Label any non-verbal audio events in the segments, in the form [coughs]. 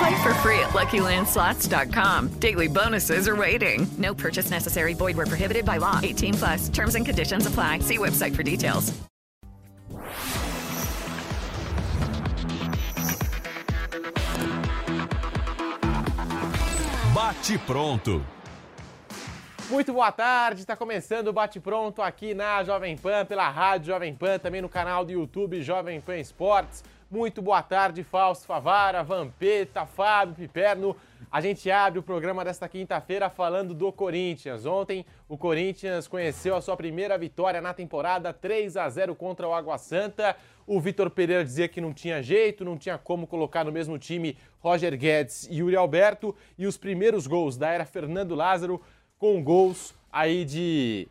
Play for free at LuckyLandSlots.com. Daily bonuses are waiting. No purchase necessary. Void were prohibited by law. 18 plus. Terms and conditions apply. See website for details. Bate pronto. Muito boa tarde, está começando o Bate Pronto aqui na Jovem Pan, pela Rádio Jovem Pan, também no canal do YouTube Jovem Pan Esportes. Muito boa tarde, Fausto Favara, Vampeta, Fábio Piperno. A gente abre o programa desta quinta-feira falando do Corinthians. Ontem, o Corinthians conheceu a sua primeira vitória na temporada, 3 a 0 contra o Água Santa. O Vitor Pereira dizia que não tinha jeito, não tinha como colocar no mesmo time Roger Guedes e Yuri Alberto. E os primeiros gols da era Fernando Lázaro, com gols aí de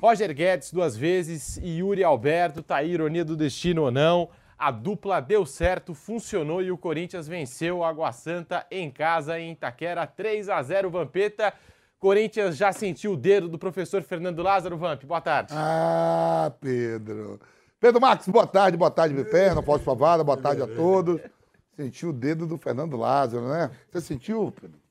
Roger Guedes duas vezes e Yuri Alberto. Tá aí, ironia do destino ou não. A dupla deu certo, funcionou e o Corinthians venceu o Água Santa em casa em Itaquera, 3 a 0 Vampeta. Corinthians já sentiu o dedo do professor Fernando Lázaro Vamp. Boa tarde. Ah, Pedro. Pedro Marcos, boa tarde, boa tarde, Bipé, não posso favada, boa tarde a todos. Sentiu o dedo do Fernando Lázaro, né? Você sentiu, Pedro?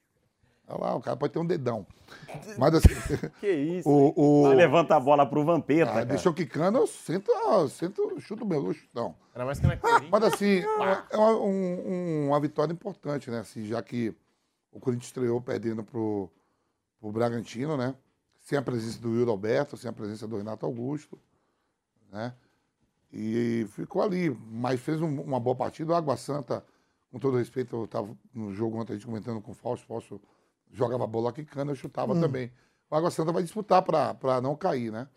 Olha lá, o cara pode ter um dedão. [laughs] Mas assim. [laughs] Que isso? O, o... Levanta a bola pro Vampeta. Ah, cara. deixou quicando, eu sento, eu sento chuto o meu chutão. Era mais que na Corinthians. Mas assim, [laughs] é uma, um- uma vitória importante, né? Assim, já que o Corinthians estreou perdendo pro, pro Bragantino, né? Sem a presença do Yuri Alberto, sem a presença do Renato Augusto, né? E ficou ali, mas fez um- uma boa partida. O Água Santa, com todo respeito, eu estava no jogo ontem, a gente comentando com o Fausto, Fausto jogava bola quicando, eu chutava também. O Água Santa vai disputar para não cair, né?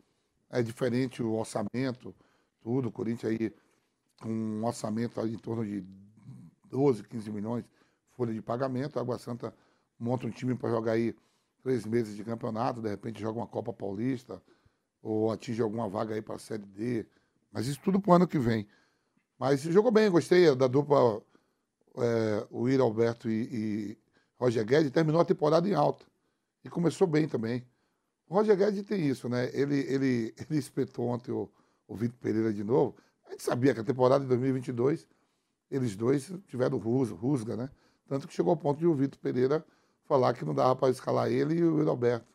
É diferente o orçamento, tudo. O Corinthians aí com um orçamento em torno de 12, 15 milhões folha de pagamento. A Água Santa monta um time para jogar aí três meses de campeonato, de repente joga uma Copa Paulista ou atinge alguma vaga aí para a Série D. Mas isso tudo para o ano que vem. Mas jogou bem, gostei da dupla é, o Ira Alberto e, e Roger Guedes. Terminou a temporada em alta. E começou bem também. O Roger Guedes tem isso, né? Ele, ele, [laughs] ele espetou ontem o, o Vitor Pereira de novo. A gente sabia que a temporada de 2022, eles dois tiveram rus- rusga, né? Tanto que chegou ao ponto de o Vitor Pereira falar que não dava para escalar ele e o Yuri Alberto.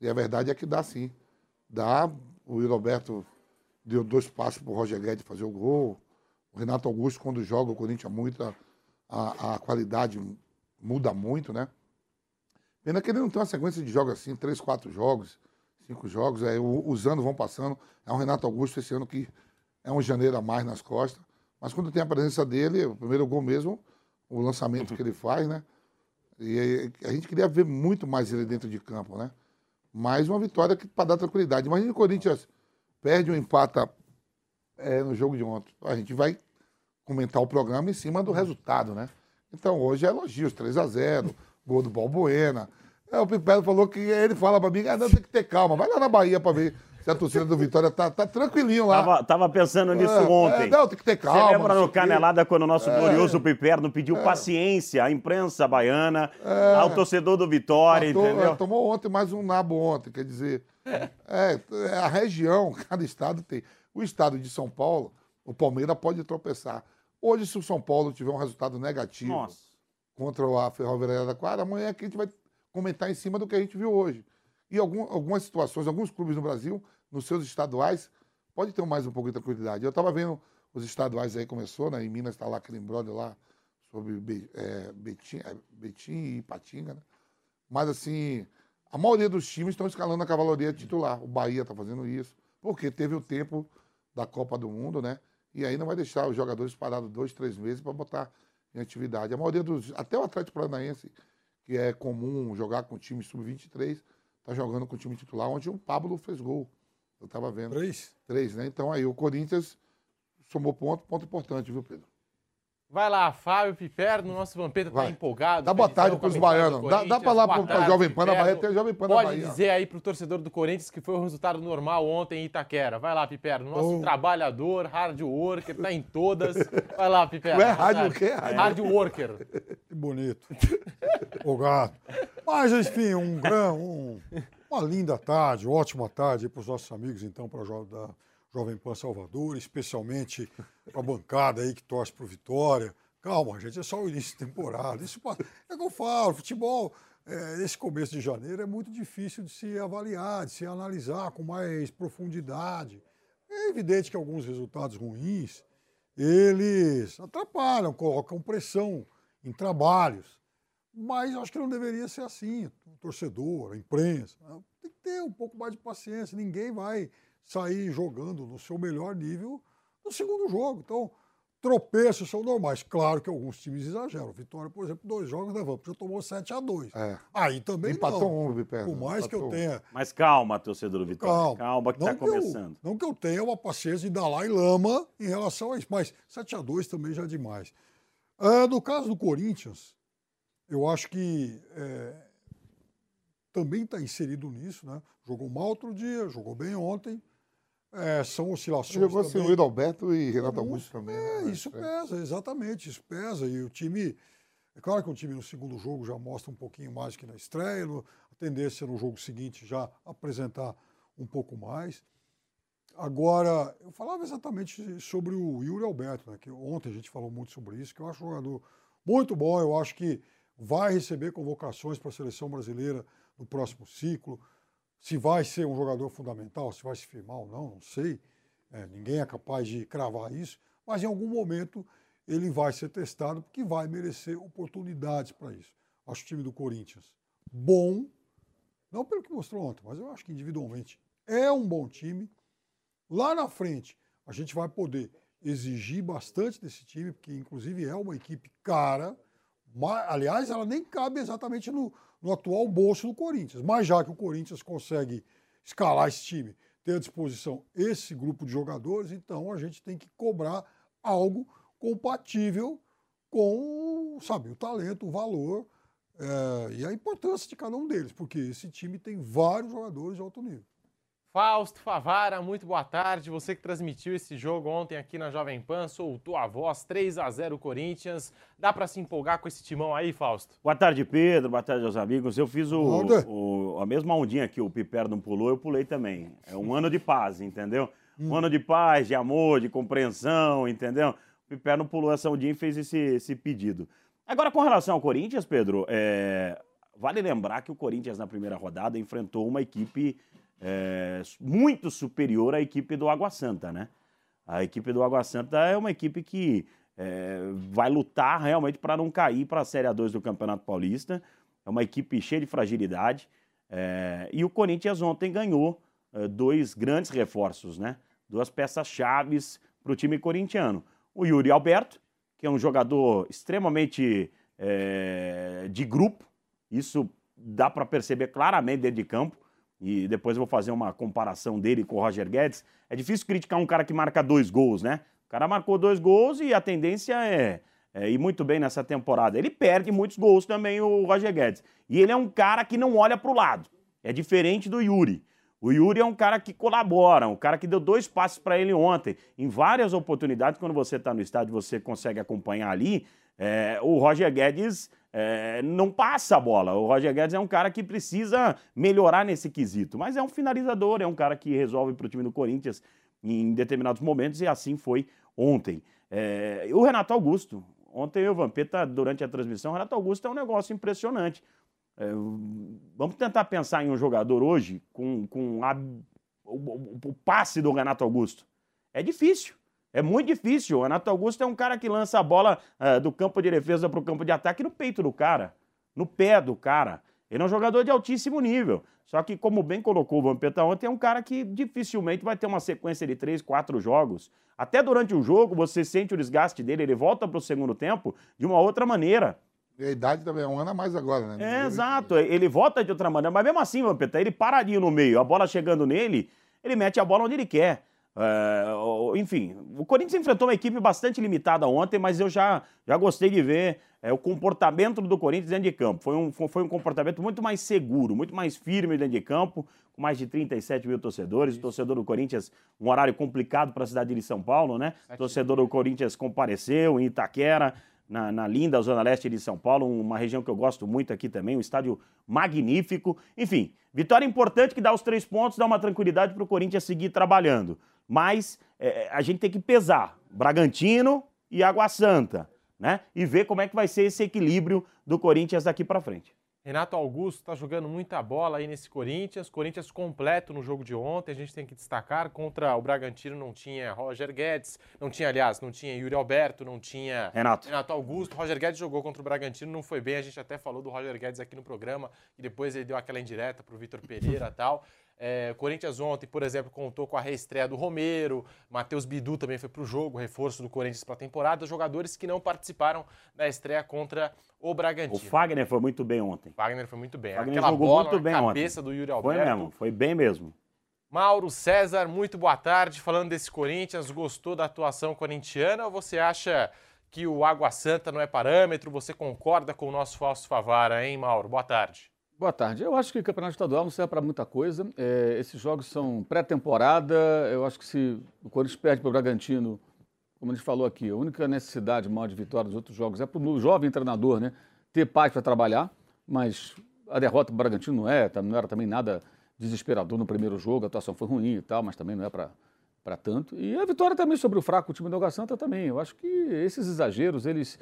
E a verdade é que dá sim. Dá. O Yuri Alberto deu dois passos para o Roger Guedes fazer o gol. O Renato Augusto, quando joga o Corinthians muito, a, a, a qualidade muda muito, né? Pena que ele não tem uma sequência de jogos assim, três, quatro jogos, cinco jogos. O- os anos vão passando. É um Renato Augusto esse ano que é um janeiro a mais nas costas. Mas quando tem a presença dele, o primeiro gol mesmo, o lançamento que ele faz, né? E a gente queria ver muito mais ele dentro de campo, né? Mais uma vitória para dar tranquilidade. Imagina o Corinthians perde ou empata é, no jogo de ontem. A gente vai comentar o programa em cima do resultado, né? Então hoje é elogios, 3 a 0 gol do Balbuena. É, o Pipelo falou que ele fala pra mim, ah, não, tem que ter calma, vai lá na Bahia pra ver se a torcida do Vitória tá, tá tranquilinho lá. Tava, tava pensando nisso É, ontem. é, não, tem que ter calma. Você lembra no. É. Canelada quando o nosso glorioso Piperno pediu paciência à imprensa baiana, ao torcedor do Vitória, to- entendeu? é, tomou ontem mais um nabo ontem, quer dizer, é, é, a região, [laughs] cada estado tem. O estado de São Paulo, o Palmeiras pode tropeçar. Hoje, se o São Paulo tiver um resultado negativo Nossa. contra a Ferroviária da Quadra, amanhã aqui a gente vai comentar em cima do que a gente viu hoje. E algum- algumas situações, alguns clubes no Brasil, nos seus estaduais, pode ter mais um pouco de tranquilidade. Eu estava vendo os estaduais aí, começou, né? Em Minas está lá aquele brother lá sobre é, Betim, é, Betim e Patinga, né? Mas, assim, a maioria dos times estão escalando a cavalaria titular. O Bahia está fazendo isso, porque teve o tempo da Copa do Mundo, né? E aí não vai deixar os jogadores parados dois, três meses para botar em atividade. A maioria dos. Até o Atlético Paranaense, que é comum jogar com o time sub-23, tá jogando com o time titular, onde o Pablo fez gol. Eu tava vendo. Três? Três, né? Então aí o Corinthians somou ponto, ponto importante, viu, Pedro? Vai lá, Fábio Piperno, nosso Vampeta tá empolgado. Dá boa tarde pros baianos. Dá- dá pra lá pro- pra Jovem Pan da. Bahia, tem Jovem Pan da Pode Bahia. dizer aí pro torcedor do Corinthians que foi um resultado normal ontem em Itaquera. Vai lá, Piperno. Nosso Oh. trabalhador, hard worker, tá em todas. Vai lá, Piperno. Não é rádio o quê? Rádio- Hard worker. Que bonito. Empolgado. Mas, enfim, um gran, um- uma linda tarde, ótima tarde para os nossos amigos, então, para da Jovem Pan Salvador, especialmente para a bancada aí que torce para o Vitória. Calma, gente, é só o início de temporada. Isso pa- é que eu falo, futebol, é, começo de janeiro, é muito difícil de se avaliar, de se analisar com mais profundidade. É evidente que alguns resultados ruins, eles atrapalham, colocam pressão em trabalhos. Mas acho que não deveria ser assim. O torcedor, a imprensa, tem que ter um pouco mais de paciência. Ninguém vai sair jogando no seu melhor nível no segundo jogo. Então, tropeços são normais. Claro que alguns times exageram. Vitória, por exemplo, dois jogos da Vamp já tomou 7 a 2 É. Aí também Empatou não. um. Por mais que eu Empatou um. tenha Mas calma, torcedor do Vitória. Calma. Calma, que não tá que eu- começando. não que eu tenha uma paciência de Dalai Lama em relação a isso, mas 7 a 2 também já é demais. Ah, no caso do Corinthians, eu acho que é, também está inserido nisso, né? Jogou mal outro dia, jogou bem ontem. É, são oscilações. Jogou sem o Wildo Alberto e Renato Augusto também. É, né? isso É. pesa, exatamente, isso pesa. E o time. É claro que o time no segundo jogo já mostra um pouquinho mais que na estreia, no- a tendência no jogo seguinte já apresentar um pouco mais. Agora, eu falava exatamente sobre o Yuri Alberto, né, que ontem a gente falou muito sobre isso, que eu acho um jogador muito bom, eu acho que vai receber convocações para a seleção brasileira no próximo ciclo. Se vai ser um jogador fundamental, se vai se firmar ou não, não sei. É, ninguém é capaz de cravar isso, mas em algum momento ele vai ser testado porque vai merecer oportunidades para isso. Acho o time do Corinthians bom, não pelo que mostrou ontem, mas eu acho que individualmente é um bom time. Lá na frente, a gente vai poder exigir bastante desse time, porque inclusive é uma equipe cara. ma- aliás, ela nem cabe exatamente no, no atual bolso do Corinthians. Mas já que o Corinthians consegue escalar esse time, ter à disposição esse grupo de jogadores, então a gente tem que cobrar algo compatível com, sabe, o talento, o valor eh, e a importância de cada um deles, porque esse time tem vários jogadores de alto nível. Fausto Favara, muito boa tarde. Você que transmitiu esse jogo ontem aqui na Jovem Pan, soltou a voz 3 a 0 Corinthians. Dá pra se empolgar com esse timão aí, Fausto? Boa tarde, Pedro. Boa tarde aos amigos. Eu fiz o, o- a mesma ondinha que o Piperno pulou, eu pulei também. É um ano de paz, entendeu? Um ano de paz, de amor, de compreensão, entendeu? O Piperno pulou essa ondinha e fez esse, esse pedido. Agora, com relação ao Corinthians, Pedro, é, vale lembrar que o Corinthians, na primeira rodada, enfrentou uma equipe é, muito superior à equipe do Água Santa, né? A equipe do Água Santa é uma equipe que é, vai lutar realmente para não cair para a Série A2 do Campeonato Paulista. É uma equipe cheia de fragilidade. é, e o Corinthians ontem ganhou é, dois grandes reforços, né? Duas peças chaves para o time corintiano. O Yuri Alberto, que é um jogador extremamente é, de grupo, isso dá para perceber claramente dentro de campo. E depois eu vou fazer uma comparação dele com o Roger Guedes. É difícil criticar um cara que marca dois gols, né? O cara marcou dois gols e a tendência é, é ir muito bem nessa temporada. Ele perde muitos gols também, o Roger Guedes. E ele é um cara que não olha para o lado. É diferente do Yuri. O Yuri é um cara que colabora, um cara que deu dois passes para ele ontem. Em várias oportunidades, quando você está no estádio, você consegue acompanhar ali. é, o Roger Guedes é, não passa a bola. O Roger Guedes é um cara que precisa melhorar nesse quesito. Mas é um finalizador, é um cara que resolve para o time do Corinthians em determinados momentos e assim foi ontem. É, o Renato Augusto, ontem eu, Vampeta, durante a transmissão, o Renato Augusto é um negócio impressionante. É, vamos tentar pensar em um jogador hoje com, com a- o, o- o passe do Renato Augusto. É difícil. É muito difícil. O Renato Augusto é um cara que lança a bola ah, do campo de defesa para o campo de ataque no peito do cara, no pé do cara. Ele é um jogador de altíssimo nível. Só que, como bem colocou o Vampeta ontem, é um cara que dificilmente vai ter uma sequência de três, quatro jogos. Até durante o jogo, você sente o desgaste dele, ele volta para o segundo tempo de uma outra maneira. E a idade também é um ano a mais agora, né? É, exato. Ele volta de outra maneira. Mas mesmo assim, Vampeta, ele paradinho no meio, a bola chegando nele, ele mete a bola onde ele quer. É, enfim, o Corinthians enfrentou uma equipe bastante limitada ontem, mas eu já, já gostei de ver é, o comportamento do Corinthians dentro de campo. Foi um, foi um comportamento muito mais seguro, muito mais firme dentro de campo, com mais de 37 mil torcedores. O torcedor do Corinthians, um horário complicado para a cidade de São Paulo, né? O torcedor do Corinthians compareceu em Itaquera, na, na linda Zona Leste de São Paulo, uma região que eu gosto muito aqui também, um estádio magnífico. Enfim, vitória importante que dá os três pontos, dá uma tranquilidade para o Corinthians seguir trabalhando. Mas é, a gente tem que pesar Bragantino e Água Santa, né? E ver como é que vai ser esse equilíbrio do Corinthians daqui para frente. Renato Augusto está jogando muita bola aí nesse Corinthians. Corinthians completo no jogo de ontem. A gente tem que destacar. Contra o Bragantino não tinha Roger Guedes, não tinha, aliás, não tinha Yuri Alberto, não tinha Renato. Renato Augusto. Roger Guedes jogou contra o Bragantino, não foi bem. A gente até falou do Roger Guedes aqui no programa e depois ele deu aquela indireta para o Vitor Pereira e tal. É, o Corinthians ontem, por exemplo, contou com a reestreia do Romero, Matheus Bidu também foi para o jogo, reforço do Corinthians para a temporada, jogadores que não participaram da estreia contra o O Bragantino. Fagner foi muito bem ontem. Wagner foi muito bem. Wagner Aquela jogou bola muito bem cabeça ontem. do Yuri Foi Alberto. mesmo, foi bem mesmo. Mauro César, muito boa tarde. Falando desse Corinthians, gostou da atuação corintiana ou você acha que o Água Santa não é parâmetro? Você concorda com o nosso Fausto Favara, hein, Mauro? Boa tarde. Boa tarde. Eu acho que o campeonato estadual não serve para muita coisa. É, esses jogos são pré-temporada. Eu acho que se o Corinthians perde para o Bragantino, como a gente falou aqui, a única necessidade maior de vitória dos outros jogos é para o jovem treinador né, ter paz para trabalhar. Mas a derrota para o Bragantino não, é, não era também nada desesperador no primeiro jogo. A atuação foi ruim e tal, mas também não é para tanto. E a vitória também sobre o fraco time do Água Santa também. Eu acho que esses exageros, eles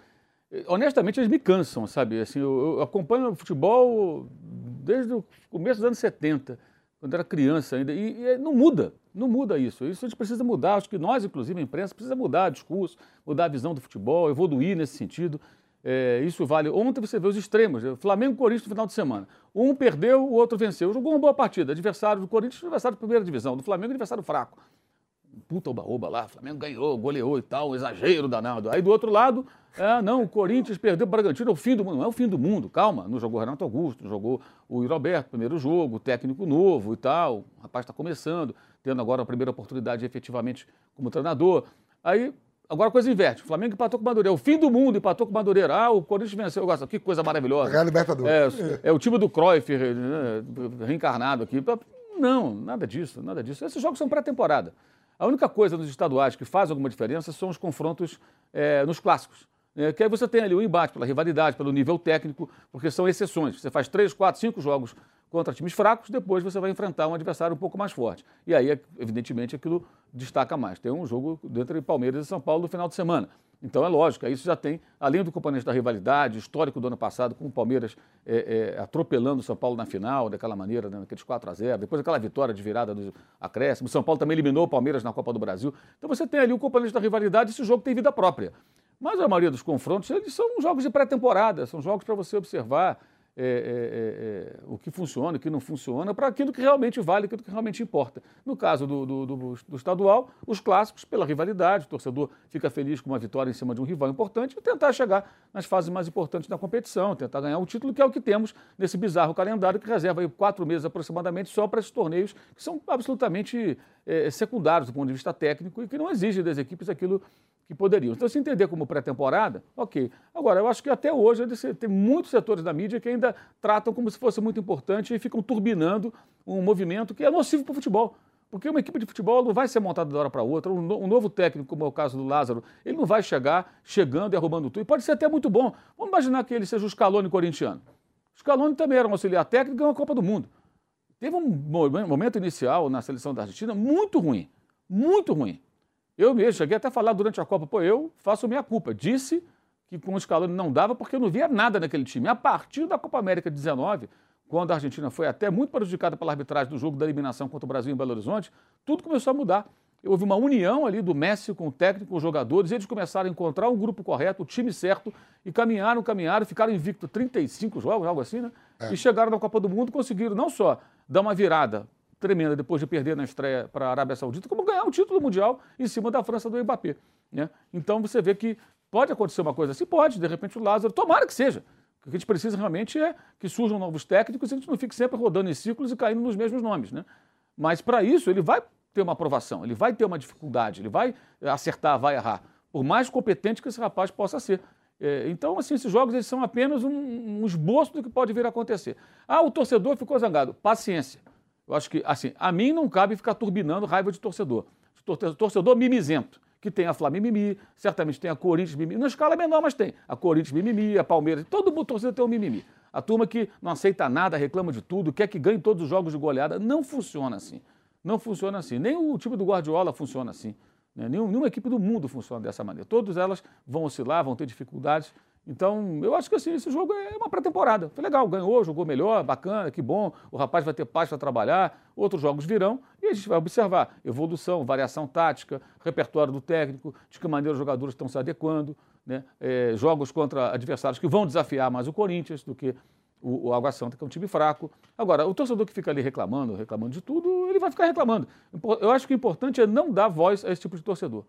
honestamente, eles me cansam, sabe? Assim, eu, eu acompanho futebol desde o começo dos anos 70, quando era criança ainda, e, e não muda, não muda isso. Isso a gente precisa mudar, acho que nós, inclusive a imprensa, precisa mudar o discurso, mudar a visão do futebol, evoluir nesse sentido. É, isso vale. Ontem você vê os extremos, né? Flamengo e Corinthians no final de semana. Um perdeu, o outro venceu. Jogou uma boa partida. Adversário do Corinthians, adversário da primeira divisão. Do Flamengo, adversário fraco puta oba-oba lá, Flamengo ganhou, goleou e tal, um exagero danado. Aí do outro lado, é, não, o Corinthians perdeu o Bragantino, é o fim do mundo. Não é o fim do mundo, calma, não jogou Renato Augusto, não jogou o Yuri Alberto, primeiro jogo, técnico novo e tal, o rapaz está começando, tendo agora a primeira oportunidade efetivamente como treinador. Aí, agora a coisa inverte, o Flamengo empatou com o Madureira, é o fim do mundo, empatou com o Madureira, ah, o Corinthians venceu, eu gosto, que coisa maravilhosa. A Libertadores. É, é o time do Cruyff né, reencarnado aqui. Não, nada disso, nada disso. Esses jogos são pré-temporada. A única coisa nos estaduais que faz alguma diferença são os confrontos é, nos clássicos. É, que aí você tem ali o embate pela rivalidade, pelo nível técnico, porque são exceções. Você faz três, quatro, cinco jogos contra times fracos, depois você vai enfrentar um adversário um pouco mais forte. E aí, evidentemente, aquilo destaca mais. Tem um jogo entre Palmeiras e São Paulo no final de semana. Então é lógico, isso já tem, além do componente da rivalidade, histórico do ano passado, com o Palmeiras é, é, atropelando o São Paulo na final, daquela maneira, né, naqueles 4 a 0 depois aquela vitória de virada do acréscimo. O São Paulo também eliminou o Palmeiras na Copa do Brasil. Então você tem ali o componente da rivalidade, esse jogo tem vida própria. Mas a maioria dos confrontos, eles são jogos de pré-temporada, são jogos para você observar é, é, o que funciona, o que não funciona, para aquilo que realmente vale, aquilo que realmente importa. No caso do, do, do, do, estadual, os clássicos, pela rivalidade, o torcedor fica feliz com uma vitória em cima de um rival importante e tentar chegar nas fases mais importantes da competição, tentar ganhar o título, que é o que temos nesse bizarro calendário que reserva quatro meses aproximadamente só para esses torneios que são absolutamente é, secundários do ponto de vista técnico e que não exigem das equipes aquilo que poderiam. Então, se entender como pré-temporada, ok. Agora, eu acho que até hoje tem muitos setores da mídia que ainda tratam como se fosse muito importante e ficam turbinando um movimento que é nocivo para o futebol. Porque uma equipe de futebol não vai ser montada de uma hora para outra. Um, um, novo técnico, como é o caso do Lázaro, ele não vai chegar chegando e arrumando tudo. E pode ser até muito bom. Vamos imaginar que ele seja o Scaloni corintiano. O Scaloni também era um auxiliar técnico e ganhou a Copa do Mundo. Teve um momento inicial na seleção da Argentina muito ruim. Muito ruim. Eu mesmo cheguei até a falar durante a Copa, pô, eu faço minha culpa. Disse que com o Scaloni não dava porque eu não via nada naquele time. A partir da Copa América 19, quando a Argentina foi até muito prejudicada pela arbitragem do jogo da eliminação contra o Brasil em Belo Horizonte, tudo começou a mudar. houve uma união ali do Messi com o técnico, com os jogadores, e eles começaram a encontrar um grupo correto, o time certo, e caminharam, caminharam, ficaram invictos 35 jogos, algo assim, né? É. E chegaram na Copa do Mundo, conseguiram não só dar uma virada tremenda depois de perder na estreia para a Arábia Saudita, como ganhar um título mundial em cima da França do Mbappé. Né? Então você vê que pode acontecer uma coisa assim, pode, de repente o Lázaro, tomara que seja. O que a gente precisa realmente é que surjam novos técnicos e a gente não fique sempre rodando em ciclos e caindo nos mesmos nomes. Né? Mas para isso ele vai ter uma aprovação, ele vai ter uma dificuldade, ele vai acertar, vai errar, por mais competente que esse rapaz possa ser. É, então, assim, esses jogos eles são apenas um, um esboço do que pode vir a acontecer. Ah, o torcedor ficou zangado. Paciência. Eu acho que, assim, a mim não cabe ficar turbinando raiva de torcedor. Torcedor, mimizento, que tem a Flamengo mimimi, certamente tem a Corinthians mimimi, na escala menor, mas tem. A Corinthians mimimi, a Palmeiras, todo mundo torcedor tem um mimimi. A turma que não aceita nada, reclama de tudo, quer que ganhe todos os jogos de goleada, não funciona assim. Não funciona assim. Nem o time do Guardiola funciona assim. Né? Nenhum, nenhuma equipe do mundo funciona dessa maneira. Todas elas vão oscilar, vão ter dificuldades. Então, eu acho que assim, esse jogo é uma pré-temporada. Foi legal, ganhou, jogou melhor, bacana, que bom. O rapaz vai ter paz para trabalhar, outros jogos virão e a gente vai observar evolução, variação tática, repertório do técnico, de que maneira os jogadores estão se adequando. Né? É, jogos contra adversários que vão desafiar mais o Corinthians do que o, o Água Santa, que é um time fraco. Agora, o torcedor que fica ali reclamando, reclamando de tudo, ele vai ficar reclamando. Eu acho que o importante é não dar voz a esse tipo de torcedor.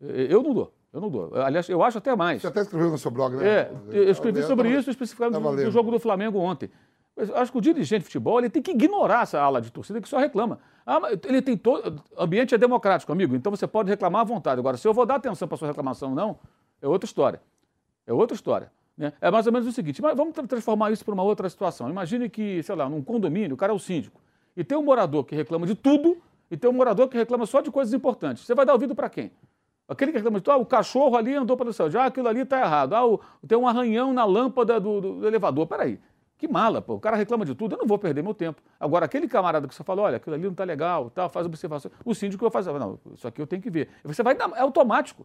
Eu não dou. Eu não dou. Aliás, eu acho até mais. Você até escreveu no seu blog, né? É, eu escrevi Eu sobre tava- isso especificamente do, do lendo. jogo do Flamengo ontem. Eu acho que o dirigente de futebol ele tem que ignorar essa ala de torcida que só reclama. Ah, mas ele tem todo. O ambiente é democrático, amigo. Então você pode reclamar à vontade. Agora, se eu vou dar atenção para sua reclamação ou não, é outra história. É outra história. né? É mais ou menos o seguinte: mas vamos tra- transformar isso para uma outra situação. Imagine que, sei lá, num condomínio, o cara é o síndico. E tem um morador que reclama de tudo, e tem um morador que reclama só de coisas importantes. Você vai dar ouvido para quem? Aquele que reclama de ah, o cachorro ali andou para o céu, já aquilo ali está errado. Ah, o- tem um arranhão na lâmpada do, do- do elevador. Peraí, que mala, pô. O cara reclama de tudo, eu não vou perder meu tempo. Agora, aquele camarada que você falou, olha, aquilo ali não está legal, tá, faz observação. O síndico vai fazer, não, isso aqui eu tenho que ver. Você vai é automático.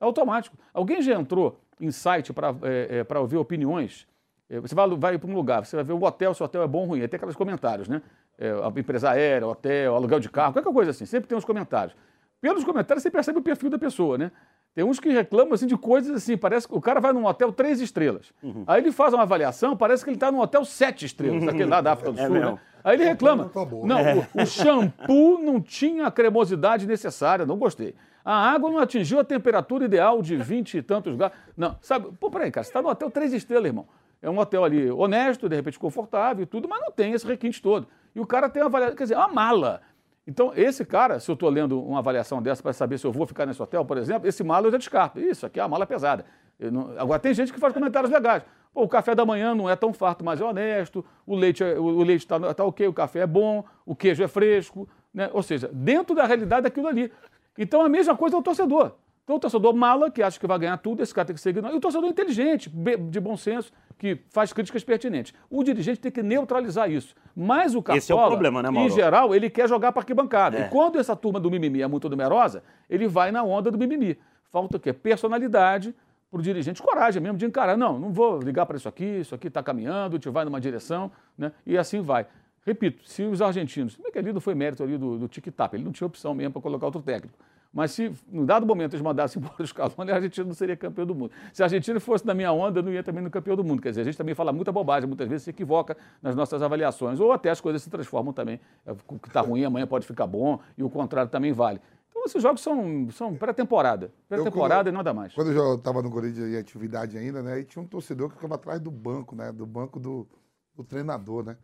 É automático. Alguém já entrou em site para é, é, ouvir opiniões? É, Você vai, vai para um lugar, você vai ver o hotel, se o hotel é bom ou ruim. Tem aqueles comentários, né? É, a empresa aérea, hotel, aluguel de carro, qualquer coisa assim. Sempre tem os comentários. Pelos comentários você percebe o perfil da pessoa, né? Tem uns que reclamam assim, de coisas assim, parece que o cara vai num hotel três estrelas. Aí ele faz uma avaliação, parece que ele está num hotel sete estrelas, aquele lá da África do É Sul, mesmo. né? Aí ele reclama. Tá bom. Não, o, o shampoo não tinha a cremosidade necessária, não gostei. A água não atingiu a temperatura ideal de 20 e tantos graus. Não, sabe? Pô, peraí, cara, você está no hotel três estrelas, irmão. É um hotel ali honesto, de repente confortável e tudo, mas não tem esse requinte todo. E o cara tem uma avaliação, quer dizer, é uma mala. Então, esse cara, se eu estou lendo uma avaliação dessa para saber se eu vou ficar nesse hotel, por exemplo, esse mala eu já descarto. Isso aqui é uma mala pesada. Não- Agora, tem gente que faz comentários legais. Pô, o café da manhã não é tão farto, mas é honesto. O leite está o leite tá, tá ok, o café é bom, o queijo é fresco. Né? Ou seja, dentro da realidade daquilo ali. Então, a mesma coisa é o torcedor. Então, o torcedor mala, que acha que vai ganhar tudo, esse cara tem que ser ignorado. E o torcedor inteligente, be- de bom senso, que faz críticas pertinentes. O dirigente tem que neutralizar isso. Mas o Cartola, Esse é o problema, né, Mauro? em geral, ele quer jogar para arquibancada. É. E quando essa turma do mimimi é muito numerosa, ele vai na onda do mimimi. Falta o quê? Personalidade para o dirigente, coragem mesmo de encarar. Não, não vou ligar para isso aqui, isso aqui está caminhando, gente vai numa direção, né? e assim vai. Repito, se os argentinos, como é que ali não foi mérito ali do, do tic-tac, ele não tinha opção mesmo para colocar outro técnico. Mas se, num dado momento, eles mandassem [laughs] embora o Scaloni, a Argentina não seria campeão do mundo. Se a Argentina fosse na minha onda, eu não ia também no campeão do mundo. Quer dizer, a gente também fala muita bobagem, muitas vezes se equivoca nas nossas avaliações. Ou até as coisas se transformam também. É, O que está ruim amanhã pode ficar bom, e o contrário também vale. Então, esses jogos são, são pré-temporada. Pré-temporada e nada mais. Quando eu estava no Corinthians em atividade ainda, né? E tinha um torcedor que ficava atrás do banco, né? Do banco do, do treinador, né?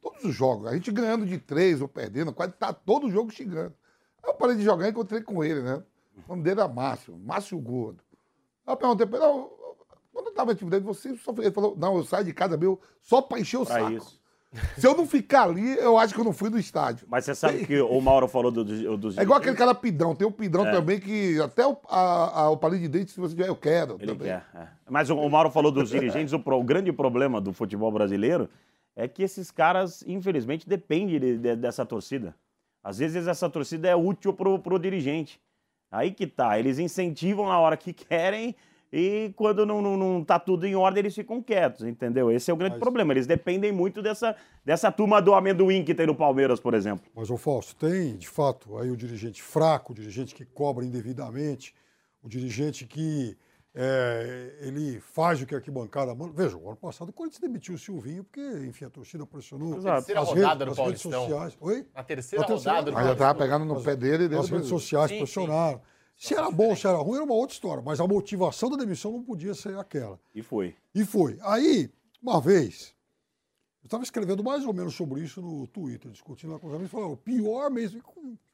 Todos os jogos, a gente ganhando de três ou perdendo, quase tá todo jogo xingando. Eu parei de jogar e encontrei com ele, né? O nome dele era Márcio, Márcio Gordo. Aí eu perguntei pra ele, "Não, quando eu estava em atividade, você só Ele falou, não, eu saio de casa meu só pra encher o Pra saco. isso. Se eu não ficar ali, eu acho que eu não fui no estádio. Mas você sabe que o Mauro falou do, do, dos É igual aquele cara pidão. Tem o pidão É. também que até o, a, a- o palito de dente, se você tiver, eu quero. Ele também. quer. é. Mas o, o Mauro falou dos dirigentes. O, pro- o grande problema do futebol brasileiro é que esses caras, infelizmente, dependem de- de- dessa torcida. Às vezes essa torcida é útil pro, pro dirigente. Aí que tá. Eles incentivam na hora que [laughs] querem, E quando não, não, não tá tudo em ordem, eles ficam quietos, entendeu? Esse é o grande Mas- problema. Eles dependem muito dessa, dessa turma do amendoim que tem no Palmeiras, por exemplo. Mas, ô Fausto, tem, de fato, aí o dirigente fraco, o dirigente que cobra indevidamente, o dirigente que é, ele faz o que a arquibancada manda. Veja, o ano passado o Corinthians demitiu o Silvinho porque, enfim, a torcida pressionou. Exato. Terceira As rodada redes- do as Paulistão. sociais. Oi? Na terceira Na terceira rodada do Mas já Paulistão. tava pegando no pé dele e As dele. redes sociais Sim, pressionaram. Se era bom, se era ruim, era uma outra história. Mas a motivação da demissão não podia ser aquela. E foi. E foi. Aí, uma vez, estava escrevendo mais ou menos sobre isso no Twitter, discutindo lá com os amigos, falando, o pior mês.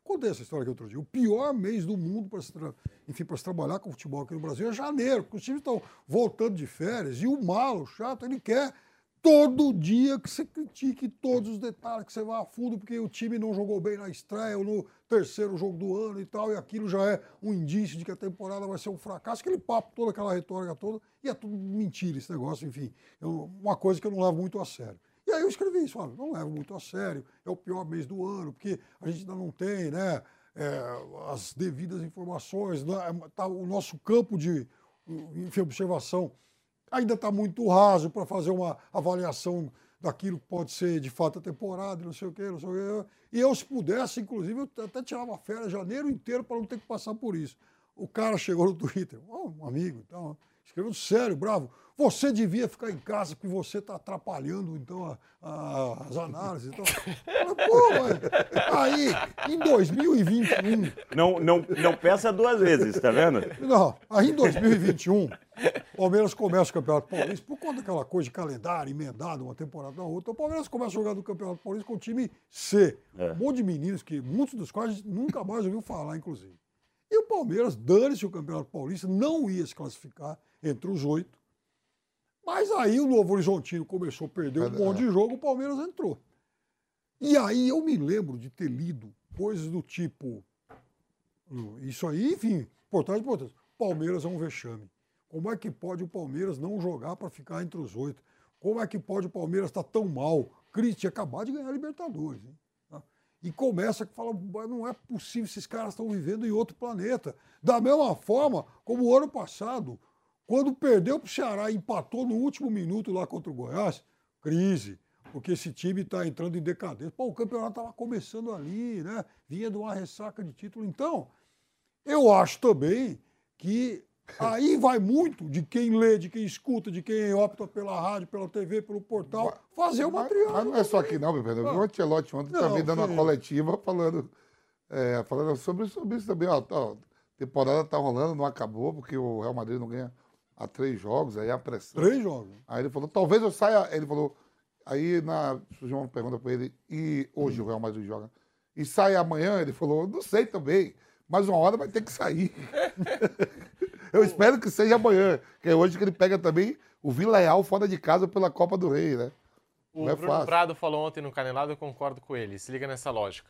Contei essa história aqui outro dia. O pior mês do mundo para se, tra- se trabalhar com futebol aqui no Brasil é janeiro, porque os times estão voltando de férias e o malo, o chato, ele quer todo dia que você critique todos os detalhes, que você vá a fundo, porque o time não jogou bem na estreia ou no terceiro jogo do ano e tal, e aquilo já é um indício de que a temporada vai ser um fracasso, aquele papo, toda aquela retórica toda, e é tudo mentira esse negócio, enfim, é uma coisa que eu não levo muito a sério. E aí eu escrevi isso, olha, não levo muito a sério, é o pior mês do ano, porque a gente ainda não tem, né, é, as devidas informações, né, tá, o nosso campo de observação ainda está muito raso para fazer uma avaliação daquilo que pode ser de fato a temporada, não sei o quê, não sei o quê. E eu, se pudesse, inclusive, eu até tirava férias janeiro inteiro para não ter que passar por isso. O cara chegou no Twitter, um amigo, então, escreveu sério, bravo. Você devia ficar em casa porque você está atrapalhando, então, a- a- as análises. Então. Pô, mas aí, em 2021, Não, não, não peça duas vezes, tá vendo? não, aí em 2021, o Palmeiras começa o Campeonato Paulista, por conta daquela coisa de calendário emendado, uma temporada na outra, o Palmeiras começa a jogar no Campeonato Paulista com o time C. É. Um monte de meninos que, muitos dos quais a gente nunca mais ouviu falar, inclusive. E o Palmeiras, dane-se o Campeonato Paulista, não ia se classificar entre os oito. Mas aí o Novo Horizontino começou a perder um monte de jogo, o Palmeiras entrou. E aí eu me lembro de ter lido coisas do tipo. Isso aí, enfim, importante, importante. Palmeiras é um vexame. Como é que pode o Palmeiras não jogar para ficar entre os oito? Como é que pode o Palmeiras estar tão mal? Cris tinha acabado de ganhar a Libertadores. hein? Tá? E começa a falar, "Mas não é possível, esses caras estão vivendo em outro planeta. Da mesma forma como o ano passado, quando perdeu para o Ceará e empatou no último minuto lá contra o Goiás, crise, porque esse time está entrando em decadência. Pô, o campeonato estava começando ali, né? Vinha de uma ressaca de título. Então, eu acho também que aí vai muito de quem lê, de quem escuta, de quem opta pela rádio, pela TV, pelo portal, fazer uma Mas, triagem. mas não é só aqui não, meu Pedro. O Ancelotti ontem também dando uma coletiva falando, é, falando sobre, sobre isso também. Ó, ó, temporada tá rolando, não acabou, porque o Real Madrid não ganha há três jogos, aí a pressão. Três jogos. Aí ele falou, talvez eu saia. Ele falou, aí na, surgiu uma pergunta para ele, e hoje o Real Madrid joga. E sai amanhã? Ele falou, não sei também, mas uma hora vai ter que sair. [laughs] eu espero que seja amanhã, que é hoje que ele pega também o Vila Real fora de casa pela Copa do Rei, né? O Não é Bruno fácil. Prado falou ontem no Canelado, eu concordo com ele. Se liga nessa lógica.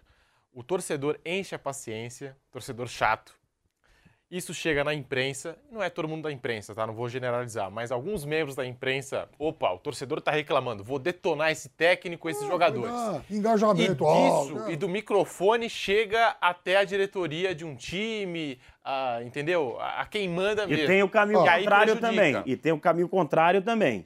O torcedor enche a paciência, torcedor chato. Isso chega na imprensa, e não é todo mundo da imprensa, tá? Não vou generalizar, mas alguns membros da imprensa, opa, o torcedor tá reclamando, vou detonar esse técnico, esses jogadores. Ah, E engajamento alto. disso, né? e do microfone chega até a diretoria de um time, a- entendeu? A, a quem manda mesmo. E tem o caminho E aí contrário também. E tem o caminho contrário também.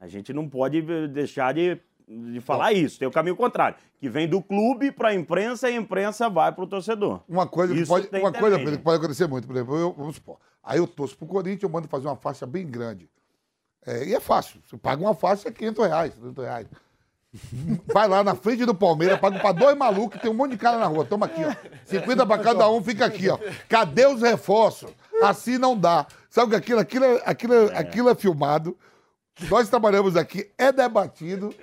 A gente não pode eh, deixar de, de falar isso. Tem o caminho contrário, que vem do clube para a imprensa e a imprensa vai para o torcedor. Uma coisa, que pode, uma também, coisa né? Pedro, que pode acontecer muito, por exemplo, eu, vamos supor, aí eu torço pro Corinthians, eu mando fazer uma faixa bem grande. É, e é fácil, você paga uma faixa, é 500 reais, 300 reais. Vai lá na frente do Palmeiras, paga pra dois malucos, tem um monte de cara na rua, toma aqui, ó. 50 pra cada um, fica aqui, ó. Cadê os reforços? Assim não dá. Sabe que aquilo, aquilo, é- aquilo, é- aquilo é filmado, nós trabalhamos aqui, é debatido,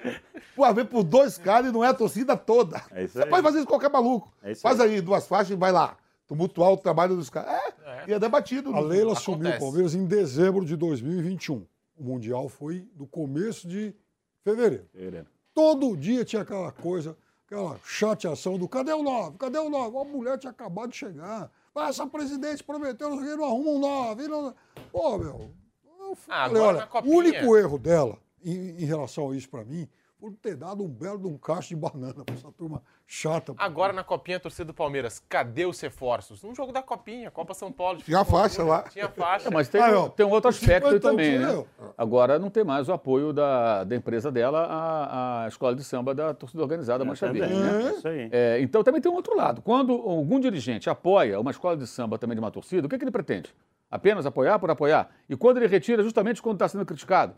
por ver por dois caras e não é a torcida toda. É isso Você aí. pode fazer isso com qualquer maluco. É isso Faz aí duas faixas e vai lá. Tumultuar o trabalho dos caras. É, e é debatido. A Leila Acontece. assumiu o Palmeiras em dezembro de 2021. O Mundial foi do começo de fevereiro. Todo dia tinha aquela coisa, aquela chateação do cadê o 9? Cadê o 9? A mulher tinha acabado de chegar. Mas essa presidente prometeu, não arruma um 9. Não... Pô, meu. Eu Ah, falei, agora olha, o único erro dela em, em relação a isso pra mim por ter dado um belo de um cacho de banana pra essa turma chata. Agora na Copinha, torcida do Palmeiras, cadê os reforços? Um jogo da Copinha, Copa São Paulo. Tinha futebol, faixa lá. Tinha faixa. É, mas tem, ó, tem um outro aspecto aí 50 também, né? eu. Agora não tem mais o apoio da, da empresa dela à, à escola de samba da torcida organizada Mancha Também, Verde, né? Isso aí. É, então também tem um outro lado. Quando algum dirigente apoia uma escola de samba também de uma torcida, o que, que ele pretende? Apenas apoiar por apoiar? E quando ele retira, justamente quando está sendo criticado?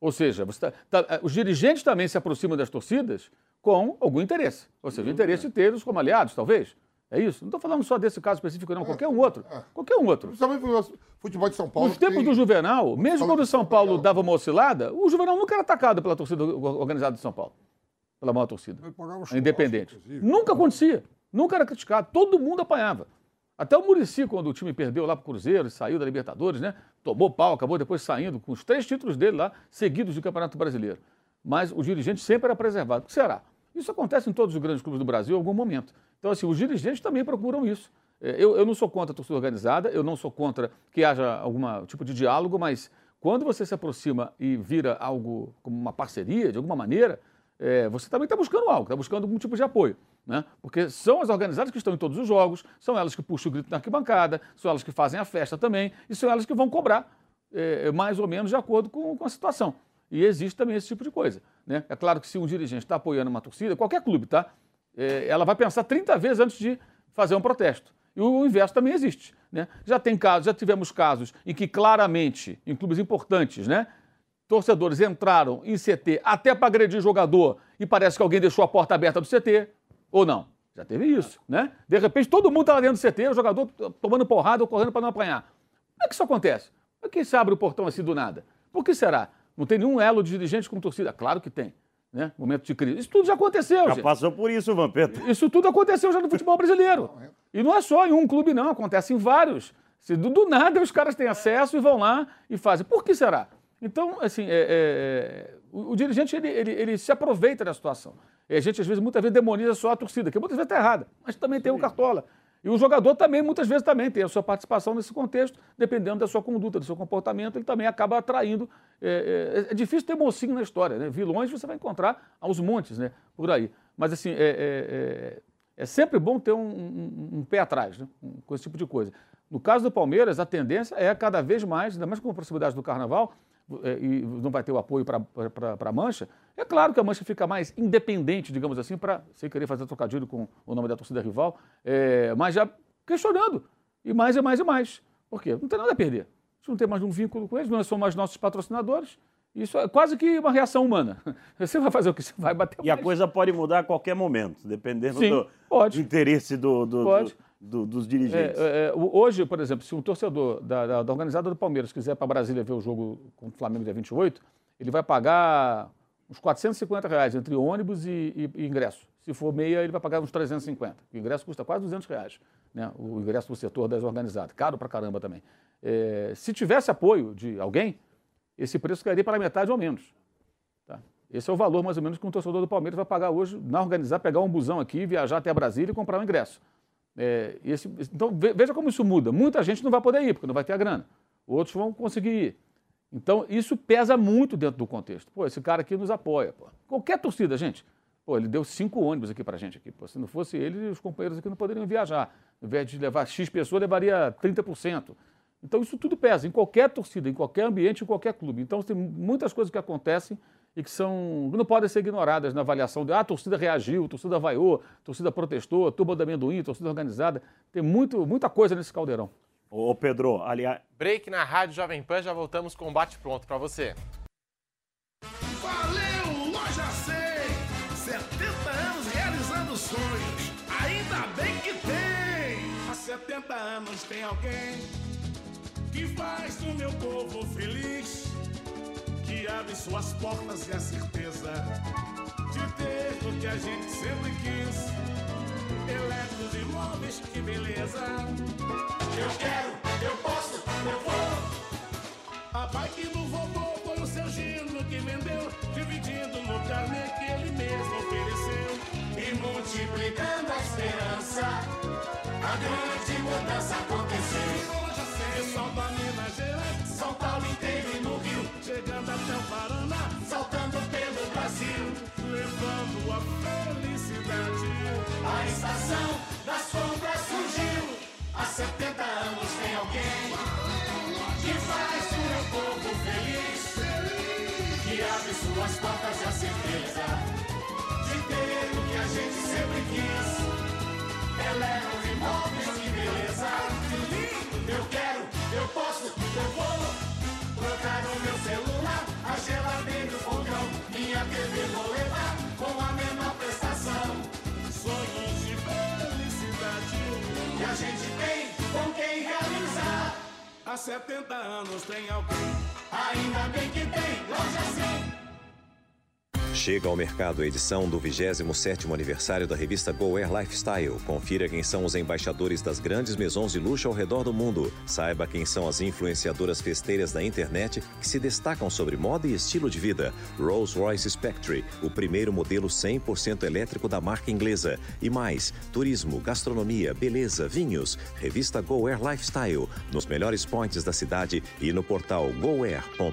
Ou seja, tá- tá- os dirigentes também se aproximam das torcidas com algum interesse. Ou seja, o interesse de tê-los como aliados, talvez. É isso? Não estou falando só desse caso específico, não. Qualquer um outro. Qualquer um outro. Principalmente pro futebol de São Paulo. Nos tempos tem- do Juvenal, mesmo quando o São Paulo dava uma oscilada, o Juvenal nunca era atacado pela torcida organizada de São Paulo. Pela maior torcida. Independente. Nunca acontecia. Nunca era criticado. Todo mundo apanhava. Até o Murici, quando o time perdeu lá pro Cruzeiro e saiu da Libertadores, né? Tomou pau, acabou depois saindo com os três títulos dele lá, seguidos do Campeonato Brasileiro. Mas o dirigente sempre era preservado. O que será? Isso acontece em todos os grandes clubes do Brasil em algum momento. Então, assim, os dirigentes também procuram isso. É, Eu, eu não sou contra a torcida organizada, eu não sou contra que haja algum tipo de diálogo, mas quando você se aproxima e vira algo como uma parceria, de alguma maneira, é, você também está buscando algo, está buscando algum tipo de apoio. Né? Porque são as organizadas que estão em todos os jogos, são elas que puxam o grito na arquibancada, são elas que fazem a festa também, e são elas que vão cobrar é, mais ou menos de acordo com, com a situação. E existe também esse tipo de coisa. Né? É claro que se um dirigente está apoiando uma torcida, qualquer clube, tá? É, ela vai pensar 30 vezes antes de fazer um protesto. E o inverso também existe. Né? Já tem casos, já tivemos casos em que claramente, em clubes importantes, né? Torcedores entraram em CT até para agredir jogador e parece que alguém deixou a porta aberta do CT, ou não. Já teve isso, né? De repente todo mundo estava dentro do CT, o jogador tomando porrada ou correndo para não apanhar. Como é que isso acontece? Por que se abre o portão assim do nada? Por que será? Não tem nenhum elo de dirigente com torcida? Claro que tem. Né? Momento de crise. Isso tudo já aconteceu, Já gente. passou por isso, Vampeta. Isso tudo aconteceu já no futebol brasileiro. E não é só em um clube, não, acontece em vários. Se do, do nada os caras têm acesso e vão lá e fazem. Por que será? Então, assim, é- é- é, o, o dirigente ele, ele- ele se aproveita da situação. E a gente, às vezes, muitas vezes demoniza só a torcida, que muitas vezes está errada, mas também tem o cartola. E o jogador também, muitas vezes, também tem a sua participação nesse contexto, dependendo da sua conduta, do seu comportamento, ele também acaba atraindo. É, é- é difícil ter mocinho na história, né? Vilões você vai encontrar aos montes, né? Por aí. Mas, assim, é, é- é- sempre bom ter um, um- um pé atrás, né? Um- com esse tipo de coisa. No caso do Palmeiras, a tendência é cada vez mais, ainda mais com a proximidade do Carnaval, e não vai ter o apoio para a Mancha, é claro que a Mancha fica mais independente, digamos assim, para, sem querer fazer trocadilho com o nome da torcida rival, é, mas já questionando, e mais e mais e mais. Por quê? Não tem nada a perder. A gente não tem mais um vínculo com eles, não são mais nossos patrocinadores, isso é quase que uma reação humana. [laughs] Você vai fazer o que? Você vai bater E a mais. coisa pode mudar a ququalquer momento, dependendo Sim, do, pode. interesse do, do- Pode. do- do- dos dirigentes. É, é, o- hoje, por exemplo, se um torcedor da, da- da organizada do Palmeiras quiser para Brasília ver o jogo contra o Flamengo dia 28, ele vai pagar uns 450 reais entre ônibus e, e- e ingresso. Se for meia, ele vai pagar uns 350. O ingresso custa quase 200 reais, né? o ingresso do setor das organizadas. Caro pra caramba também. É, se tivesse apoio de alguém, esse preço cairia para metade ou menos. Tá? Esse é o valor, mais ou menos, que um torcedor do Palmeiras vai pagar hoje na organizar, pegar um busão aqui, viajar até Brasília e comprar um ingresso. É, esse- então, ve- veja como isso muda. Muita gente não vai poder ir, porque não vai ter a grana. Outros vão conseguir ir. Então, isso pesa muito dentro do contexto. Pô, esse cara aqui nos apoia. Pô. Qualquer torcida, gente. Pô, ele deu cinco ônibus aqui pra gente. Aqui. Pô, se não fosse ele, os companheiros aqui não poderiam viajar. Ao invés de levar X pessoa, levaria 30%. Então, isso tudo pesa, em qualquer torcida, em qualquer ambiente, em qualquer clube. Então, tem muitas coisas que acontecem e que são que não podem ser ignoradas na avaliação de ah, a torcida reagiu, a torcida vaiou, a torcida protestou, a turma do amendoim, a torcida organizada. Tem muito, muita coisa nesse caldeirão. Ô, ô, Pedro, aliás, Break na Rádio Jovem Pan, já voltamos com o bate pronto para você. Valeu, Loja 100! 70 anos realizando sonhos. Ainda bem que tem! Há 70 anos tem alguém que faz o meu povo feliz, que abre suas portas e a certeza de ter o que a gente sempre quis. Eletros e móveis, que beleza! Eu quero, eu posso, eu vou! A bike do vovô foi o seu Gino que vendeu, dividindo no carnê que ele mesmo ofereceu. E multiplicando a esperança, a grande mudança aconteceu. Pessoal da Minas Gerais, São Paulo inteiro e no Rio, chegando até o Paraná, saltando pelo Brasil. felicidade. A estação das compras surgiu. Há 70 anos tem alguém que faz o meu povo feliz. Que abre suas portas e a certeza de ter o que a gente sempre quis. Eletro imóveis, que beleza. Que Há 70 anos tem alguém. Ainda bem que tem, loja 100. Chega ao mercado a edição do 27º aniversário da revista Go Air Lifestyle. Confira quem são os embaixadores das grandes maisons de luxo ao redor do mundo. Saiba quem são as influenciadoras festeiras da internet que se destacam sobre moda e estilo de vida. Rolls-Royce Spectre, o primeiro modelo 100% elétrico da marca inglesa. E mais, turismo, gastronomia, beleza, vinhos. Revista Go Air Lifestyle, nos melhores points da cidade e no portal goair.com.br.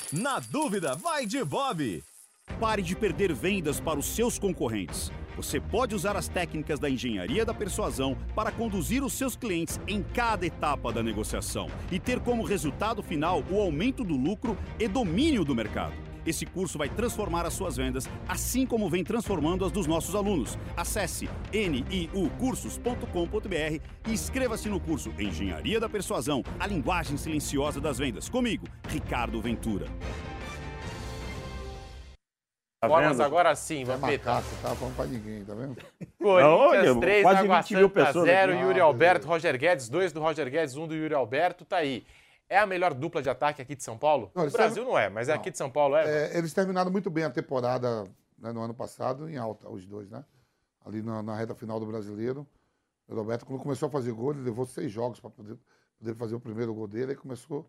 na dúvida, vai de Bob. Pare de perder vendas para os seus concorrentes. Você pode usar as técnicas da engenharia da persuasão para conduzir os seus clientes em cada etapa da negociação e ter como resultado final o aumento do lucro e domínio do mercado. Esse curso vai transformar as suas vendas, assim como vem transformando as dos nossos alunos. Acesse niucursos.com.br e inscreva-se no curso Engenharia da Persuasão, a linguagem silenciosa das vendas. Comigo, Ricardo Ventura. Tá Formas agora sim, É Vampeta. tá falando pra ninguém, tá vendo? [laughs] Corinthians Olha, 3, quase Água 20 mil Santa pessoas 0, aqui. Yuri Ah, Alberto, Roger Guedes, 2 do Roger Guedes, 1 do Yuri Alberto, tá aí. É a melhor dupla de ataque aqui de São Paulo? Não, No eles Brasil não é, mas Não. aqui de São Paulo é. É, eles terminaram muito bem a temporada né, no ano passado, em alta, os dois, né? Ali na, na reta final do brasileiro. O Roberto, quando começou a fazer gol, ele levou seis jogos para poder, poder fazer o primeiro gol dele. Aí começou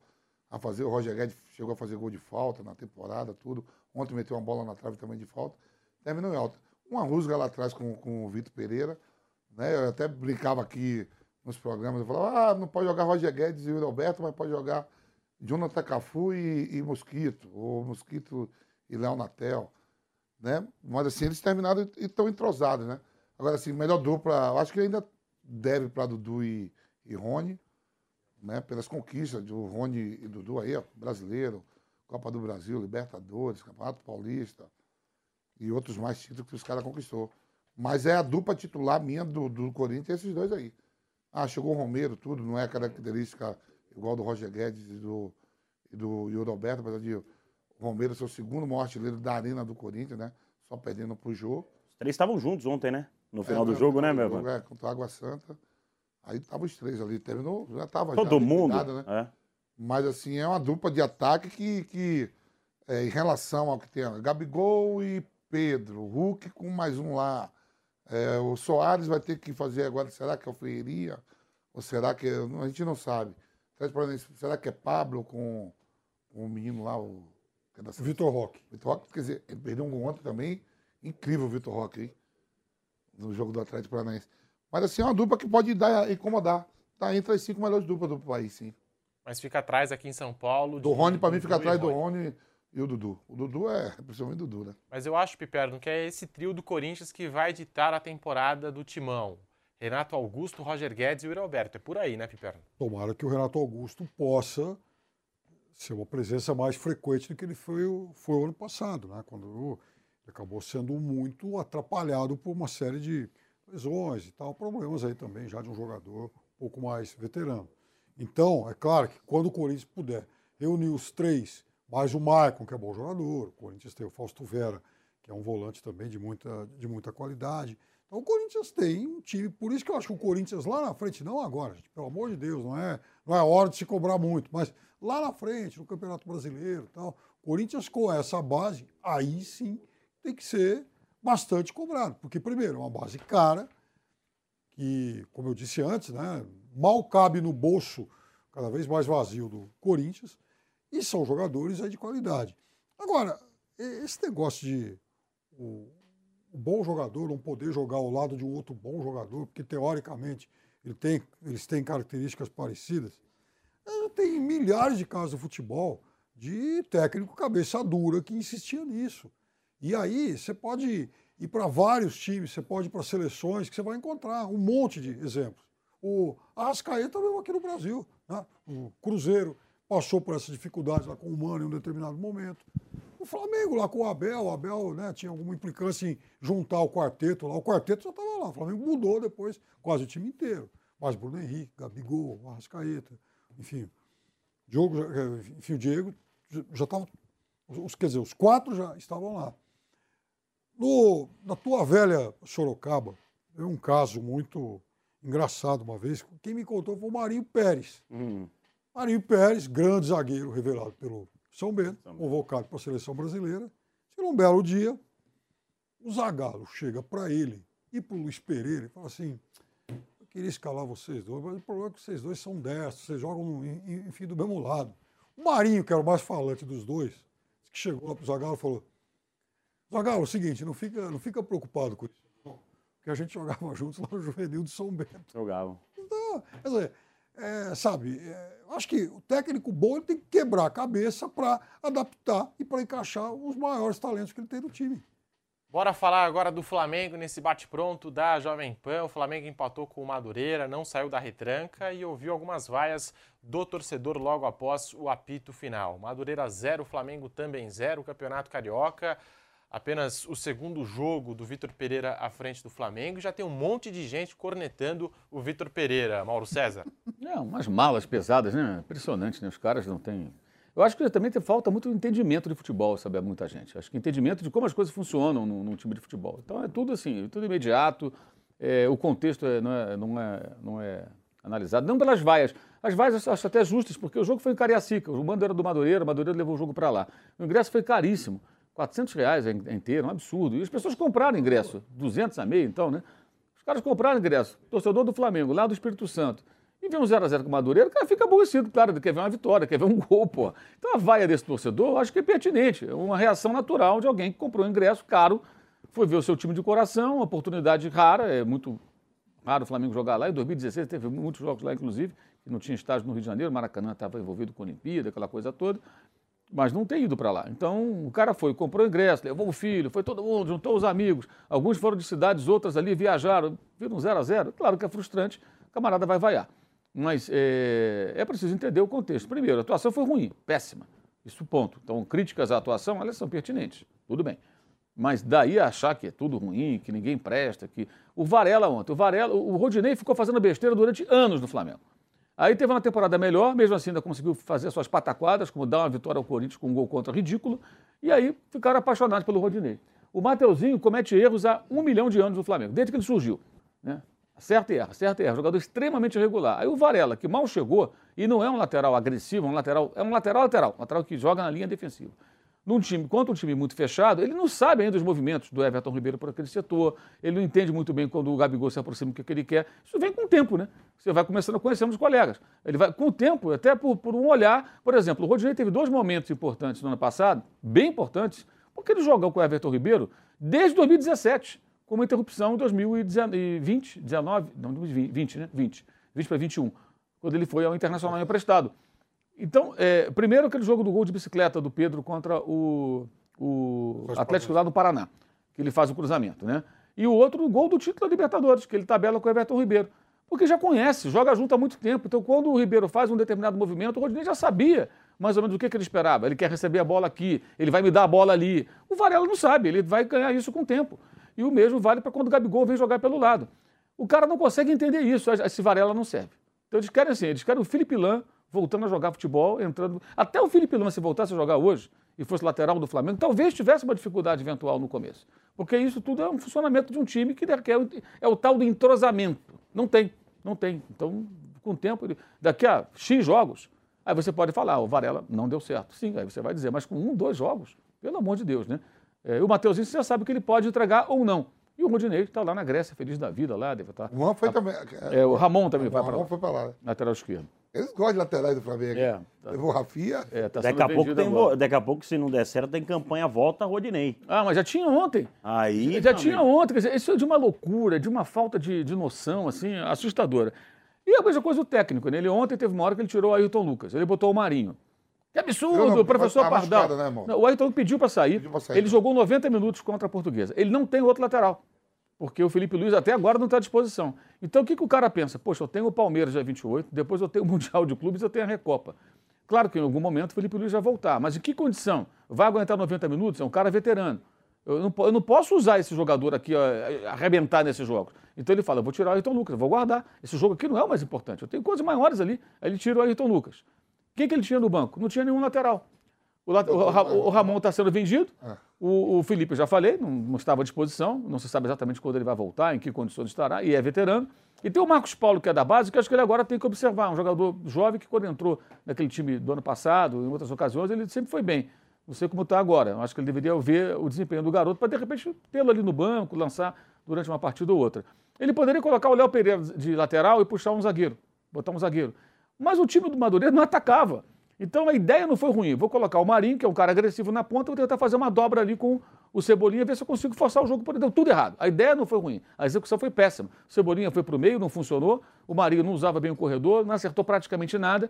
a fazer. O Roger Guedes chegou a fazer gol de falta na temporada, tudo. Ontem meteu uma bola na trave também de falta. Terminou em alta. Uma rusga lá atrás com, com o Vitor Pereira. Né? Eu até brincava aqui nos programas. Eu falava, ah, não pode jogar Roger Guedes e o Roberto, mas pode jogar Jonathan Cafu e, e Mosquito, ou Mosquito e Léo Natel, né? Mas assim, eles terminaram e estão entrosados, né? Agora, assim, melhor dupla, eu acho que ainda deve para Dudu e, e Rony, né? Pelas conquistas do Rony e Dudu aí, ó, brasileiro, Copa do Brasil, Libertadores, Campeonato Paulista e outros mais títulos que os caras conquistou. Mas é a dupla titular minha do, do Corinthians, esses dois aí. Ah, chegou o Romero, tudo, não é característica igual do Roger Guedes e do, e do Yuri Alberto, apesar de o Romero ser o segundo maior artilheiro da arena do Corinthians, né? Só perdendo pro jogo. Os três estavam juntos ontem, né? No final É, do no jogo, né, meu irmão? É, contra a Água Santa. Aí estavam os três ali. Terminou, já tava Todo já mundo. né? É. Mas assim, é uma dupla de ataque que, que é, em relação ao que tem Gabigol e Pedro, Hulk com mais um lá. É, o Soares vai ter que fazer agora, será que é o Ferreiria? Ou será que. A gente não sabe. Será que é Pablo com, com o menino lá, o. que é da Vitor Roque. Vitor Roque, quer dizer, ele perdeu um gol ontem também. Incrível o Vitor Roque, hein? No jogo do Atlético Paranaense. Mas assim, é uma dupla que pode dar, incomodar. Tá entre as cinco melhores duplas do país, sim. Mas fica atrás aqui em São Paulo. Do Rony, pra mim, fica atrás do Rony. E o Dudu. O Dudu é, principalmente o Dudu, né? Mas eu acho, Piperno, que é esse trio do Corinthians que vai ditar a temporada do Timão. Renato Augusto, Roger Guedes e Yuri Alberto. É por aí, né, Piperno? Tomara que o Renato Augusto possa ser uma presença mais frequente do que ele foi, foi o ano passado, né? Quando ele acabou sendo muito atrapalhado por uma série de lesões e tal, problemas aí também já de um jogador um pouco mais veterano. Então, é claro que quando o Corinthians puder reunir os três, mais o Maicon, que é bom jogador, o Corinthians tem o Fausto Vera, que é um volante também de muita, de muita qualidade. Então o Corinthians tem um time, por isso que eu acho que o Corinthians lá na frente, não agora, gente, pelo amor de Deus, não é, não é hora de se cobrar muito, mas lá na frente, no Campeonato Brasileiro e tal, o Corinthians com essa base, aí sim tem que ser bastante cobrado, porque, primeiro, é uma base cara, que, como eu disse antes, né, mal cabe no bolso cada vez mais vazio do Corinthians, e são jogadores aí de qualidade. Agora, esse negócio de o, o bom jogador não poder jogar ao lado de um outro bom jogador, porque teoricamente ele tem, eles têm características parecidas, tem milhares de casos de futebol de técnico cabeça dura que insistia nisso. E aí você pode ir para vários times, você pode ir para seleções que você vai encontrar um monte de exemplos. O Arrascaeta veio aqui no Brasil, né? o Cruzeiro passou por essa dificuldade lá com o Mano em um determinado momento. O Flamengo lá com o Abel, o Abel né, tinha alguma implicância em juntar o quarteto lá, o quarteto já estava lá, o Flamengo mudou depois quase o time inteiro. Mas Bruno Henrique, Gabigol, Arrascaeta, enfim, Diogo, enfim, o Diego já estava, quer dizer, os quatro já estavam lá. No, na tua velha Sorocaba, é um caso muito engraçado uma vez. Quem me contou foi o Marinho Pérez. Hum. Marinho Pérez, grande zagueiro revelado pelo São Bento, convocado para a seleção brasileira. Chegou um belo dia, o Zagallo chega para ele e para o Luiz Pereira e fala assim: Eu queria escalar vocês dois, mas o problema é que vocês dois são destros, vocês jogam, enfim, do mesmo lado. O Marinho, que era o mais falante dos dois, que chegou lá para o Zagallo e falou: Zagallo, é o seguinte, não fica, não fica preocupado com isso, porque a gente jogava [laughs] juntos lá no Juvenil do São Bento. Jogavam. Então, quer dizer, é, sabe, é, acho que o técnico bom ele tem que quebrar a cabeça para adaptar e para encaixar os maiores talentos que ele tem no time. Bora falar agora do Flamengo nesse bate-pronto da Jovem Pan. O Flamengo empatou com o Madureira, não saiu da retranca e ouviu algumas vaias do torcedor logo após o apito final. Madureira 0, Flamengo também 0, Campeonato Carioca. Apenas o segundo jogo do Vitor Pereira à frente do Flamengo. Já tem um monte de gente cornetando o Vitor Pereira, Mauro César. [laughs] É, umas malas pesadas, né? Impressionante, né? Os caras não têm eu acho que também falta muito entendimento de futebol, sabe? Muita gente. Acho que entendimento de como as coisas funcionam num, num time de futebol. Então é tudo assim, tudo imediato. É, o contexto é, não, é, não, é, não é analisado. Não pelas vaias. As vaias acho até justas, porque o jogo foi em Cariacica. O mando era do Madureira, o Madureira levou o jogo para lá. O ingresso foi caríssimo. 400 reais inteiro, um absurdo. E as pessoas compraram ingresso, 200 a meio, então, né? Os caras compraram ingresso. Torcedor do Flamengo, lá do Espírito Santo e vê um 0x0 com o Madureira, o cara fica aborrecido, claro, quer ver uma vitória, quer ver um [laughs] gol, pô. Então a vaia desse torcedor, acho que é pertinente, é uma reação natural de alguém que comprou um ingresso caro, foi ver o seu time de coração, uma oportunidade rara, é muito raro o Flamengo jogar lá. Em 2016 teve muitos jogos lá, inclusive, que não tinha estágio no Rio de Janeiro, Maracanã estava envolvido com a Olimpíada, aquela coisa toda, mas não tem ido para lá. Então o cara foi, comprou ingresso, levou o filho, foi todo mundo, juntou os amigos, alguns foram de cidades, outras ali viajaram, viram 0 a 0 Claro que é frustrante, o camarada vai vaiar. Mas é, é preciso entender o contexto. Primeiro, a atuação foi ruim, péssima. Isso ponto. Então, críticas à atuação, elas são pertinentes. Tudo bem. Mas daí achar que é tudo ruim, que ninguém presta, que. O Varela ontem, o Varela, o Rodinei ficou fazendo besteira durante anos no Flamengo. Aí teve uma temporada melhor, mesmo assim ainda conseguiu fazer suas pataquadas, como dar uma vitória ao Corinthians com um gol contra ridículo, e aí ficaram apaixonados pelo Rodinei. O Mateuzinho comete erros há um milhão de anos no Flamengo, desde que ele surgiu. Né? Certo e erra, certo e erra. Jogador extremamente irregular. Aí o Varela, que mal chegou, e não é um lateral agressivo, é um lateral, é um lateral lateral, um lateral que joga na linha defensiva. Num time, contra um time muito fechado, ele não sabe ainda os movimentos do Everton Ribeiro por aquele setor, ele não entende muito bem quando o Gabigol se aproxima do que ele quer. Isso vem com o tempo, né? Você vai começando a conhecer os colegas. Ele vai, com o tempo, até por, por um olhar, por exemplo, o Rodinei teve dois momentos importantes no ano passado, bem importantes, porque ele jogou com o Everton Ribeiro desde 2017 com uma interrupção em 2020, 19, não, 2020, né? 20, 20 para 21, quando ele foi ao Internacional emprestado. Então, é, primeiro aquele jogo do gol de bicicleta do Pedro contra o, o Atlético lá do Paraná, que ele faz o cruzamento, né? E o outro, o gol do título da Libertadores, que ele tabela com o Everton Ribeiro. Porque já conhece, joga junto há muito tempo. Então, quando o Ribeiro faz um determinado movimento, o Rodinei já sabia mais ou menos o que, que ele esperava. Ele quer receber a bola aqui, ele vai me dar a bola ali. O Varela não sabe, ele vai ganhar isso com o tempo. E o mesmo vale para quando o Gabigol vem jogar pelo lado. O cara não consegue entender isso, esse Varela não serve. Então eles querem assim, eles querem o Felipe Lan voltando a jogar futebol, entrando. Até o Felipe Lan, se voltasse a jogar hoje e fosse lateral do Flamengo, talvez tivesse uma dificuldade eventual no começo. Porque isso tudo é um funcionamento de um time que é o, é o tal do entrosamento. Não tem, não tem. Então, com o tempo, daqui a X jogos, aí você pode falar, o Varela não deu certo. Sim, aí você vai dizer, mas com um, dois jogos, pelo amor de Deus, né? É, e o Mateuzinho você já sabe que ele pode entregar ou não. E o Rodinei está lá na Grécia, feliz da vida lá, deve estar. O Juan foi também. É, o Ramon também O vai para Ramon lá. foi para lá. né? Lateral esquerdo. Eles gostam de laterais do Flamengo. É. Levou o Rafinha. É, tá Daqui a, pouco tem, agora. daqui a pouco, se não der certo, tem campanha Volta Rodinei. Ah, mas já tinha ontem. Aí. Já meu tinha ontem. Quer dizer, isso é de uma loucura, de uma falta de, de noção, assim, assustadora. E a mesma coisa o técnico, né? Ele ontem teve uma hora que ele tirou o Ayrton Lucas. Ele botou o Marinho. Que absurdo, Não, não, o professor tá Pardal. machucado, né? Não, o Ayrton pediu para sair. pra sair. Ele jogou 90 minutos contra a Portuguesa. Ele não tem outro lateral. Porque o Felipe Luiz até agora não está à disposição. Então o que, que o cara pensa? Poxa, eu tenho o Palmeiras dia 28, depois eu tenho o [laughs] Mundial de Clubes eu tenho a Recopa. Claro que em algum momento o Felipe Luiz vai voltar, mas em que condição? Vai aguentar 90 minutos? É um cara veterano. Eu não, eu não posso usar esse jogador aqui, ó, arrebentar nesses jogos. Então ele fala, eu vou tirar o Ayrton Lucas, vou guardar. Esse jogo aqui não é o mais importante. Eu tenho coisas maiores ali. Aí ele tira o Ayrton Lucas. Quem que ele tinha no banco? Não tinha nenhum lateral. O, o Ra- o Ramon está sendo vendido. O, o Felipe, eu já falei, não, não estava à disposição. Não se sabe exatamente quando ele vai voltar, em que condições estará, e é veterano. E tem o Marcos Paulo, que é da base, que acho que ele agora tem que observar. Um jogador jovem que, quando entrou naquele time do ano passado, em outras ocasiões, ele sempre foi bem. Não sei como está agora. Acho que ele deveria ver o desempenho do garoto para, de repente, tê-lo ali no banco, lançar durante uma partida ou outra. Ele poderia colocar o Léo Pereira de lateral e puxar um zagueiro, botar um zagueiro. Mas o time do Madureira não atacava. Então a ideia não foi ruim. Vou colocar o Marinho, que é um cara agressivo na ponta, vou tentar fazer uma dobra ali com o Cebolinha, ver se eu consigo forçar o jogo. Deu tudo errado. A ideia não foi ruim. A execução foi péssima. O Cebolinha foi para o meio, não funcionou. O Marinho não usava bem o corredor, não acertou praticamente nada.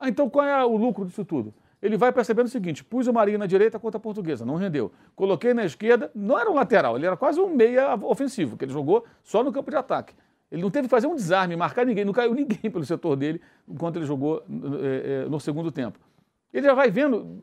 Ah, então qual é o lucro disso tudo? Ele vai percebendo o seguinte: pus o Marinho na direita contra a portuguesa, não rendeu. Coloquei na esquerda, não era um lateral, ele era quase um meia ofensivo, que ele jogou só no campo de ataque. Ele não teve que fazer um desarme, marcar ninguém, não caiu [laughs] ninguém pelo setor dele enquanto ele jogou eh, no segundo tempo. Ele já vai vendo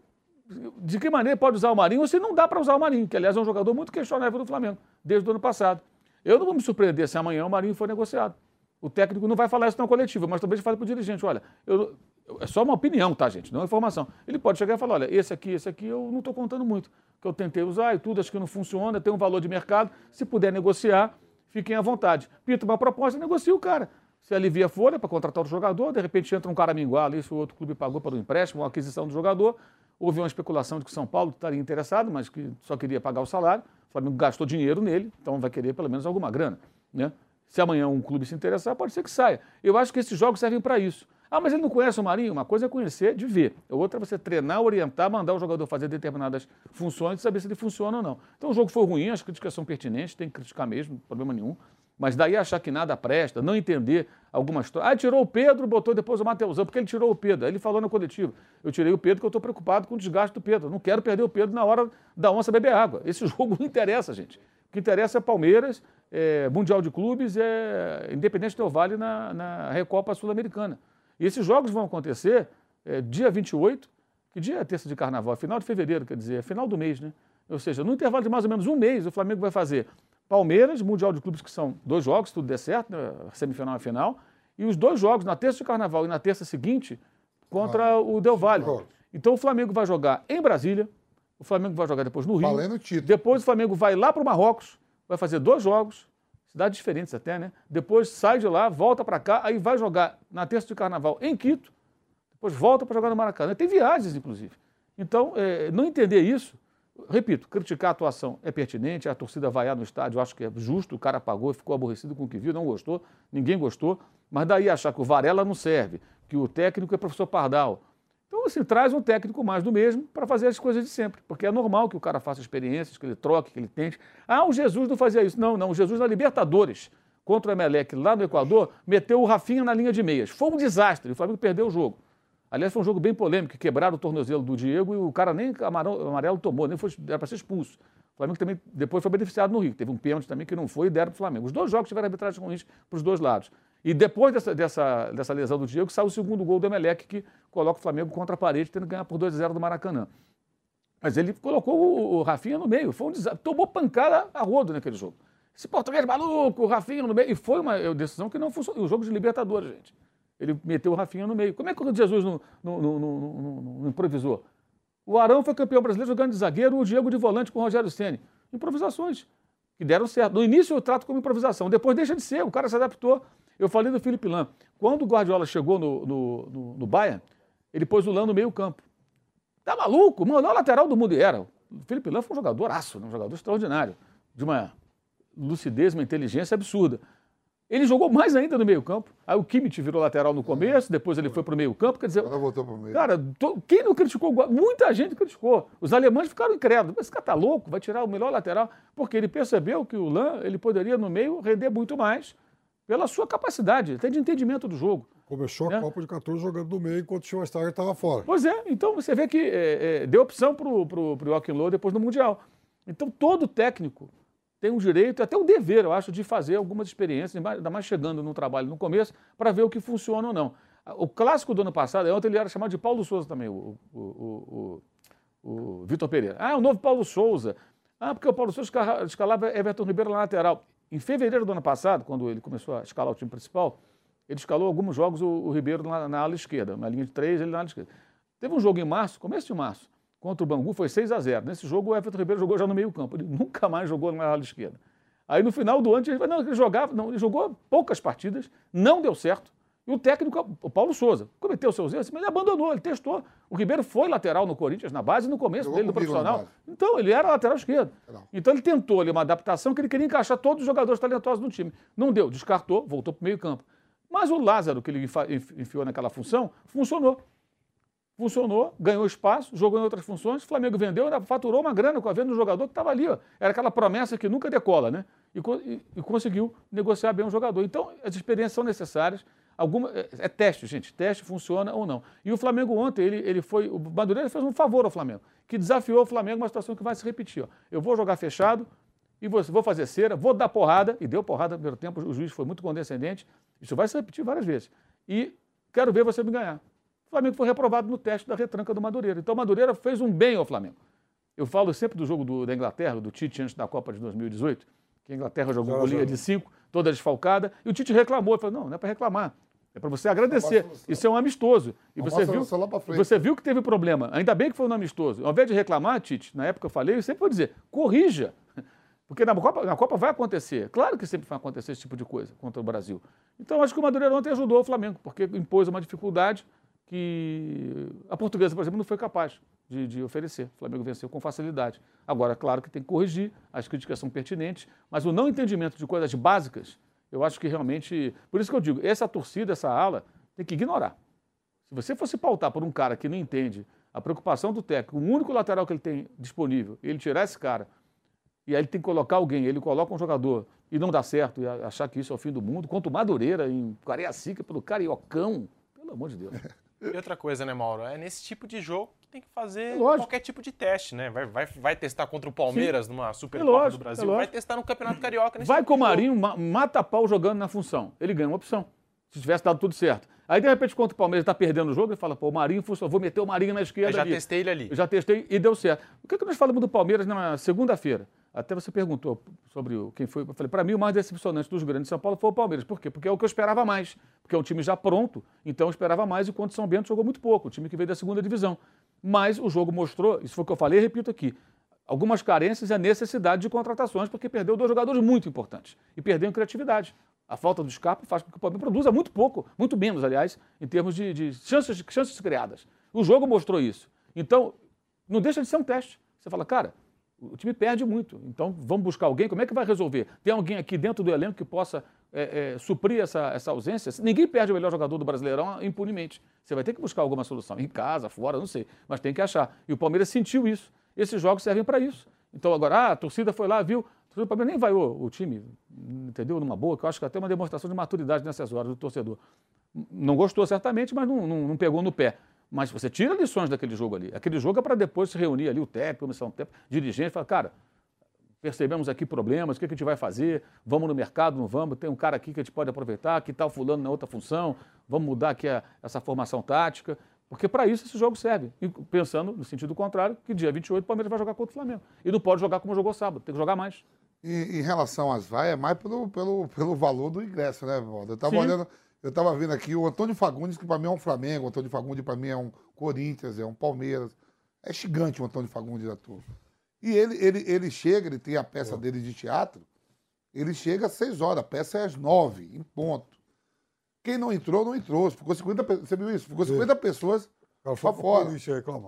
de que maneira pode usar o Marinho ou se não dá para usar o Marinho, que aliás é um jogador muito questionável do Flamengo, desde o ano passado. Eu não vou me surpreender se amanhã o Marinho for negociado. O técnico não vai falar isso na coletiva, mas também fala para o dirigente, olha, eu- é só uma opinião, tá, gente? Não é informação. Ele pode chegar e falar, olha, esse aqui, esse aqui eu não estou contando muito, que eu tentei usar e tudo, acho que não funciona, tem um valor de mercado, se puder negociar, fiquem à vontade. Pinta uma proposta, negocia o cara. Se alivia a folha para contratar o jogador, de repente entra um cara minguar ali, se o outro clube pagou para o empréstimo, uma aquisição do jogador, houve uma especulação de que o São Paulo estaria interessado, mas que só queria pagar o salário, o Flamengo gastou dinheiro nele, então vai querer pelo menos alguma grana, né? Se amanhã um clube se interessar, pode ser que saia. Eu acho que esses jogos servem para isso. Ah, mas ele não conhece o Marinho? Uma coisa é conhecer de ver. Outra é você treinar, orientar, mandar o jogador fazer determinadas funções e saber se ele funciona ou não. Então o jogo foi ruim, as críticas são pertinentes, tem que criticar mesmo, problema nenhum. Mas daí achar que nada presta, não entender alguma história. Ah, tirou o Pedro, botou depois o Mateusão, porque ele tirou o Pedro. Aí ele falou na coletiva, eu tirei o Pedro porque eu estou preocupado com o desgaste do Pedro. Não quero perder o Pedro na hora da onça beber água. [laughs] Esse jogo não interessa, gente. O que interessa é Palmeiras, é Mundial de Clubes, é Independente Del Vale na, na Recopa Sul-Americana. E esses jogos vão acontecer é, dia 28, que dia é terça de carnaval? Final de fevereiro, quer dizer, é final do mês, né? Ou seja, no intervalo de mais ou menos um mês, o Flamengo vai fazer Palmeiras, Mundial de Clubes, que são dois jogos, se tudo der certo, né? semifinal e final, e os dois jogos, na terça de carnaval e na terça seguinte, contra o Del Valle. Então o Flamengo vai jogar em Brasília, o Flamengo vai jogar depois no Rio. Valendo o título. Depois o Flamengo vai lá para o Marrocos, vai fazer dois jogos, cidades diferentes até, né? Depois sai de lá, volta para cá, aí vai jogar na terça de carnaval em Quito, depois volta para jogar no Maracanã. Tem viagens, inclusive. Então, eh, não entender isso, repito, criticar a atuação é pertinente, a torcida vaiar no estádio, acho que é justo, o cara pagou, ficou aborrecido com o que viu, não gostou, ninguém gostou, mas daí achar que o Varela não serve, que o técnico é professor Pardal. Então, assim, traz um técnico mais do mesmo para fazer as coisas de sempre, porque é normal que o cara faça experiências, que ele troque, que ele tente. Ah, o Jesus não fazia isso. Não, não, o Jesus na Libertadores, contra o Emelec lá no Equador, meteu o Rafinha na linha de meias. Foi um desastre, o Flamengo perdeu o jogo. Aliás, foi um jogo bem polêmico, que quebraram o tornozelo do Diego e o cara nem amarelo tomou, nem foi, era para ser expulso. O Flamengo também depois foi beneficiado no Rio. Teve um pênalti também que não foi e deram para o Flamengo. Os dois jogos tiveram arbitragem ruins para os dois lados. E depois dessa, dessa, dessa lesão do Diego, saiu o segundo gol do Emelec, que coloca o Flamengo contra a parede, tendo que ganhar por 2 a 0 do Maracanã. Mas ele colocou o, o Rafinha no meio, foi um desastre. Tomou pancada a rodo naquele jogo. Esse português maluco, o Rafinha no meio. E foi uma decisão que não funcionou. O jogo de Libertadores, gente. Ele meteu o Rafinha no meio. Como é que o Jesus não, não, não- não improvisou? O Arão foi campeão brasileiro jogando de zagueiro, o Diego de volante com o Rogério Ceni. Improvisações que deram certo. No início eu trato como improvisação, depois deixa de ser, o cara se adaptou. Eu falei do Felipe Lan. Quando o Guardiola chegou no, no, no, no Bayern, ele pôs o Lan no meio campo. Tá maluco? Mano, o lateral do mundo. E Era. O Felipe Lan foi um jogador aço, né? um jogador extraordinário, de uma lucidez, uma inteligência absurda. Ele jogou mais ainda no meio-campo. Aí o Kimmich virou lateral no começo, depois ele foi para o meio-campo. Quer dizer, Agora voltou pro meio. cara, to- quem não criticou? Muita gente criticou. Os alemães ficaram incrédulos. Esse cara tá louco, vai tirar o melhor lateral. Porque ele percebeu que o Lan ele poderia no meio render muito mais pela sua capacidade, até de entendimento do jogo. Começou a Copa de 14 jogando no meio enquanto o Schweinsteiger estava fora. Pois é, então você vê que é, é, deu opção para o Joachim Low depois no Mundial. Então todo técnico tem o direito, até o dever, eu acho, de fazer algumas experiências, ainda mais chegando no trabalho no começo, para ver o que funciona ou não. O clássico do ano passado, ontem ele era chamado de Paulo Souza também, o, o, o, o, Vitor Pereira. Ah, o novo Paulo Souza. Ah, porque o Paulo Souza esca- escalava Everton Ribeiro na lateral. Em fevereiro do ano passado, quando ele começou a escalar o time principal, ele escalou alguns jogos o, o Ribeiro na, na ala esquerda, na linha de três, ele na ala esquerda. Teve um jogo em março, começo de março, contra o Bangu, foi 6 a 0 Nesse jogo, o Everton Ribeiro jogou já no meio-campo. Ele [laughs] nunca mais jogou na ala esquerda. Aí no final do ano, ele, não, ele jogava, não, ele jogou poucas partidas, não deu certo. E o técnico, o Paulo Souza, cometeu seus erros, mas ele abandonou, ele testou. O Ribeiro foi lateral no Corinthians, na base, no começo Jogou dele, no profissional. Então, ele era lateral esquerdo. Então, ele tentou ali uma adaptação que ele queria encaixar todos os jogadores talentosos no time. Não deu, descartou, voltou para o meio-campo. Mas o Lázaro, que ele enfiou naquela função, funcionou. Funcionou, ganhou espaço, jogou em outras funções. O Flamengo vendeu, ainda faturou uma grana com a venda do jogador que estava ali. Ó. Era aquela promessa que nunca decola, né? E, e- e conseguiu negociar bem o jogador. Então, as experiências são necessárias. Alguma, é, é teste, gente. Teste funciona ou não. E o Flamengo ontem, ele, ele foi. O Madureira fez um favor ao Flamengo, que desafiou o Flamengo uma situação que vai se repetir. Ó. Eu vou jogar fechado, e vou, vou fazer cera, vou dar porrada, e deu porrada no primeiro tempo, o juiz foi muito condescendente. Isso vai se repetir várias vezes. E quero ver você me ganhar. O Flamengo foi reprovado no teste da retranca do Madureira. Então o Madureira fez um bem ao Flamengo. Eu falo sempre do jogo do- da Inglaterra, do Tite antes da Copa de 2018, que a Inglaterra jogou Zero com a linha zero. de cinco, toda desfalcada, e o Tite reclamou. Ele falou, não, não é para reclamar. É para você agradecer. Isso é um amistoso. E você viu, você viu que teve problema. Ainda bem que foi no amistoso. Ao invés de reclamar, Tite, na época eu falei, eu sempre vou dizer, corrija. [laughs] Porque na Copa, na Copa vai acontecer. Claro que sempre vai acontecer esse tipo de coisa contra o Brasil. Então acho que o Madureira ontem ajudou o Flamengo, porque impôs uma dificuldade que a portuguesa, por exemplo, não foi capaz de, de oferecer. O Flamengo venceu com facilidade. Agora, claro que tem que corrigir, as críticas são pertinentes, mas o não entendimento de coisas básicas, eu acho que realmente. Por isso que eu digo, essa torcida, essa ala, tem que ignorar. Se você fosse pautar por um cara que não entende a preocupação do técnico, o único lateral que ele tem disponível, ele tirar esse cara, e aí ele tem que colocar alguém, ele coloca um jogador e não dá certo, e achar que isso é o fim do mundo, quanto Madureira em Cariacica pelo Cariocão, pelo amor de Deus. E outra coisa, né, Mauro? É nesse tipo de jogo que tem que fazer É lógico. qualquer tipo de teste, né? Vai, vai, vai testar contra o Palmeiras numa É Supercopa lógico, do é Brasil, vai lógico. testar no Campeonato Carioca. Nesse Vai tipo com o. Marinho, ma- mata pau jogando na função. Ele ganha uma opção. Se tivesse dado tudo certo. Aí, de repente, quando o Palmeiras está perdendo o jogo, ele fala, pô, o Marinho funcionou, vou meter o Marinho na esquerda. Eu já ali. testei ele ali. Eu já testei e deu certo. O que, é que nós falamos do Palmeiras na segunda-feira? Até você perguntou sobre quem foi. Eu falei, para mim, o mais decepcionante dos grandes de São Paulo foi o Palmeiras. Por quê? Porque é o que eu esperava mais. Porque é um time já pronto, então eu esperava mais, enquanto São Bento jogou muito pouco, o time que veio da segunda divisão. Mas o jogo mostrou, isso foi o que eu falei e repito aqui, algumas carências e a necessidade de contratações, porque perdeu dois jogadores muito importantes. E perdeu em criatividade. A falta do Scarpa faz com que o Palmeiras produza muito pouco, muito menos, aliás, em termos de, de chances, chances criadas. O jogo mostrou isso. Então, não deixa de ser um teste. Você fala, cara, o time perde muito. Então, vamos buscar alguém. Como é que vai resolver? Tem alguém aqui dentro do elenco que possa é, é, suprir essa, essa ausência? Ninguém perde o melhor jogador do Brasileirão impunemente. Você vai ter que buscar alguma solução. Em casa, fora, não sei. Mas tem que achar. E o Palmeiras sentiu isso. Esses jogos servem para isso. Então, agora, ah, a torcida foi lá, viu. Do Palmeiras nem vaiou o time, entendeu? Numa boa, que eu acho que até uma demonstração de maturidade nessas horas do torcedor. Não gostou certamente, mas não, não, não pegou no pé. Mas você tira lições daquele jogo ali. Aquele jogo é para depois se reunir ali, o técnico, comissão técnica, dirigente, e falar, cara, percebemos aqui problemas, o que, que a gente vai fazer? Vamos no mercado, não vamos? Tem um cara aqui que a gente pode aproveitar, que tal fulano na outra função, vamos mudar aqui a- essa formação tática. Porque para isso esse jogo serve. E pensando no sentido contrário, que dia 28 o Palmeiras vai jogar contra o Flamengo. E não pode jogar como jogou sábado, tem que jogar mais. Em, em relação às vaias, é mais pelo, pelo, pelo valor do ingresso, né, Valdo? Eu estava olhando, eu estava vendo aqui o Antônio Fagundes, que para mim é um Flamengo, o Antônio Fagundes para mim é um Corinthians, é um Palmeiras. É gigante o Antônio Fagundes turma. E ele, ele, ele chega, ele tem a peça dele de teatro, ele chega às seis horas, a peça é às nove, em ponto. Quem não entrou, não entrou. Ficou 50 pe- Você viu isso? Ficou 50 pessoas pra fora.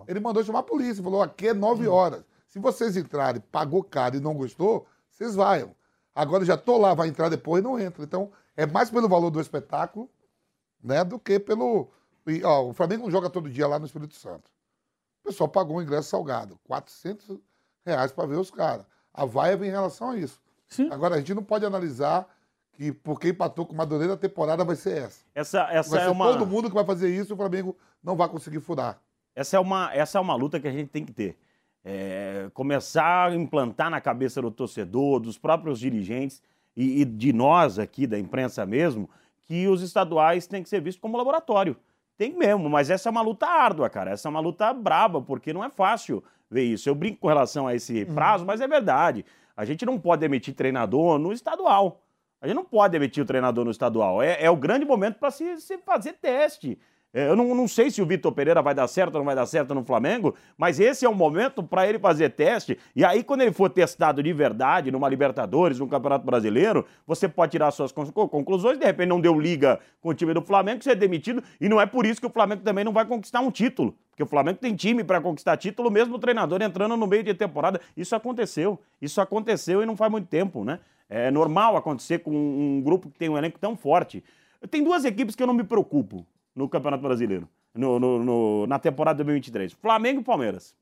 Ele mandou chamar a polícia, falou: aqui é 9 horas. Se vocês entrarem, pagou caro e não gostou, vocês vaiam. Agora já tô lá, vai entrar depois e não entra. Então, é mais pelo valor do espetáculo, né, do que pelo. e, ó, o Flamengo não joga todo dia lá no Espírito Santo. O pessoal pagou um ingresso salgado, 400 reais para ver os caras. A vaia vem em relação a isso. Agora, a gente não pode analisar que porque empatou com o Madureira, a temporada vai ser essa. Essa, essa vai é ser uma. todo mundo que vai fazer isso o Flamengo não vai conseguir furar. Essa é uma, essa é uma luta que a gente tem que ter. É, começar a implantar na cabeça do torcedor, dos próprios dirigentes e, e de nós aqui, da imprensa mesmo, que os estaduais têm que ser vistos como laboratório. Tem mesmo, mas essa é uma luta árdua, cara. Essa é uma luta braba, porque não é fácil ver isso. Eu brinco com relação a esse prazo, mas é verdade. A gente não pode demitir treinador no estadual. A gente não pode demitir o treinador no estadual. É, é o grande momento para se, se fazer teste. É, Eu não, não sei se o Vitor Pereira vai dar certo ou não vai dar certo no Flamengo, mas esse é o momento para ele fazer teste. E aí, quando ele for testado de verdade numa Libertadores, num Campeonato Brasileiro, você pode tirar suas con- conclusões. De repente, não deu liga com o time do Flamengo, ser demitido. E não é por isso que o Flamengo também não vai conquistar um título. Porque o Flamengo tem time para conquistar título, mesmo o treinador entrando no meio de temporada. Isso aconteceu. Isso aconteceu e não faz muito tempo, né? É normal acontecer com um grupo que tem um elenco tão forte. Tem duas equipes que eu não me preocupo no Campeonato Brasileiro, no- no- no- na temporada 2023. Flamengo e Palmeiras.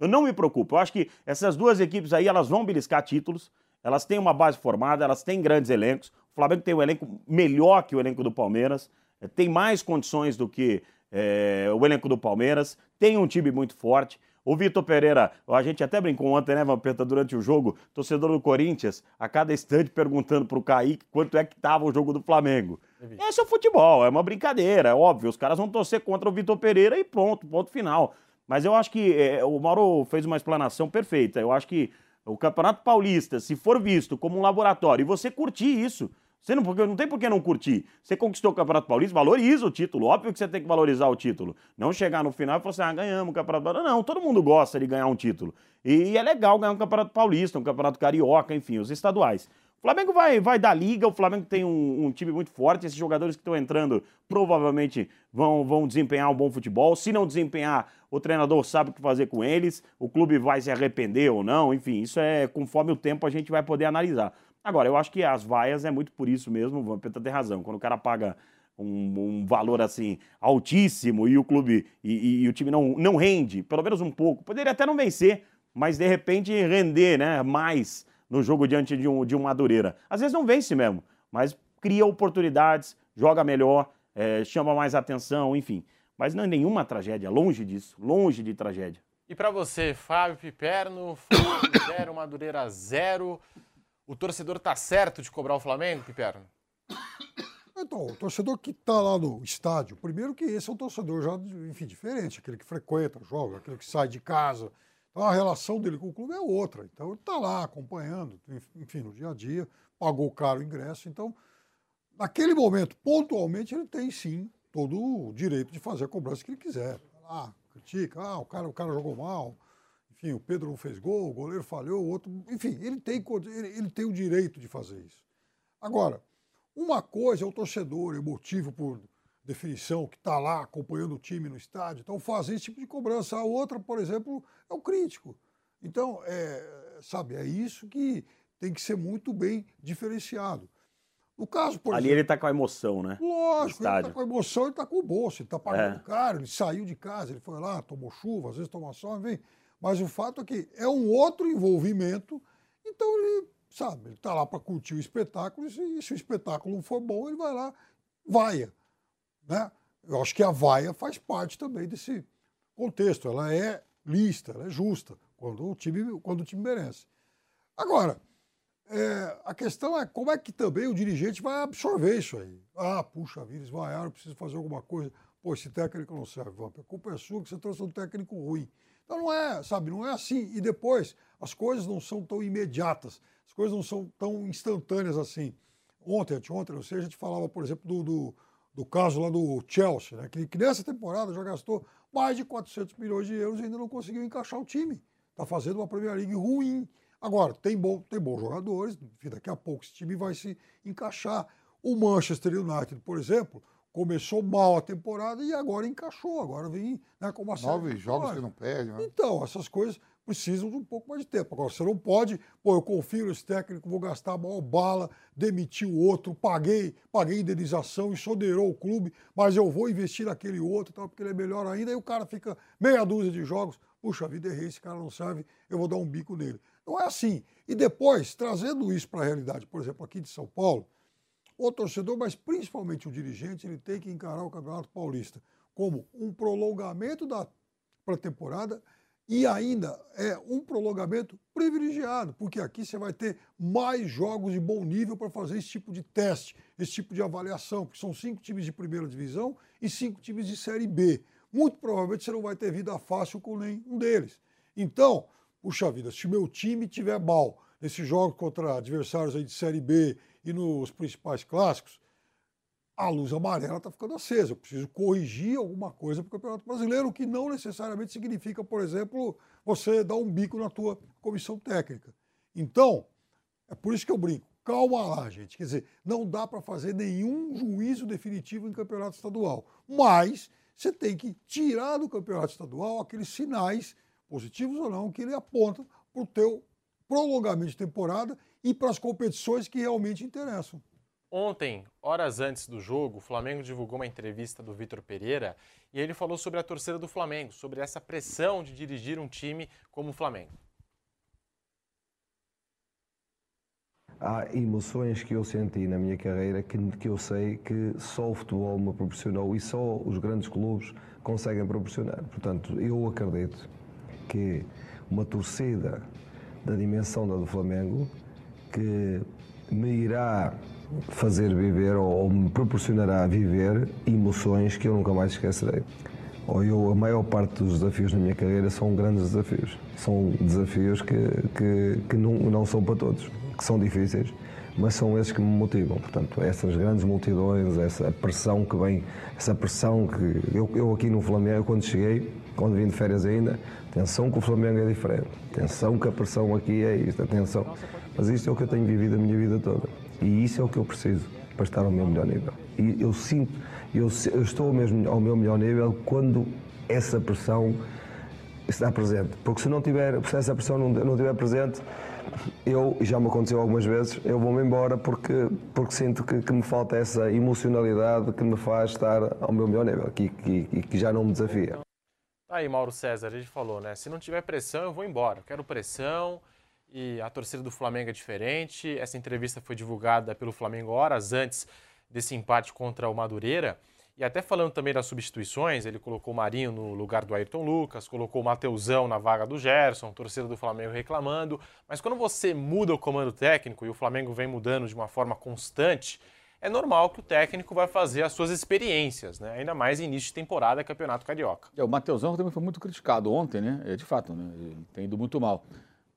Eu não me preocupo. Eu acho que essas duas equipes aí, elas vão beliscar títulos. Elas têm uma base formada, elas têm grandes elencos. O Flamengo tem um elenco melhor que o elenco do Palmeiras. eh, Tem mais condições do que eh, o elenco do Palmeiras. Tem um time muito forte. O Vitor Pereira, a gente até brincou ontem, né, Vampeta, durante o jogo, torcedor do Corinthians, a cada instante perguntando pro Kaique quanto é que tava o jogo do Flamengo. Esse é o futebol, é uma brincadeira, é óbvio. Os caras vão torcer contra o Vitor Pereira e pronto, ponto final. Mas eu acho que é, o Mauro fez uma explanação perfeita. Eu acho que o Campeonato Paulista, se for visto como um laboratório, e você curtir isso, você não, não tem por que não curtir. Você conquistou o Campeonato Paulista, valoriza o título. Óbvio que você tem que valorizar o título. Não chegar no final e falar assim, ah, ganhamos o Campeonato Paulista. Não, todo mundo gosta de ganhar um título. E é legal ganhar um Campeonato Paulista, um Campeonato Carioca, enfim, os estaduais. O Flamengo vai, vai dar liga, o Flamengo tem um, um time muito forte, esses jogadores que estão entrando provavelmente vão, vão desempenhar um bom futebol. Se não desempenhar, o treinador sabe o que fazer com eles, o clube vai se arrepender ou não, enfim, isso é conforme o tempo a gente vai poder analisar. Agora, eu acho que as vaias é muito por isso mesmo, o Vampeta tem razão. Quando o cara paga um, um valor assim altíssimo e o clube e, e- e o time não, não rende, pelo menos um pouco, poderia até não vencer, mas de repente render né, mais no jogo diante de um, de um Madureira. Às vezes não vence mesmo, mas cria oportunidades, joga melhor, eh, chama mais atenção, enfim. Mas não é nenhuma tragédia, longe disso, longe de tragédia. E para você, Fábio Piperno, Flamengo [coughs] 0, Madureira 0. O torcedor tá certo de cobrar o Flamengo, Piperno? Então, o torcedor que está lá no estádio, primeiro que esse é um torcedor já, enfim, diferente, aquele que frequenta, joga, aquele que sai de casa. Então a relação dele com o clube é outra. Então ele está lá acompanhando, enfim, no dia a dia, pagou caro o ingresso. Então, naquele momento, pontualmente, ele tem sim todo o direito de fazer a cobrança que ele quiser. Lá, critica, ah, o cara, o cara jogou mal, enfim, o Pedro não fez gol, o goleiro falhou, o outro. Enfim, ele tem, ele tem o direito de fazer isso. Agora, uma coisa é o torcedor emotivo por definição, que está lá acompanhando o time no estádio, então fazer esse tipo de cobrança. A outra, por exemplo, é o crítico. Então, é, sabe, é isso que tem que ser muito bem diferenciado. No caso, por Ali exemplo. ele tá com a emoção, né? Lógico, ele estádio. está com emoção, ele está com o bolso, ele está pagando É. caro, ele saiu de casa, ele foi lá, tomou chuva, às vezes toma sol, enfim. Mas o fato é que é um outro envolvimento, então ele, sabe, ele está lá para curtir o espetáculo, e se, se o espetáculo não for bom, ele vai lá, vaia. Né? Eu acho que a vaia faz parte também desse contexto, ela é lista, ela é justa, quando o time, quando o time merece. Agora, é, a questão é como é que também o dirigente vai absorver isso aí. Ah, puxa vida, eles vaiaram, eu preciso fazer alguma coisa. Pô, esse técnico não serve, Vamp. A culpa é sua que você trouxe um técnico ruim. Então não é, sabe, não é assim. E depois, as coisas não são tão imediatas, as coisas não são tão instantâneas assim. Ontem, anteontem, não sei, a gente falava, por exemplo, do, do, do caso lá do Chelsea, né? que, que nessa temporada já gastou mais de 400 milhões de euros e ainda não conseguiu encaixar o time. Está fazendo uma Premier League ruim. Agora, tem, bom, tem bons jogadores, daqui a pouco esse time vai se encaixar. O Manchester United, por exemplo, começou mal a temporada e agora encaixou. Agora vem né, com uma Nove jogos que não perde, né? Então, essas coisas. Precisam de um pouco mais de tempo. Agora, você não pode, pô, eu confio nesse técnico, vou gastar a maior bala, demitir o outro, paguei, paguei indenização, exonerou o clube, mas eu vou investir naquele outro, tal, porque ele é melhor ainda, e o cara fica meia dúzia de jogos, puxa vida, errei, esse cara não serve, eu vou dar um bico nele. Não é assim. E depois, trazendo isso para a realidade, por exemplo, aqui de São Paulo, o torcedor, mas principalmente o dirigente, ele tem que encarar o Campeonato Paulista como um prolongamento da pré-temporada e ainda é um prolongamento privilegiado, porque aqui você vai ter mais jogos de bom nível para fazer esse tipo de teste, esse tipo de avaliação, porque são cinco times de primeira divisão e cinco times de Série B. Muito provavelmente você não vai ter vida fácil com nenhum deles. Então, puxa vida, se meu time tiver mal nesses jogos contra adversários aí de Série B e nos principais clássicos, a luz amarela está ficando acesa. Eu preciso corrigir alguma coisa para o Campeonato Brasileiro, o que não necessariamente significa, por exemplo, você dar um bico na tua comissão técnica. Então, é por isso que eu brinco. Calma lá, gente. Quer dizer, não dá para fazer nenhum juízo definitivo em campeonato estadual. Mas você tem que tirar do campeonato estadual aqueles sinais, positivos ou não, que ele aponta para o teu prolongamento de temporada e para as competições que realmente interessam. Ontem, horas antes do jogo, o Flamengo divulgou uma entrevista do Vitor Pereira e ele falou sobre a torcida do Flamengo, sobre essa pressão de dirigir um time como o Flamengo. Há emoções que eu senti na minha carreira que, que eu sei que só o futebol me proporcionou e só os grandes clubes conseguem proporcionar. Portanto, eu acredito que uma torcida da dimensão da do Flamengo que me irá fazer viver ou, me proporcionará viver emoções que eu nunca mais esquecerei. Ou eu, a maior parte dos desafios na minha carreira são grandes desafios. São desafios que, que, que não, não são para todos, que são difíceis, mas são esses que me motivam. Portanto, essas grandes multidões, essa pressão que vem, essa pressão que eu, eu aqui no Flamengo, quando cheguei, quando vim de férias ainda, atenção que o Flamengo é diferente, atenção que a pressão aqui é isto, atenção. Mas isto é o que eu tenho vivido a minha vida toda. E isso é o que eu preciso para estar ao meu melhor nível. E eu sinto, eu, eu estou mesmo ao meu melhor nível quando essa pressão está presente. Porque se não tiver, se essa pressão não, não estiver presente, eu, já me aconteceu algumas vezes, eu vou-me embora porque, porque sinto que, que, me falta essa emocionalidade que me faz estar ao meu melhor nível e que, que, que, já não me desafia. Tá aí, Mauro César, a gente falou, né? Se não tiver pressão, eu vou embora. Eu quero pressão, e a torcida do Flamengo é diferente. Essa entrevista foi divulgada pelo Flamengo horas antes desse empate contra o Madureira. E até falando também das substituições, ele colocou o Marinho no lugar do Ayrton Lucas, colocou o Mateusão na vaga do Gerson, torcida do Flamengo reclamando. Mas quando você muda o comando técnico e o Flamengo vem mudando de uma forma constante, é normal que o técnico vai fazer as suas experiências, né? ainda mais início de temporada, Campeonato Carioca. É, o Mateusão também foi muito criticado ontem, né? É, de fato, né? Ele tem ido muito mal.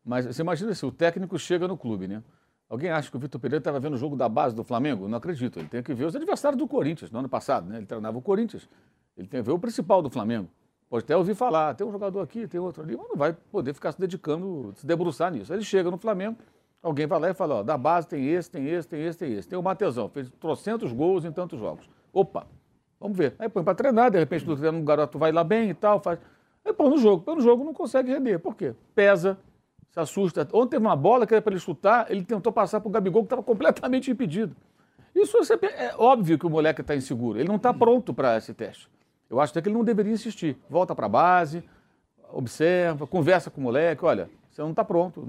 Mas você imagina se o técnico chega no clube, né? Alguém acha que o Vitor Pereira estava vendo o jogo da base do Flamengo? Não acredito. Ele tem que ver os adversários do Corinthians no ano passado, né? Ele treinava o Corinthians. Ele tem que ver o principal do Flamengo. Pode até ouvir falar, tem um jogador aqui, tem outro ali, mas não vai poder ficar se dedicando, se debruçar nisso. Ele chega no Flamengo, alguém vai lá e fala, ó, da base tem esse, tem esse, tem esse, tem esse. Tem o Mateusão, fez trocentos gols em tantos jogos. Opa, vamos ver. Aí põe para treinar, de repente um garoto vai lá bem e tal, faz. Aí põe no jogo, põe no jogo não consegue render. Por quê? Pesa, se assusta. Ontem teve uma bola que era para ele chutar, ele tentou passar para o Gabigol, que estava completamente impedido. Isso é óbvio que o moleque está inseguro. Ele não está pronto para esse teste. Eu acho até que ele não deveria insistir. Volta para a base, observa, conversa com o moleque. Olha, você não está pronto.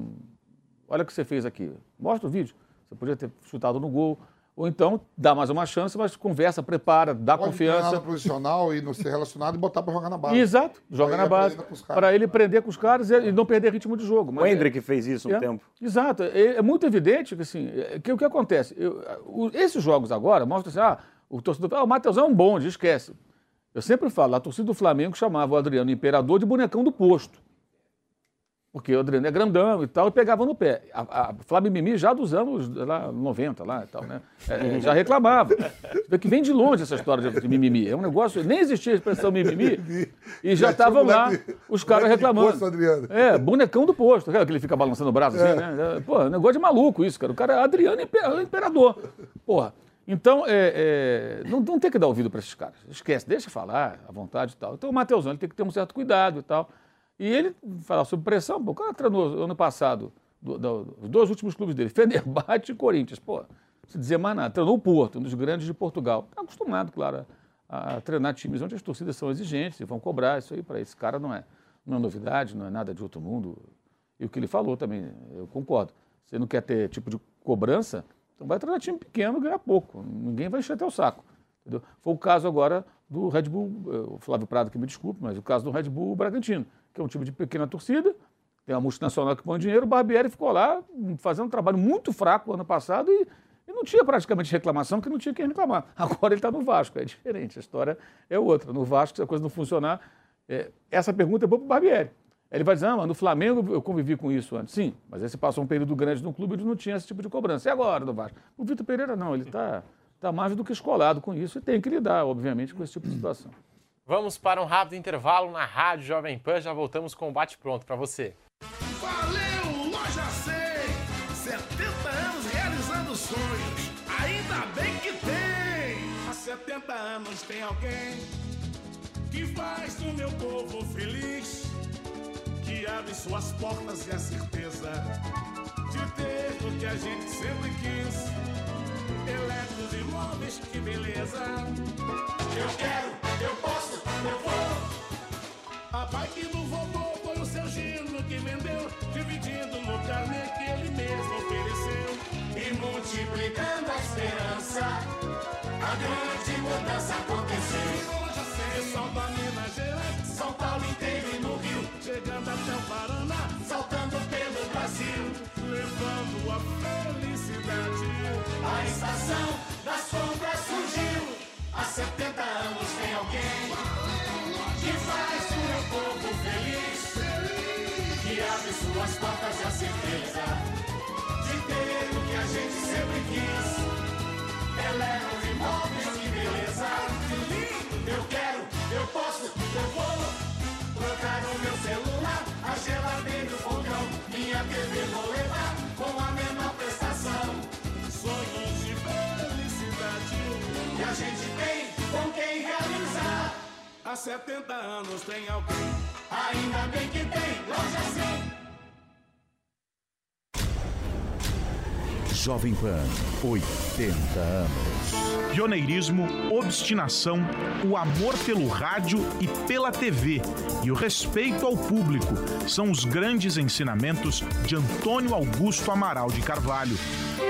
Olha o que você fez aqui. Mostra o vídeo. Você podia ter chutado no gol. Ou então dá mais uma chance, mas conversa, prepara, dá Pode confiança. Pode profissional e não ser relacionado e botar para jogar na base. Exato, joga na base. Para ele prender com os caras e não perder ritmo de jogo. Mas o Hendrick é, fez isso um é, tempo. Exato. É, é, muito evidente que, assim, é, que o que acontece? Eu, o, esses jogos agora mostram assim, ah, o torcedor ah, o Matheus é um bonde, esquece. Eu sempre falo, a torcida do Flamengo chamava o Adriano Imperador de bonecão do posto porque o Adriano é grandão e tal, e pegava no pé. A, a Flávio Mimi já dos anos lá, 90 lá e tal, né? É, já reclamava. Vê que vem de longe essa história de, mimimi. É um negócio, nem existia a expressão mimimi, e já estavam lá os caras reclamando. Posto, Adriano. É, bonecão do posto, que ele fica balançando o braço assim, é. né? Pô, é negócio de maluco isso, cara. O cara é Adriano Imperador. Porra. Então, é, é, não, não tem que dar ouvido para esses caras. Esquece, deixa falar à vontade e tal. Então, o Mateusão ele tem que ter um certo cuidado e tal. E ele fala sobre pressão, pô, o cara treinou ano passado, do, do, os dois últimos clubes dele, [laughs] Fenerbahçe e Corinthians, pô, não se dizer mais nada. Treinou o Porto, um dos grandes de Portugal. Está acostumado, claro, a, a, treinar times onde as torcidas são exigentes e vão cobrar. Isso aí para esse cara não é, não é novidade, não é nada de outro mundo. E o que ele falou também, eu concordo. Você não quer ter tipo de cobrança, então vai treinar time pequeno, ganhar pouco. Ninguém vai encher até o saco. Entendeu? Foi o caso agora do Red Bull, eh, o Flávio Prado que me desculpe, mas o caso do Red Bull Bragantino, que é um time de pequena torcida, tem uma multinacional que põe dinheiro, o Barbieri ficou lá fazendo um trabalho muito fraco ano passado e, e não tinha praticamente reclamação, que não tinha quem reclamar. [laughs] Agora ele está no Vasco, é diferente, a história é outra. No Vasco, se a coisa não funcionar, é, essa pergunta é boa para o Barbieri. Ele vai dizer, ah, mas no Flamengo eu convivi com isso antes. Sim, mas aí você passou um período grande no clube e não tinha esse tipo de cobrança. E agora, do Vasco? O Vitor Pereira não, ele está tá mais do que escolado com isso e tem que lidar, obviamente, com esse tipo de situação. Vamos para um rápido intervalo na Rádio Jovem Pan, já voltamos com o bate-pronto para você. Valeu, Loja 100! 70 anos realizando sonhos, ainda bem que tem! Há 70 anos tem alguém que faz do meu povo feliz, que abre suas portas e a certeza de ter o que a gente sempre quis. Eletros e móveis, que beleza! Eu quero, eu posso, eu vou! A bike do vovô foi o seu Gino que vendeu, dividindo no carnê que ele mesmo ofereceu. E multiplicando a esperança, a grande mudança aconteceu. De Salta Minas Gerais, São Paulo inteiro e no Rio, chegando até o Paraná, saltando pelo Brasil, levando a felicidade. A estação das compras surgiu, há 70 anos portas e a certeza de ter o que a gente sempre quis. Eleva os imóveis, que beleza. Eu quero, eu posso, eu vou trocar o meu celular, a geladeira, o fogão, minha TV vou levar com a menor prestação. Sonhos de felicidade que a gente tem com quem realizar. Há 70 anos tem alguém, ainda bem que tem, loja 100. Jovem Pan, 80 anos. Pioneirismo, obstinação, o amor pelo rádio e pela TV e o respeito ao público são os grandes ensinamentos de Antônio Augusto Amaral de Carvalho.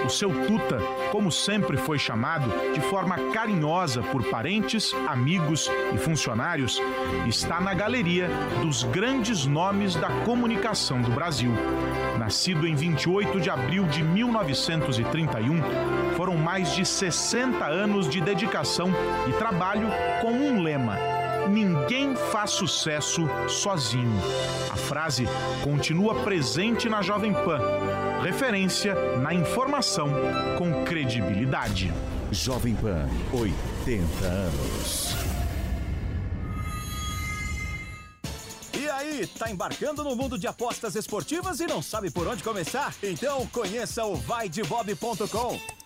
O seu Tuta, como sempre foi chamado, de forma carinhosa por parentes, amigos e funcionários, está na galeria dos grandes nomes da comunicação do Brasil. Nascido em 28 de abril de 1931, foram mais de 60 anos de dedicação e trabalho com um lema: Ninguém faz sucesso sozinho. A frase continua presente na Jovem Pan. Referência na informação com credibilidade. Jovem Pan, 80 anos. E aí, tá embarcando no mundo de apostas esportivas e não sabe por onde começar? Então conheça o vaidebob.com.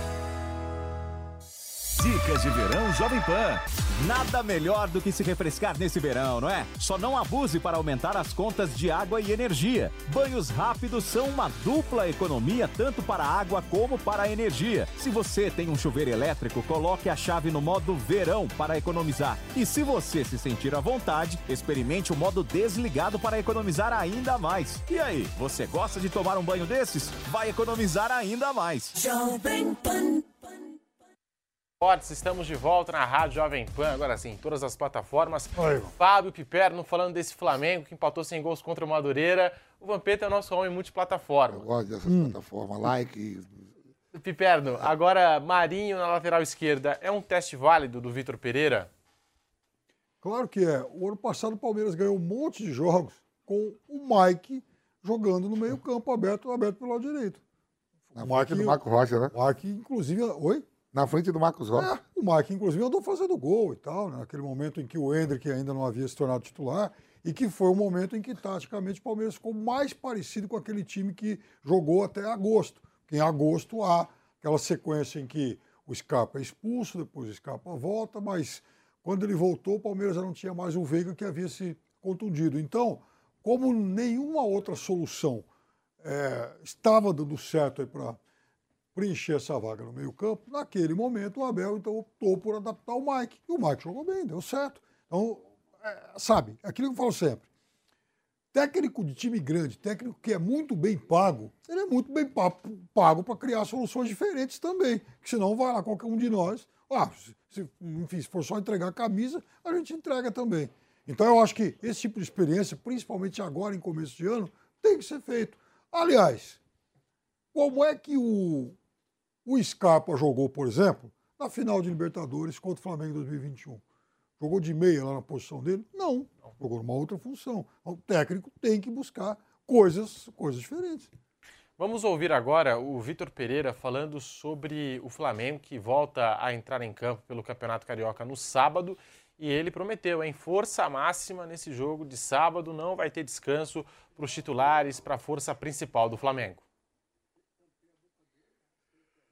Dicas de verão Jovem Pan. Nada melhor do que se refrescar nesse verão, não é? Só não abuse para aumentar as contas de água e energia. Banhos rápidos são uma dupla economia tanto para a água como para a energia. Se você tem um chuveiro elétrico, coloque a chave no modo verão para economizar. E se você se sentir à vontade, experimente o modo desligado para economizar ainda mais. E aí, você gosta de tomar um banho desses? Vai economizar ainda mais. Jovem Pan. Esportes, estamos de volta na Rádio Jovem Pan, agora sim, em todas as plataformas. Oi. Fábio Piperno falando desse Flamengo que empatou sem gols contra o Madureira. O Vampeta é o nosso homem multiplataforma. Eu gosto dessas plataformas, like. Piperno, agora Marinho na lateral esquerda. É um teste válido do Vitor Pereira? Claro que é. O ano passado o Palmeiras ganhou um monte de jogos com o Mike jogando no meio campo aberto, aberto pelo lado direito. Na frente do Marco Rocha, né? O Mike, inclusive... Oi? Na frente do Marcos Rocha. É, o Mike, inclusive, andou fazendo gol e tal, né? naquele momento em que o Hendrick ainda não havia se tornado titular, e que foi o momento em que, taticamente, o Palmeiras ficou mais parecido com aquele time que jogou até agosto. Porque em agosto há aquela sequência em que o Scarpa é expulso, depois o Scarpa volta, mas quando ele voltou, o Palmeiras já não tinha mais o Veiga que havia se contundido. Então, como nenhuma outra solução é, estava dando certo para preencher essa vaga no meio-campo, naquele momento o Abel então optou por adaptar o Mike. E o Mike jogou bem, deu certo. Então, é, sabe, é aquilo que eu falo sempre. Técnico de time grande, técnico que é muito bem pago, ele é muito bem pa- pago para criar soluções diferentes também. Que senão vai lá qualquer um de nós. Ah, se- enfim, se for só entregar a camisa, a gente entrega também. Então eu acho que esse tipo de experiência, principalmente agora em começo de ano, tem que ser feito. Aliás, como é que o, o Scarpa jogou, por exemplo, na final de Libertadores contra o Flamengo em 2021? Jogou de meia lá na posição dele? Não. Jogou numa outra função. O técnico tem que buscar coisas, coisas diferentes. Vamos ouvir agora o Vitor Pereira falando sobre o Flamengo que volta a entrar em campo pelo Campeonato Carioca no sábado. E ele prometeu, em força máxima nesse jogo de sábado, não vai ter descanso para os titulares, para a força principal do Flamengo.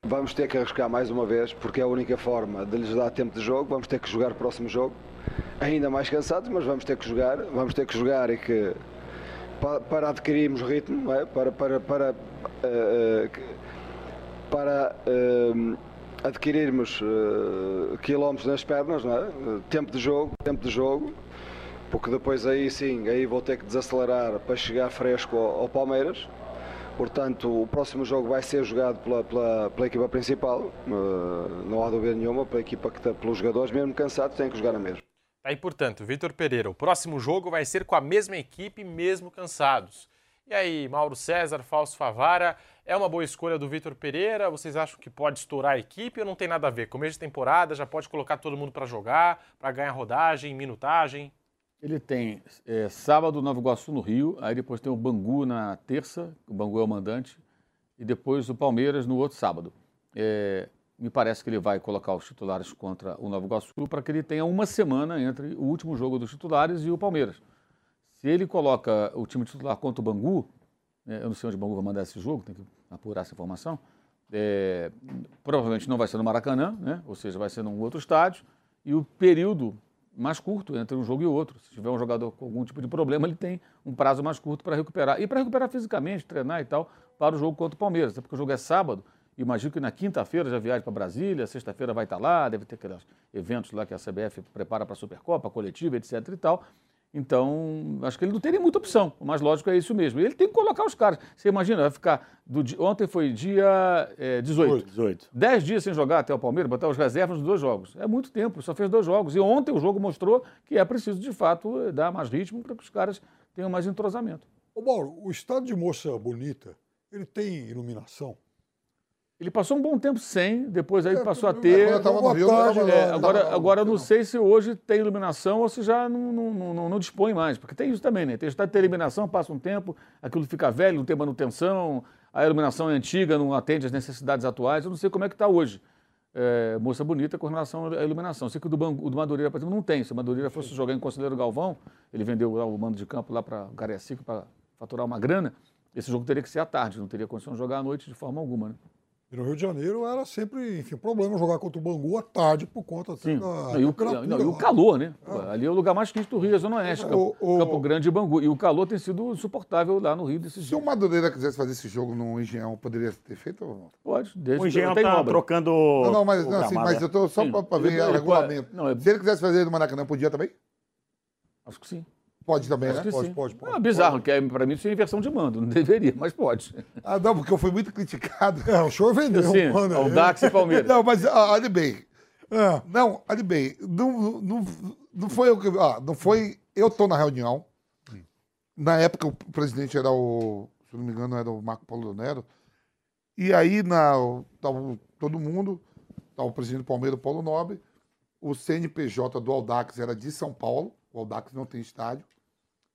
Vamos ter que arriscar mais uma vez, porque é a única forma de lhes dar tempo de jogo. Vamos ter que jogar o próximo jogo, ainda mais cansados, mas vamos ter que jogar. Vamos ter que jogar e que pa- para adquirirmos ritmo, é? para para para que- para eh, adquirirmos eh, quilómetros nas pernas, é? Tempo de jogo, tempo de jogo, porque depois aí sim, aí vou ter que desacelerar para chegar fresco ao, ao Palmeiras. Portanto, o próximo jogo vai ser jogado pela, pela, pela equipa principal, eh, não há dúvida nenhuma, pela equipa que está, pelos jogadores, mesmo cansados, têm que jogar a mesma. Aí, portanto, Vitor Pereira, o próximo jogo vai ser com a mesma equipe, mesmo cansados. E aí, Mauro César, Fausto Favara, é uma boa escolha do Vitor Pereira? Vocês acham que pode estourar a equipe ou não tem nada a ver? Começo de temporada, já pode colocar todo mundo para jogar, para ganhar rodagem, minutagem? Ele tem é, sábado Nova Iguaçu no Rio, aí depois tem o Bangu na terça, o Bangu é o mandante, e depois o Palmeiras no outro sábado. É, me parece que ele vai colocar os titulares contra o Nova Iguaçu para que ele tenha uma semana entre o último jogo dos titulares e o Palmeiras. Se ele coloca o time titular contra o Bangu, né, eu não sei onde o Bangu vai mandar esse jogo, tem que apurar essa informação, é, provavelmente não vai ser no Maracanã, né, ou seja, vai ser num outro estádio, e o período mais curto entre um jogo e outro. Se tiver um jogador com algum tipo de problema, ele tem um prazo mais curto para recuperar. E para recuperar fisicamente, treinar e tal, para o jogo contra o Palmeiras. Até porque o jogo é sábado, imagino que na quinta-feira já viaja para Brasília, sexta-feira vai estar lá, deve ter aqueles eventos lá que a CBF prepara para a Supercopa, coletiva, etc e tal. Então, acho que ele não teria muita opção. O mais lógico é isso mesmo. Ele tem que colocar os caras. Você imagina, vai ficar. Do dia- ontem foi dia eh, 18. 18. Dez dias sem jogar até o Palmeiras, botar os reservas nos dois jogos. É muito tempo, só fez dois jogos. E ontem o jogo mostrou que é preciso, de fato, eh, dar mais ritmo para que os caras tenham mais entrosamento. Ô Mauro, o estádio de Moça Bonita, ele tem iluminação? Ele passou um bom tempo sem, depois aí É, passou a ter. quando eu tava no Rio, eu tava É, agora, tava- agora eu não sei se hoje tem iluminação ou se já não, não, não- não- dispõe mais. Porque tem isso também, né? Tem estado de ter iluminação, passa um tempo, aquilo fica velho, não tem manutenção, a iluminação é antiga, não atende às necessidades atuais. Eu não sei como é que está hoje. É, moça bonita com relação à iluminação. Eu sei que o do, Bangu- o do Madureira, por exemplo, não tem. Se o Madureira fosse jogar em Conselheiro Galvão, ele vendeu o mando de campo lá para Cariacica para faturar uma grana, esse jogo teria que ser à tarde, não teria condição de jogar à noite de forma alguma, né? E no Rio de Janeiro era sempre, enfim, problema jogar contra o Bangu à tarde por conta até da Não, e, o, não, e o calor, né? Ali é o lugar mais quente do Rio, a Zona Oeste, Campo, Campo Grande e Bangu. E o calor tem sido insuportável lá no Rio desses Se dias. o Madureira quisesse fazer esse jogo no Engenhão, poderia ter feito ou não? Pode, desde O Engenhão tem tá obra. trocando. Não, não, mas, o não, assim, mas eu tô só Sim. para ver Ele- o regulamento. não, é- Se ele quisesse fazer no Maracanã, podia também? Acho que sim. Pode também, Acho né? Pode, pode, pode. É bizarro, que é, pra mim isso é inversão de mando. [laughs] Não deveria, mas pode. Ah, não, porque eu fui muito criticado. É, o senhor vendeu Sim, um pano aí. Audax e Palmeiras. Não, mas ah, olha bem. É. Não, olha bem. Não, não, não foi eu que. Ah, não foi. Eu tô na reunião. Na época o presidente era o. Se não me engano, era o Marco Paulo Nero. E aí na, tava todo mundo. Tava o presidente do Palmeiras, o Paulo Nobre. O CNPJ do Audax era de São Paulo. O Audax não tem estádio.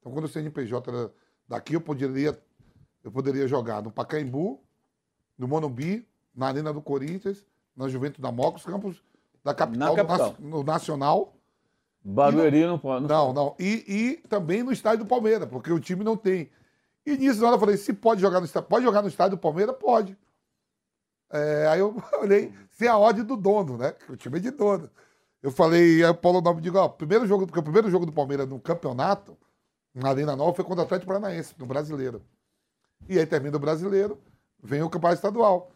Então, quando o CNPJ era daqui, eu poderia, eu poderia jogar no Pacaembu, no Monumbi, na Arena do Corinthians, na Juventus da Moca, os campos da capital, Na capital. No, Nacional. Barueri não pode. Não, não. E, e também no estádio do Palmeiras, porque o time não tem. E nisso, na hora eu falei, se pode jogar no estádio, pode jogar no estádio do Palmeiras? Pode. É, aí eu [laughs] olhei, sem a ordem do dono, né? O time é de dono. Eu falei, aí o Paulo Nobre digo, ó, primeiro jogo, porque o primeiro jogo do Palmeiras no campeonato, na Arena Nova, foi contra o Atlético Paranaense, no brasileiro. E aí termina o brasileiro, vem o campeonato estadual.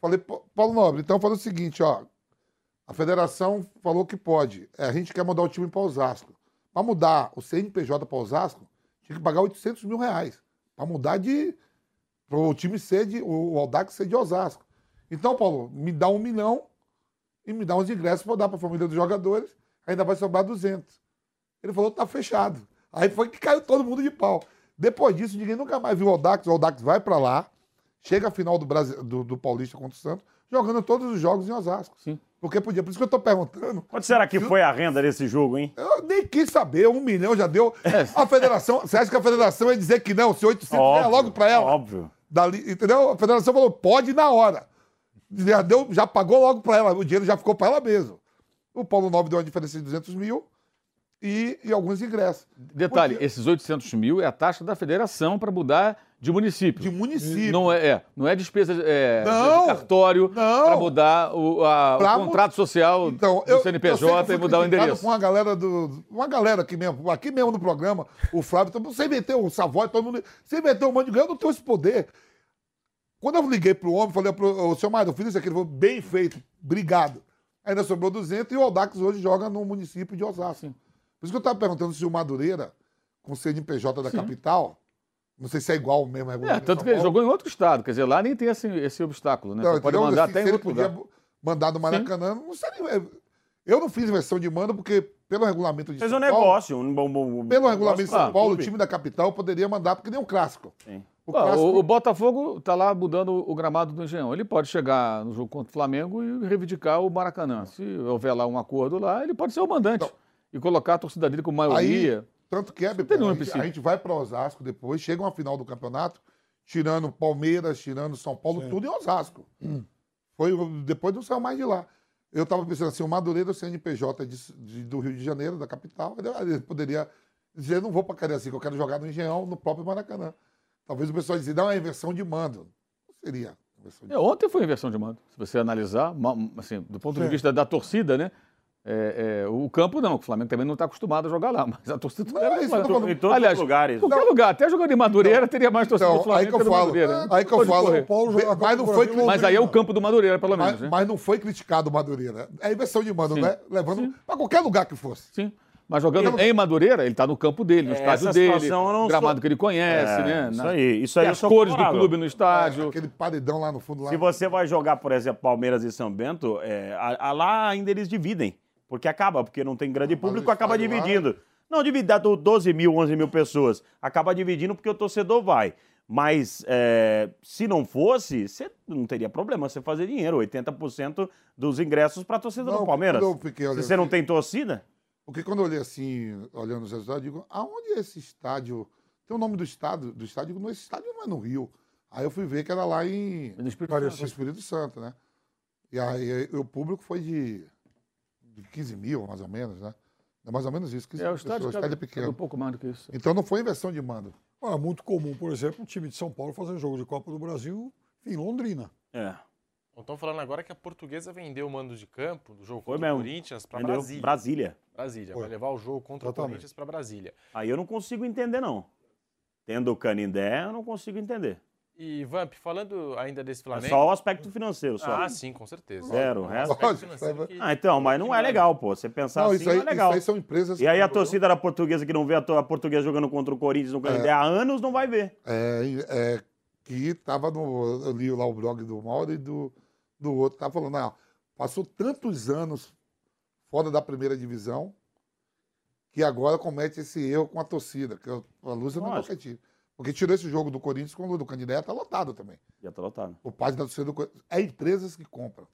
Falei, "Pô, Paulo Nobre, então fala o seguinte, ó. A federação falou que pode. É, a gente quer mudar o time para Osasco. Para mudar o CNPJ para Osasco, tinha que pagar 800 mil reais. Para mudar de. Para o time ser de. O Aldax ser de Osasco. Então, Paulo, me dá um milhão e me dá uns ingressos para dar para a família dos jogadores. Ainda vai sobrar 200. Ele falou, tá fechado. Aí foi que caiu todo mundo de pau. Depois disso, ninguém nunca mais viu o Aldax. O Aldax vai para lá, chega a final do, Brasil, do, do Paulista contra o Santos, jogando todos os jogos em Osasco. Sim. Porque podia. Por isso que eu tô perguntando. Quanto será que foi a renda desse jogo, hein? Eu nem quis saber, um milhão já deu. A federação, você acha que a federação ia dizer que não? Se 800 Óbvio, é logo pra ela. Óbvio. Dali, entendeu? A federação falou, pode na hora. Já, deu, já pagou logo pra ela, o dinheiro já ficou pra ela mesmo. O Paulo Nobre deu uma diferença de 200 mil e, e alguns ingressos. Detalhe, esses 800 mil é a taxa da federação para mudar de município. De município. Não é, é, não é despesa é, Não, de cartório para mudar o, a- o Pra mu- contrato social Então, do eu, CNPJ eu e mudar o endereço. Com uma galera do. Uma galera aqui mesmo, aqui mesmo no programa, o Flávio, mundo- você meteu o Savoy, todo mundo. Você meteu o Mano de Ganho, eu não tenho esse poder. Quando eu liguei pro homem, falei pro o senhor Mário, eu fiz isso aqui, ele falou, bem feito, obrigado. Ainda sobrou 200 e o Aldax hoje joga no município de Osasco. Por isso que eu estava perguntando se o Madureira, com o CNPJ da capital, não sei se é igual mesmo. É, É, tanto que ele jogou em outro estado, quer dizer, lá nem tem esse, esse obstáculo, né? Não, pode mandar Assim, até se em ele outro lugar. mandar do Maracanã, não seria. Eu não fiz versão de mando porque, pelo regulamento de Fez São um Paulo, negócio. Um bom, bom, Pelo regulamento de São Paulo, o time da capital poderia mandar, porque nem um clássico. O Ah, clássico- o, o Botafogo está lá mudando o gramado do Engenhão. Ele pode chegar no jogo contra o Flamengo e reivindicar o Maracanã. Se houver lá um acordo lá, ele pode ser o mandante e colocar a torcida dele com maioria. Aí, tanto que é, Beto, a, gente, a gente vai para Osasco depois, chega uma final do campeonato, tirando Palmeiras, tirando São Paulo, tudo em Osasco. Foi, depois não saiu mais de lá. Eu estava pensando assim, o Madureira, o CNPJ de, de- do Rio de Janeiro, da capital, ele, poderia dizer, não vou para Cariacica, eu quero jogar no Engenhão, no próprio Maracanã. Talvez o pessoal dizia, não, é inversão de mando. Não seria inversão de É, ontem foi inversão de mando. Se você analisar, assim, do ponto de Sim. vista da torcida, né? É, é, o campo não, o Flamengo também não está acostumado a jogar lá, [laughs] mas a torcida Não, é isso tô falando. Em todos Aliás, os lugares. Qualquer lugar, até jogando em Madureira, teria mais torcida Então, do Flamengo aí que eu falo, Madureira. aí que eu falo, o Paulo joga mas não foi Mas aí é o campo do Madureira, pelo menos, Mas, né? mas não foi criticado o Madureira. É inversão de mando, Sim. né? Levando para qualquer lugar que fosse. Sim. Mas jogando em Madureira, ele está no campo dele, no É, estádio dele, não no gramado sou- que ele conhece, É, né? isso Na- aí, isso aí as cores do clube no estádio. Aquele paredão lá no fundo. Lá. Se você vai jogar, por exemplo, Palmeiras e São Bento, é, a- a- lá ainda eles dividem. Porque acaba, porque não tem grande público, acaba lá- dividindo. Não, divide, dá do 12 mil, 11 mil pessoas. Acaba dividindo porque o torcedor vai. Mas é, se não fosse, você não teria problema você fazer dinheiro. 80% dos ingressos para a torcida Não, do Palmeiras. eu fiquei se olhando você não assim- tem torcida, Porque quando eu olhei assim, olhando os resultados, eu digo, aonde é esse estádio? Tem o nome do estádio, do estádio, eu digo, não, esse estádio não é no Rio. Aí eu fui ver que era lá em No Espírito Santo. Espírito Santo, né? E aí o público foi de, de 15 mil, mais ou menos, né? É mais ou menos isso, 15 É, o estádio pessoas, estádio é pequeno. um pouco mais do que isso. Então não foi inversão de mando. É muito comum, por exemplo, um time de São Paulo fazer jogo de Copa do Brasil em Londrina. É. Estão falando agora que a portuguesa vendeu o mando de campo do jogo contra o. Corinthians para Brasília. Brasília. Brasília. Foi. Vai levar o jogo contra Exatamente. o Corinthians para Brasília. aí eu não consigo entender, não. Tendo o Canindé, eu não consigo entender. E, Vamp, falando ainda desse É Flamengo... só o aspecto financeiro, só. Ah, sim, com certeza. Zero, o O resto. aspecto financeiro que- Ah, então, mas não é legal, pô. Você pensar Não, assim isso aí- não é legal. isso aí são empresas E aí a torcida da portuguesa que não vê a, portuguesa jogando contra o Corinthians no Canindé há anos não vai ver. É, é, que tava no. Eu li lá o blog do Mauro e do, do outro, tava falando, ah, passou tantos anos fora da primeira divisão que agora comete esse erro com a torcida, que a Luz não é qualquer time. Porque tirou esse jogo do Corinthians quando o do candidato tá lotado também. Já tá lotado. O parte da torcida do Corinthians. É empresas que compram.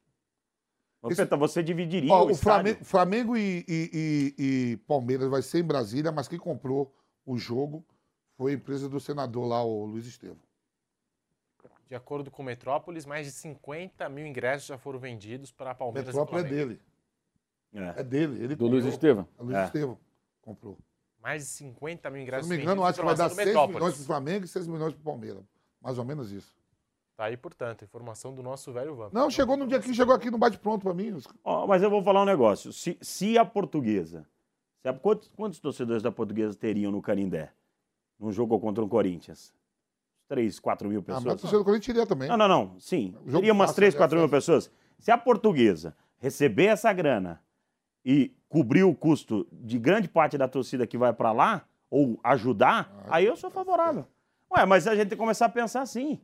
Ô, Esse- Peta, você dividiria Ó, o, o? Flamengo, Flamengo e, e- e- e Palmeiras vai ser em Brasília, mas quem comprou o jogo foi a empresa do senador lá, o Luiz Estevam. De acordo com o Metrópolis, mais de 50 mil ingressos já foram vendidos para Palmeiras Metrópole e é Flamengo. dele. É dele. Ele Do Luiz comprou. Estevam? É Luiz É. Estevam comprou. Mais de 50 mil Se ingressos não me engano, acho que vai dar informação do 6 Metrópolis. milhões para o Flamengo e 6 milhões para o Palmeiras. Mais ou menos isso. Tá aí, portanto, informação do nosso velho Vamp. Não, chegou no dia que chegou aqui no bate-pronto para mim. Ó, mas eu vou falar um negócio. Se, se a portuguesa. se a- quantos, quantos torcedores da portuguesa teriam no Canindé? Num jogo contra o Corinthians? 3, 4 mil Ah, pessoas? mas a torcida do Corinthians iria também. Não, não, não. Sim. Teria umas fácil, 3, né? 4 mil pessoas. Se a portuguesa receber essa grana e cobrir o custo de grande parte da torcida que vai pra lá, ou ajudar, Ah, aí eu sou favorável. Ué, mas a gente tem que começar a pensar assim.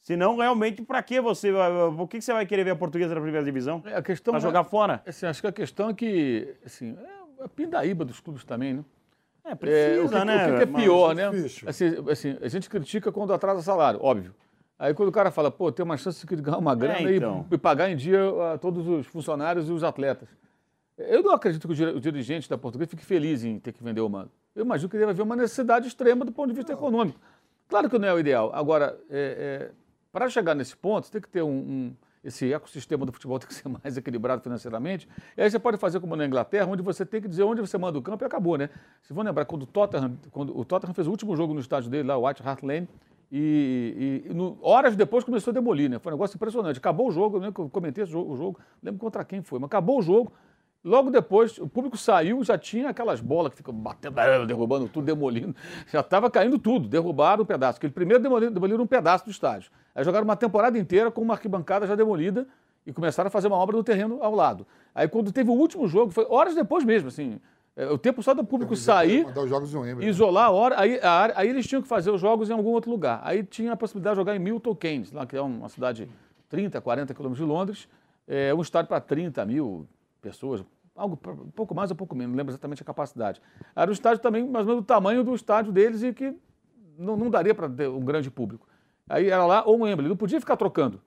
Senão, realmente, pra que você. vai- Por que você vai querer ver a portuguesa na primeira divisão? É, a questão Pra jogar é- fora? Assim, acho que a questão é que, assim, é a pindaíba dos clubes também, né? É, precisa, o que, né? O que que é pior, é né? Assim, assim, a gente critica quando atrasa salário, óbvio. Aí quando o cara fala, pô, tem uma chance de ganhar uma grana então. e, e pagar em dia a todos os funcionários e os atletas. Eu não acredito que o, dir- o dirigente da Portuguesa fique feliz em ter que vender o. Eu imagino que deve haver uma necessidade extrema do ponto de vista econômico. Claro que não é o ideal. Agora, é, para chegar nesse ponto, tem que ter um, um- esse ecossistema do futebol [laughs] tem que ser mais equilibrado financeiramente. E aí você pode fazer como na Inglaterra, onde você tem que dizer onde você manda o campo e acabou, né? Se vão lembrar, quando o Tottenham, quando o Tottenham fez o último jogo no estádio dele, lá, o White Hart Lane, e, e- e no- horas depois começou a demolir, né? Foi um negócio impressionante. Acabou o jogo, eu lembro que eu comentei jogo, o jogo, não lembro contra quem foi, mas acabou o jogo. Logo depois, o público saiu, já tinha aquelas bolas que ficam batendo, [laughs] derrubando tudo, demolindo. Já estava caindo tudo, derrubaram um pedaço. Porque primeiro demoliram, demoliram um pedaço do estádio. Aí jogaram uma temporada inteira com uma arquibancada já demolida e começaram a fazer uma obra no terreno ao lado. Aí quando teve o último jogo, foi horas depois mesmo, assim, é, o tempo só do público sair, Wembley. isolar a hora, aí, a área, aí eles tinham que fazer os jogos em algum outro lugar. Aí tinha a possibilidade de jogar em Milton Keynes, lá que é uma cidade 30, 40 quilômetros de Londres, é um estádio para 30 mil pessoas, algo um pouco mais ou um pouco menos, não lembro exatamente a capacidade. Era um estádio também mais ou menos do tamanho do estádio deles e que não, não daria para ter um grande público. Aí era lá ou Wembley, não podia ficar trocando.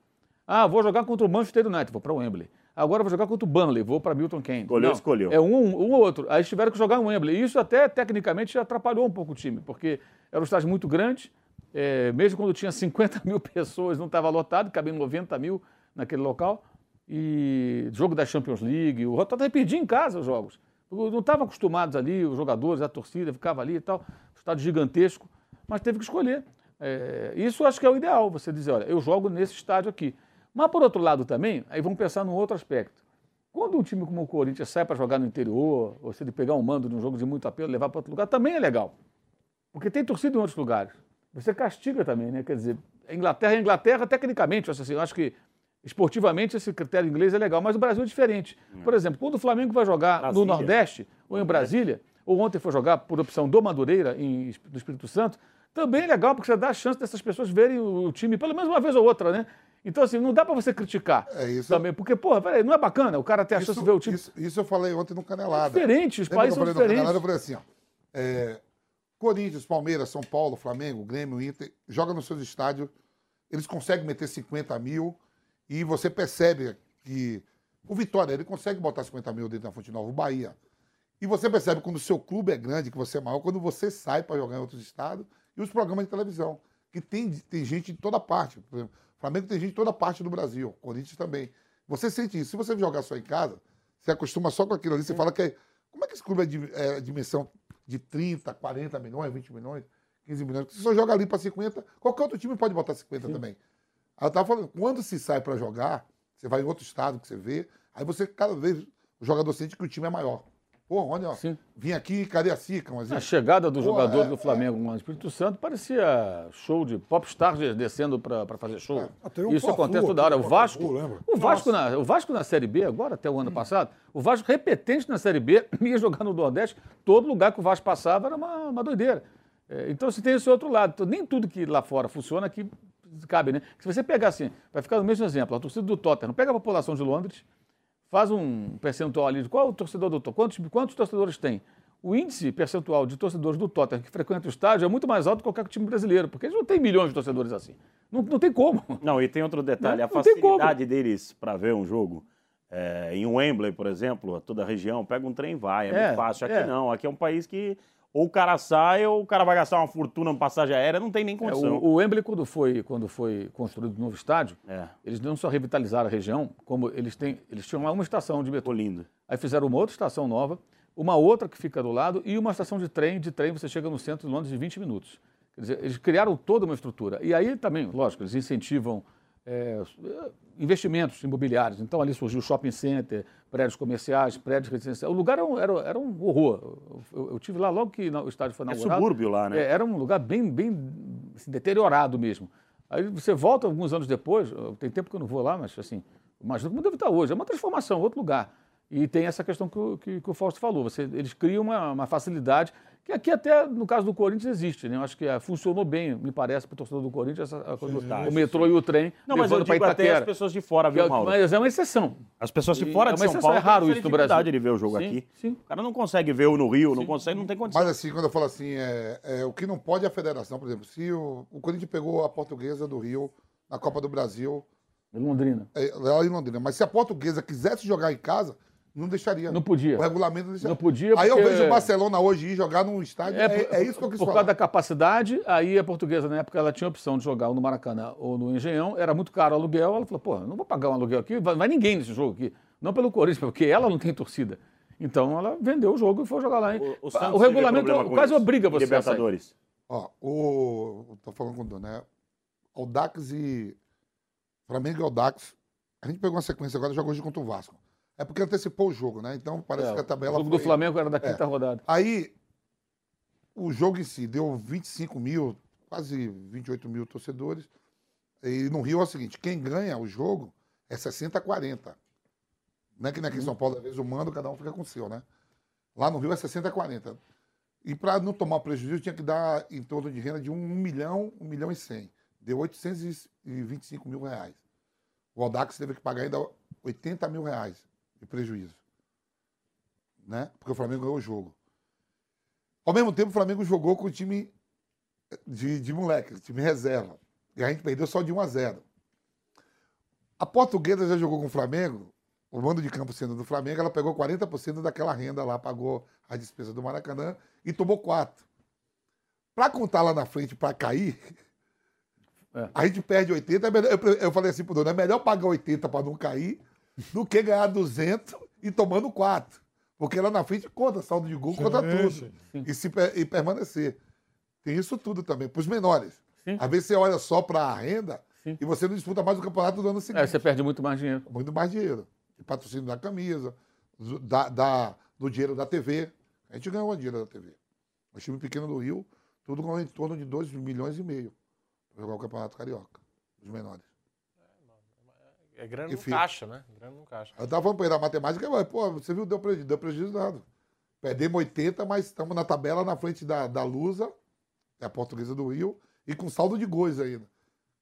Ah, vou jogar contra o Manchester United, vou para o Wembley. Agora vou jogar contra o Burnley, vou para Milton Keynes. Escolheu, Não, escolheu. É um, um ou outro. Aí tiveram que jogar em Wembley. E isso até, tecnicamente, atrapalhou um pouco o time, porque era um estádio muito grande, é, mesmo quando tinha 50 [laughs] mil pessoas, não estava lotado, cabia 90 mil naquele local. E jogo da Champions League, o Rotterdam perdia em casa os jogos. Não estavam acostumados ali, os jogadores, a torcida ficava ali e tal, estádio gigantesco, mas teve que escolher. É, isso acho que é o ideal, você dizer, olha, eu jogo nesse estádio aqui. Mas por outro lado também, aí vamos pensar num outro aspecto. Quando um time como o Corinthians sai para jogar no interior, ou se ele pegar um mando de um jogo de muito apelo e levar para outro lugar, também é legal. Porque tem torcida em outros lugares. Você castiga também, né? Quer dizer, a Inglaterra é Inglaterra, tecnicamente, eu acho assim, eu acho que esportivamente esse critério inglês é legal, mas o Brasil é diferente. Por exemplo, quando o Flamengo vai jogar no Brasília. Nordeste ou em Brasília, ou ontem foi jogar por opção do Madureira, em, no Espírito Santo, também é legal, porque você dá a chance dessas pessoas verem o, time pelo menos uma vez ou outra, né? Então, assim, não dá para você criticar também, porque, porra, peraí, não é bacana o cara ter a chance de ver o time. Isso, isso eu falei ontem no Canelada. É diferente, os Lembra países são falei no diferentes. Canelada, eu falei assim, ó, é, Corinthians, Palmeiras, São Paulo, Flamengo, Grêmio, Inter, joga nos seus estádios, eles conseguem meter 50 mil e você percebe que o Vitória, ele consegue botar 50 mil dentro da Fonte Nova, o Bahia. E você percebe quando o seu clube é grande, que você é maior, quando você sai para jogar em outros estados e os programas de televisão, que tem, tem gente de toda parte. Por exemplo, Flamengo tem gente de toda parte do Brasil, Corinthians também. Você sente isso. Se você jogar só em casa, você acostuma só com aquilo ali, você fala que é, como é que esse clube é de é, dimensão de 30, 40 milhões, 20 milhões, 15 milhões? Você só joga ali para 50, qualquer outro time pode botar 50 Sim. também. Eu estava falando, quando se sai para jogar, você vai em outro estado que você vê, aí você cada vez o jogador sente que o time é maior. Pô, olha, ó, Sim. vim aqui Cariacica. Mas... A chegada do Pô, jogador é, do Flamengo no Espírito Santo parecia show de popstar descendo para fazer show. É, um Isso acontece toda hora. O Vasco, o, Vasco na, o Vasco na Série B, agora até o ano hum. passado, o Vasco repetente na Série B, [laughs] ia jogar no Nordeste, todo lugar que o Vasco passava era uma, uma doideira. É, então, se tem esse outro lado. Então, nem tudo que lá fora funciona aqui cabe, né? Se você pegar assim, vai ficar no mesmo exemplo, a torcida do Tottenham, pega a população de Londres, faz um percentual ali de qual o torcedor do Tottenham, quantos, quantos torcedores tem. O índice percentual de torcedores do Tottenham que frequenta o estádio é muito mais alto que qualquer time brasileiro, porque eles não têm milhões de torcedores assim. Não, não tem como. Não, e tem outro detalhe, não, a facilidade deles para ver um jogo. É, em Wembley, por exemplo, toda a região, pega um trem e vai, é, é muito fácil. Aqui é. não, aqui é um país que ou o cara sai ou o cara vai gastar uma fortuna em passagem aérea, não tem nem condição. É, o, o Wembley, quando foi, quando foi construído o novo estádio, é. eles não só revitalizaram a região, como eles, têm, eles tinham lá uma estação de metrô. lindo. Aí fizeram uma outra estação nova, uma outra que fica do lado e uma estação de trem. De trem você chega no centro de Londres em 20 minutos. Quer dizer, eles criaram toda uma estrutura. E aí também, lógico, eles incentivam é, investimentos imobiliários. Então ali surgiu shopping center, prédios comerciais, prédios residenciais. O lugar era um, era, era um horror. Eu, eu, tive lá logo que o estádio foi é inaugurado. É subúrbio lá, né? É, era um lugar bem, bem assim, deteriorado mesmo. Aí você volta alguns anos depois, tem tempo que eu não vou lá, mas assim, imagino como deve estar hoje. É uma transformação, outro lugar. E tem essa questão que o, que, que o Fausto falou. Você, eles criam uma, uma facilidade que aqui até, no caso do Corinthians, existe, né? Eu acho que é, funcionou bem, me parece, para o torcedor do Corinthians, essa, coisa, o metrô e o trem Não, mas eu digo até as pessoas de fora, viu, é Mauro? Mas é uma exceção. As pessoas de fora e, de é São Paulo é raro isso no Brasil. de ver o jogo sim, aqui. Sim. O cara não consegue ver o no Rio, sim. não consegue, não tem condição. Mas assim, quando eu falo assim, é, é, o que não pode é a federação, por exemplo, se o, o Corinthians pegou a portuguesa do Rio na Copa do Brasil... Em Londrina. É, lá em Londrina. Mas se a portuguesa quisesse jogar em casa não deixaria. Não podia. O regulamento não deixaria. Não podia Aí eu vejo o Barcelona hoje ir jogar num estádio, é, é, é isso que eu quis por falar. causa da capacidade, aí a portuguesa, na época, ela tinha a opção de jogar no Maracanã ou no Engenhão, era muito caro o aluguel, ela falou, pô, não vou pagar um aluguel aqui, vai, vai ninguém nesse jogo aqui. Não pelo Corinthians, porque ela não tem torcida. Então ela vendeu o jogo e foi jogar lá. O, o, o regulamento quase obriga você Libertadores. a sair. Ó, o... Tô falando com o Dono, né? Dax e... Flamengo e Aldax. A gente pegou uma sequência agora, jogou hoje contra o Vasco. É porque antecipou o jogo, né? Então parece é, que a tabela. O jogo foi... do Flamengo era da quinta é. rodada. Aí, o jogo em si deu 25 mil, quase 28 mil torcedores. E no Rio é o seguinte: quem ganha o jogo é 60 a 40. Não é que aqui em São Paulo, às vezes o mando, cada um fica com o seu, né? Lá no Rio é 60 a 40. E para não tomar prejuízo, tinha que dar em torno de renda de 1 milhão, 1 milhão e 100. Deu 825 mil reais. O Aldax teve que pagar ainda 80 mil reais de prejuízo. Né? Porque o Flamengo ganhou o jogo. Ao mesmo tempo, o Flamengo jogou com o time de, de moleque, time reserva. E a gente perdeu só de 1 a 0. A Portuguesa já jogou com o Flamengo, o mando de campo sendo do Flamengo, ela pegou 40% daquela renda lá, pagou a despesa do Maracanã e tomou 4. Para contar lá na frente para cair, é. a gente perde 80. É eu falei assim pro dono, é melhor pagar 80 para não cair do que ganhar 200 e tomando 4. Porque lá na frente conta saldo de gol, sim, conta tudo. Sim. E, se, e permanecer. Tem isso tudo também, para os menores. Sim. Às vezes você olha só para a renda sim. e você não disputa mais o campeonato do ano seguinte. É, você perde muito mais dinheiro. Muito mais dinheiro. De patrocínio da camisa, da, da, do dinheiro da TV. A gente ganhou dinheiro da TV. O time pequeno do Rio, tudo ganhou em torno de 2 milhões e meio para jogar o Campeonato Carioca, os menores. É grana Enfim. no caixa, né? Grana no caixa. Eu tava falando pra ele da matemática, mas, pô, você viu, deu prejuízo, deu prejuízo nada. Perdemos 80, mas estamos na tabela na frente da, da Lusa, é a portuguesa do Rio, e com saldo de gols ainda.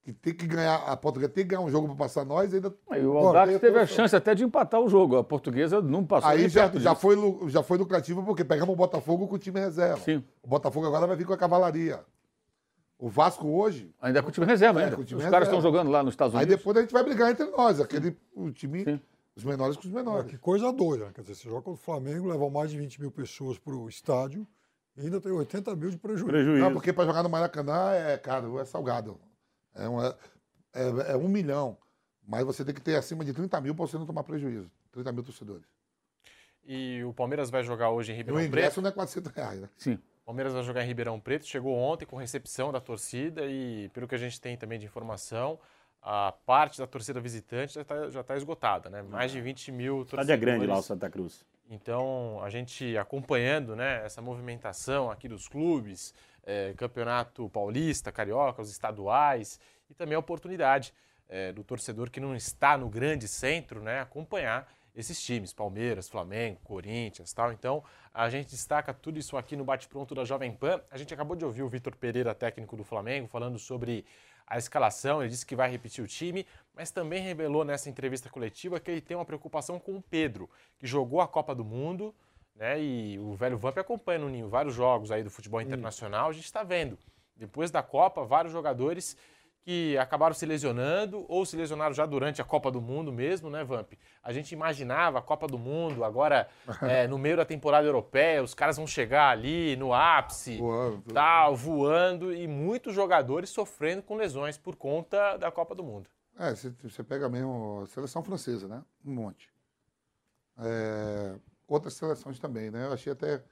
que tem que ganhar, a portuguesa tem que ganhar um jogo para passar nós, ainda. E o Audax teve a chance até de empatar o jogo. A portuguesa não passou Aí já, já, foi, já foi lucrativo porque pegamos o Botafogo com o time reserva. Sim. O Botafogo agora vai vir com a cavalaria. O Vasco hoje. Ainda é com o time reserva ainda. com o time Os reserva. caras estão jogando lá nos Estados Aí Unidos. depois a gente vai brigar entre nós, aquele o time, os menores com os menores. Que coisa doida, né? Quer dizer, você joga contra o Flamengo, leva mais de 20 mil pessoas para o estádio e ainda tem 80 mil de prejuízo. Não, porque para jogar no Maracanã é caro, é salgado. É, um, é, é- é um milhão. Mas você tem que ter acima de 30 mil para você não tomar prejuízo. 30 mil torcedores. E o Palmeiras vai jogar hoje em Ribeirão o ingresso Preto. não é 400 reais, né? Sim. Palmeiras vai jogar em Ribeirão Preto, chegou ontem com recepção da torcida e, pelo que a gente tem também de informação, a parte da torcida visitante já está tá esgotada, né? Mais de 20 mil torcedores. Estádio é grande lá, o Santa Cruz. Então, a gente acompanhando né, essa movimentação aqui dos clubes, eh, Campeonato Paulista, Carioca, os estaduais, e também a oportunidade eh, do torcedor que não está no grande centro né, acompanhar esses times, Palmeiras, Flamengo, Corinthians tal. Então, a gente destaca tudo isso aqui no Bate-Pronto da Jovem Pan. A gente acabou de ouvir o Vitor Pereira, técnico do Flamengo, falando sobre a escalação, ele disse que vai repetir o time, mas também revelou nessa entrevista coletiva que ele tem uma preocupação com o Pedro, que jogou a Copa do Mundo, né? E o velho Vamp acompanha no Ninho vários jogos aí do futebol internacional, a gente está vendo. Depois da Copa, vários jogadores que acabaram se lesionando ou se lesionaram já durante a Copa do Mundo mesmo, né, Vamp? A gente imaginava a Copa do Mundo, agora [laughs] é, no meio da temporada europeia, os caras vão chegar ali no ápice, tal, voando, e muitos jogadores sofrendo com lesões por conta da Copa do Mundo. É, você, você pega mesmo a seleção francesa, né? Um monte. É, outras seleções também, né? Eu achei até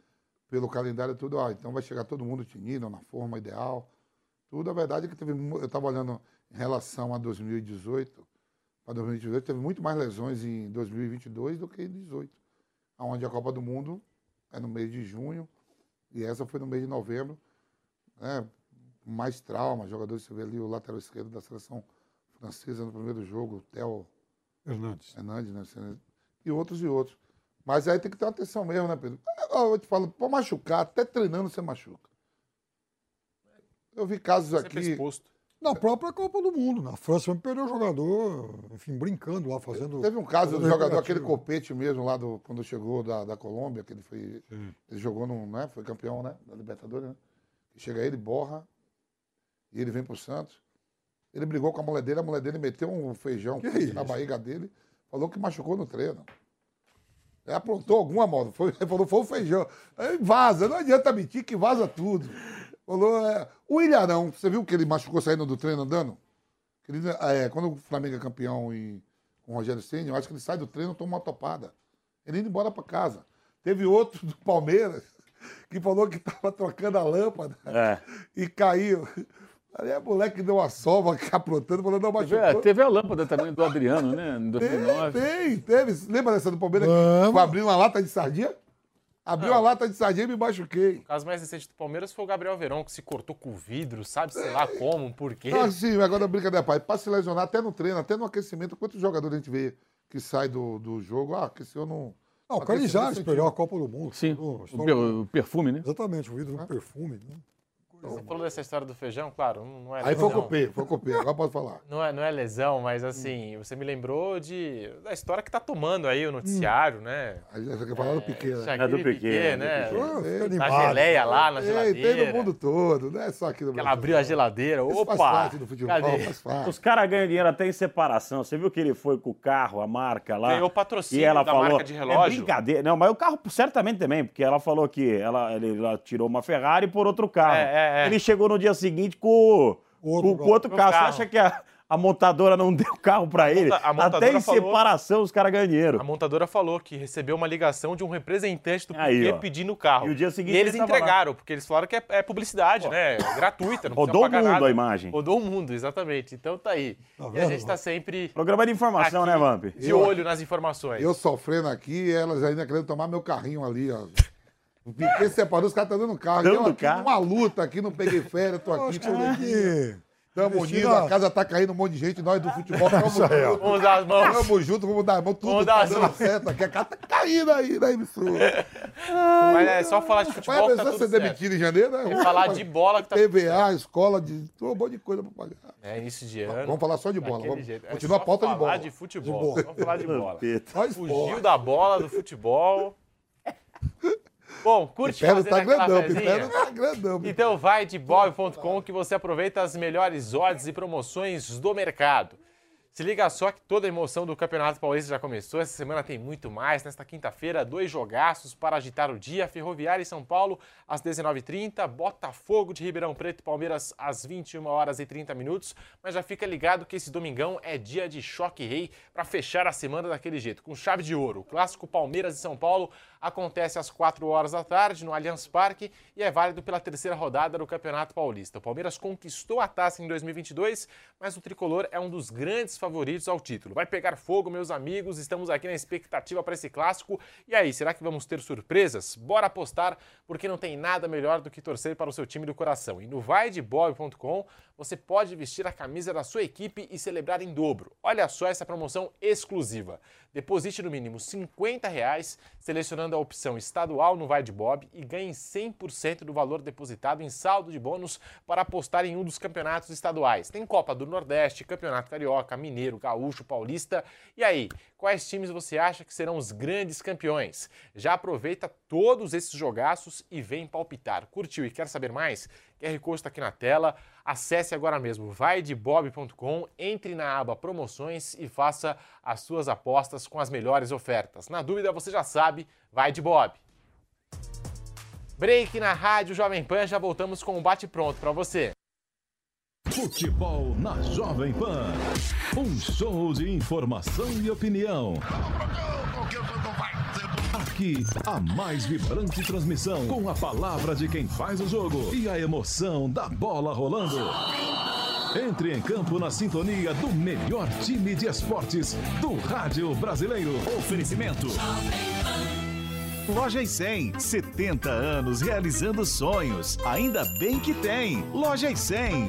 pelo calendário tudo, ah, então vai chegar todo mundo tinido, na forma ideal. Tudo, a verdade é que teve, eu estava olhando em relação a 2018, para 2018 teve muito mais lesões em 2022 do que em 2018. Onde a Copa do Mundo é no mês de junho e essa foi no mês de novembro. Né? Mais trauma, jogadores, você vê ali o lateral esquerdo da seleção francesa no primeiro jogo, o Theo Hernandes. Hernandes, né? E outros e outros. Mas aí tem que ter atenção mesmo, né, Pedro? Eu te falo, pra machucar, até treinando você machuca. Eu vi casos aqui. Na própria Copa do Mundo. Na França mesmo perdeu o jogador, enfim, brincando lá, fazendo. Teve um caso do jogador, aquele copete mesmo lá do, quando chegou da, da Colômbia, que ele foi. Ele jogou no, né? Foi campeão, né? Da Libertadores, né? Chega ele, borra, e ele vem pro Santos. Ele brigou com a mulher dele, a mulher dele meteu um feijão Que na isso? barriga dele, falou que machucou no treino. Ele aprontou alguma moda, foi, ele [laughs] falou, foi o feijão. Aí vaza, não adianta mentir que vaza tudo. Falou, é, o Ilharão, você viu que ele machucou saindo do treino andando? Que ele, é, quando o Flamengo é campeão em, com o Rogério Senna, eu acho que ele sai do treino e toma uma topada. Ele indo embora para casa. Teve outro do Palmeiras [laughs] que falou que estava trocando a lâmpada É. [laughs] e caiu. Aí a moleque deu uma sova [laughs] aprontando, falou, não, Teve, machucou. é, teve a lâmpada também do Adriano, né? Em 2009. Tem, teve. Lembra dessa do Palmeiras que foi abrir uma lata de sardinha? Abriu uma lata de sardinha e me machuquei. O caso mais recente do Palmeiras foi o Gabriel Verão, que se cortou com o vidro, sabe, sei lá como, por quê. Então, assim, agora brincadeira, pai. Pra se lesionar até no treino, até no aquecimento, quantos jogadores a gente vê que sai do, do jogo? Ah, aqueceu no. Não, o sentiu. perdeu a Copa do Mundo. Sim, o, o perfume, né? Exatamente, o vidro do perfume. Né? Você falou dessa história do feijão, claro, não é Aí foi o lesão. copê, foi o copê, agora pode falar. Não é, não é lesão, mas assim, você me lembrou de da história que tá tomando aí o noticiário, né? Aí você quer falar do Piquet, né? Shaqiri É do Piquet, Piquet, é do né? Piquet. Ah, fica Na animado. geleia lá, na Ei, geladeira. Tem no mundo todo, não é só aqui no Que ela Brasil. abriu a geladeira. Isso Opa! faz parte do futebol, Cadê? faz parte. Os caras ganham dinheiro até em separação. Você viu que ele foi com o carro, a marca lá? Ganhou patrocínio e ela da falou, marca de É relógio. brincadeira. Não, mas o carro certamente também, porque ela falou que ela, ele, ela tirou uma Ferrari por outro carro. É, é, é. Ele chegou no dia seguinte com, Outro com, com outro carro. carro. Você acha que a, a montadora não [laughs] deu carro pra ele? a montadora até em falou- separação os caras ganham dinheiro. A montadora falou que recebeu uma ligação de um representante do Aí, ó. pedindo o carro. E o dia seguinte E eles ele tava lá. entregaram, porque eles falaram que é, é publicidade, né? É gratuita, não Rodou o mundo nada. a imagem. Rodou o mundo, exatamente. Então tá aí. e a vendo, gente tá sempre Programa de informação, Aqui. né, Vamp? de olho nas informações. Eu sofrendo aqui e elas ainda querendo tomar meu carrinho ali, ó. O Piquet separou, os caras estão dando carro. Dando aqui carro? numa luta aqui, não peguei férias, tô aqui. Você tem que Tamo unidos, a casa tá caindo um monte de gente, nós do futebol ó. juntos. Vamos dar as mãos. Tamo junto, vamos dar as mãos, tudo Vamos tá dando mãos. certo aqui. A casa tá caindo aí na emissora. Mas é só falar de futebol que Vai tá precisar tudo ser certo. demitido em janeiro, né? É falar de bola que tá TVA, escola, de um monte de coisa pra pagar. É início de ano. Vamos falar só de bola. Vamos, jeito. É continua só a pauta de falar bola. de futebol. De bola. Vamos falar de bola. Fugiu da bola, do futebol. [laughs] Bom, curte fazer tá aquela grandão? Pipero tá grandão. Então vai de bob.com que você aproveita as melhores odds e promoções do mercado. Se liga só que toda a emoção do Campeonato Paulista já começou. Essa semana tem muito mais. Nesta quinta-feira, dois jogaços para agitar o dia. Ferroviária e São Paulo às 19h30. Botafogo de Ribeirão Preto e Palmeiras às 21 horas e 30 minutos. Mas já fica ligado que esse domingão é dia de choque rei para fechar a semana daquele jeito, com chave de ouro. O clássico Palmeiras e São Paulo acontece às 4 horas da tarde no Allianz Parque e é válido pela terceira rodada do Campeonato Paulista. O Palmeiras conquistou a taça em 2022, mas o tricolor é um dos grandes favoritos ao título. Vai pegar fogo, meus amigos. Estamos aqui na expectativa para esse clássico. E aí, será que vamos ter surpresas? Bora apostar, porque não tem nada melhor do que torcer para o seu time do coração. E no vaidebob.com você pode vestir a camisa da sua equipe e celebrar em dobro. Olha só essa promoção exclusiva. Deposite no mínimo 50 reais, selecionando a opção estadual no Vai de Bob e ganhe 100% do valor depositado em saldo de bônus para apostar em um dos campeonatos estaduais. Tem Copa do Nordeste, Campeonato Carioca, Mineiro, Gaúcho, Paulista. E aí, quais times você acha que serão os grandes campeões? Já aproveita todos esses jogaços e vem palpitar. Curtiu e quer saber mais? QR Code está aqui na tela. Acesse agora mesmo vaidebob.com, entre na aba promoções e faça as suas apostas com as melhores ofertas. Na dúvida, você já sabe, vai de Bob. Break na Rádio Jovem Pan, já voltamos com o bate pronto para você. Futebol na Jovem Pan. Um show de informação e opinião. Aqui, a mais vibrante transmissão com a palavra de quem faz o jogo e a emoção da bola rolando. Entre em campo na sintonia do melhor time de esportes do rádio brasileiro. Oferecimento. Loja e 100, 70 anos realizando sonhos. Ainda bem que tem. Loja e 100.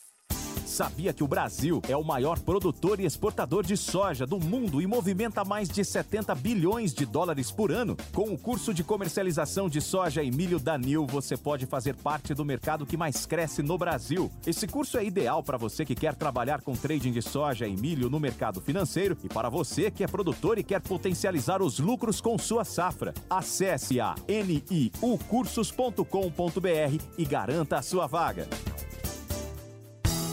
Sabia que o Brasil é o maior produtor e exportador de soja do mundo e movimenta mais de 70 bilhões de dólares por ano? Com o curso de comercialização de soja e milho da Nil, você pode fazer parte do mercado que mais cresce no Brasil. Esse curso é ideal para você que quer trabalhar com trading de soja e milho no mercado financeiro e para você que é produtor e quer potencializar os lucros com sua safra. Acesse a niucursos.com.br e garanta a sua vaga.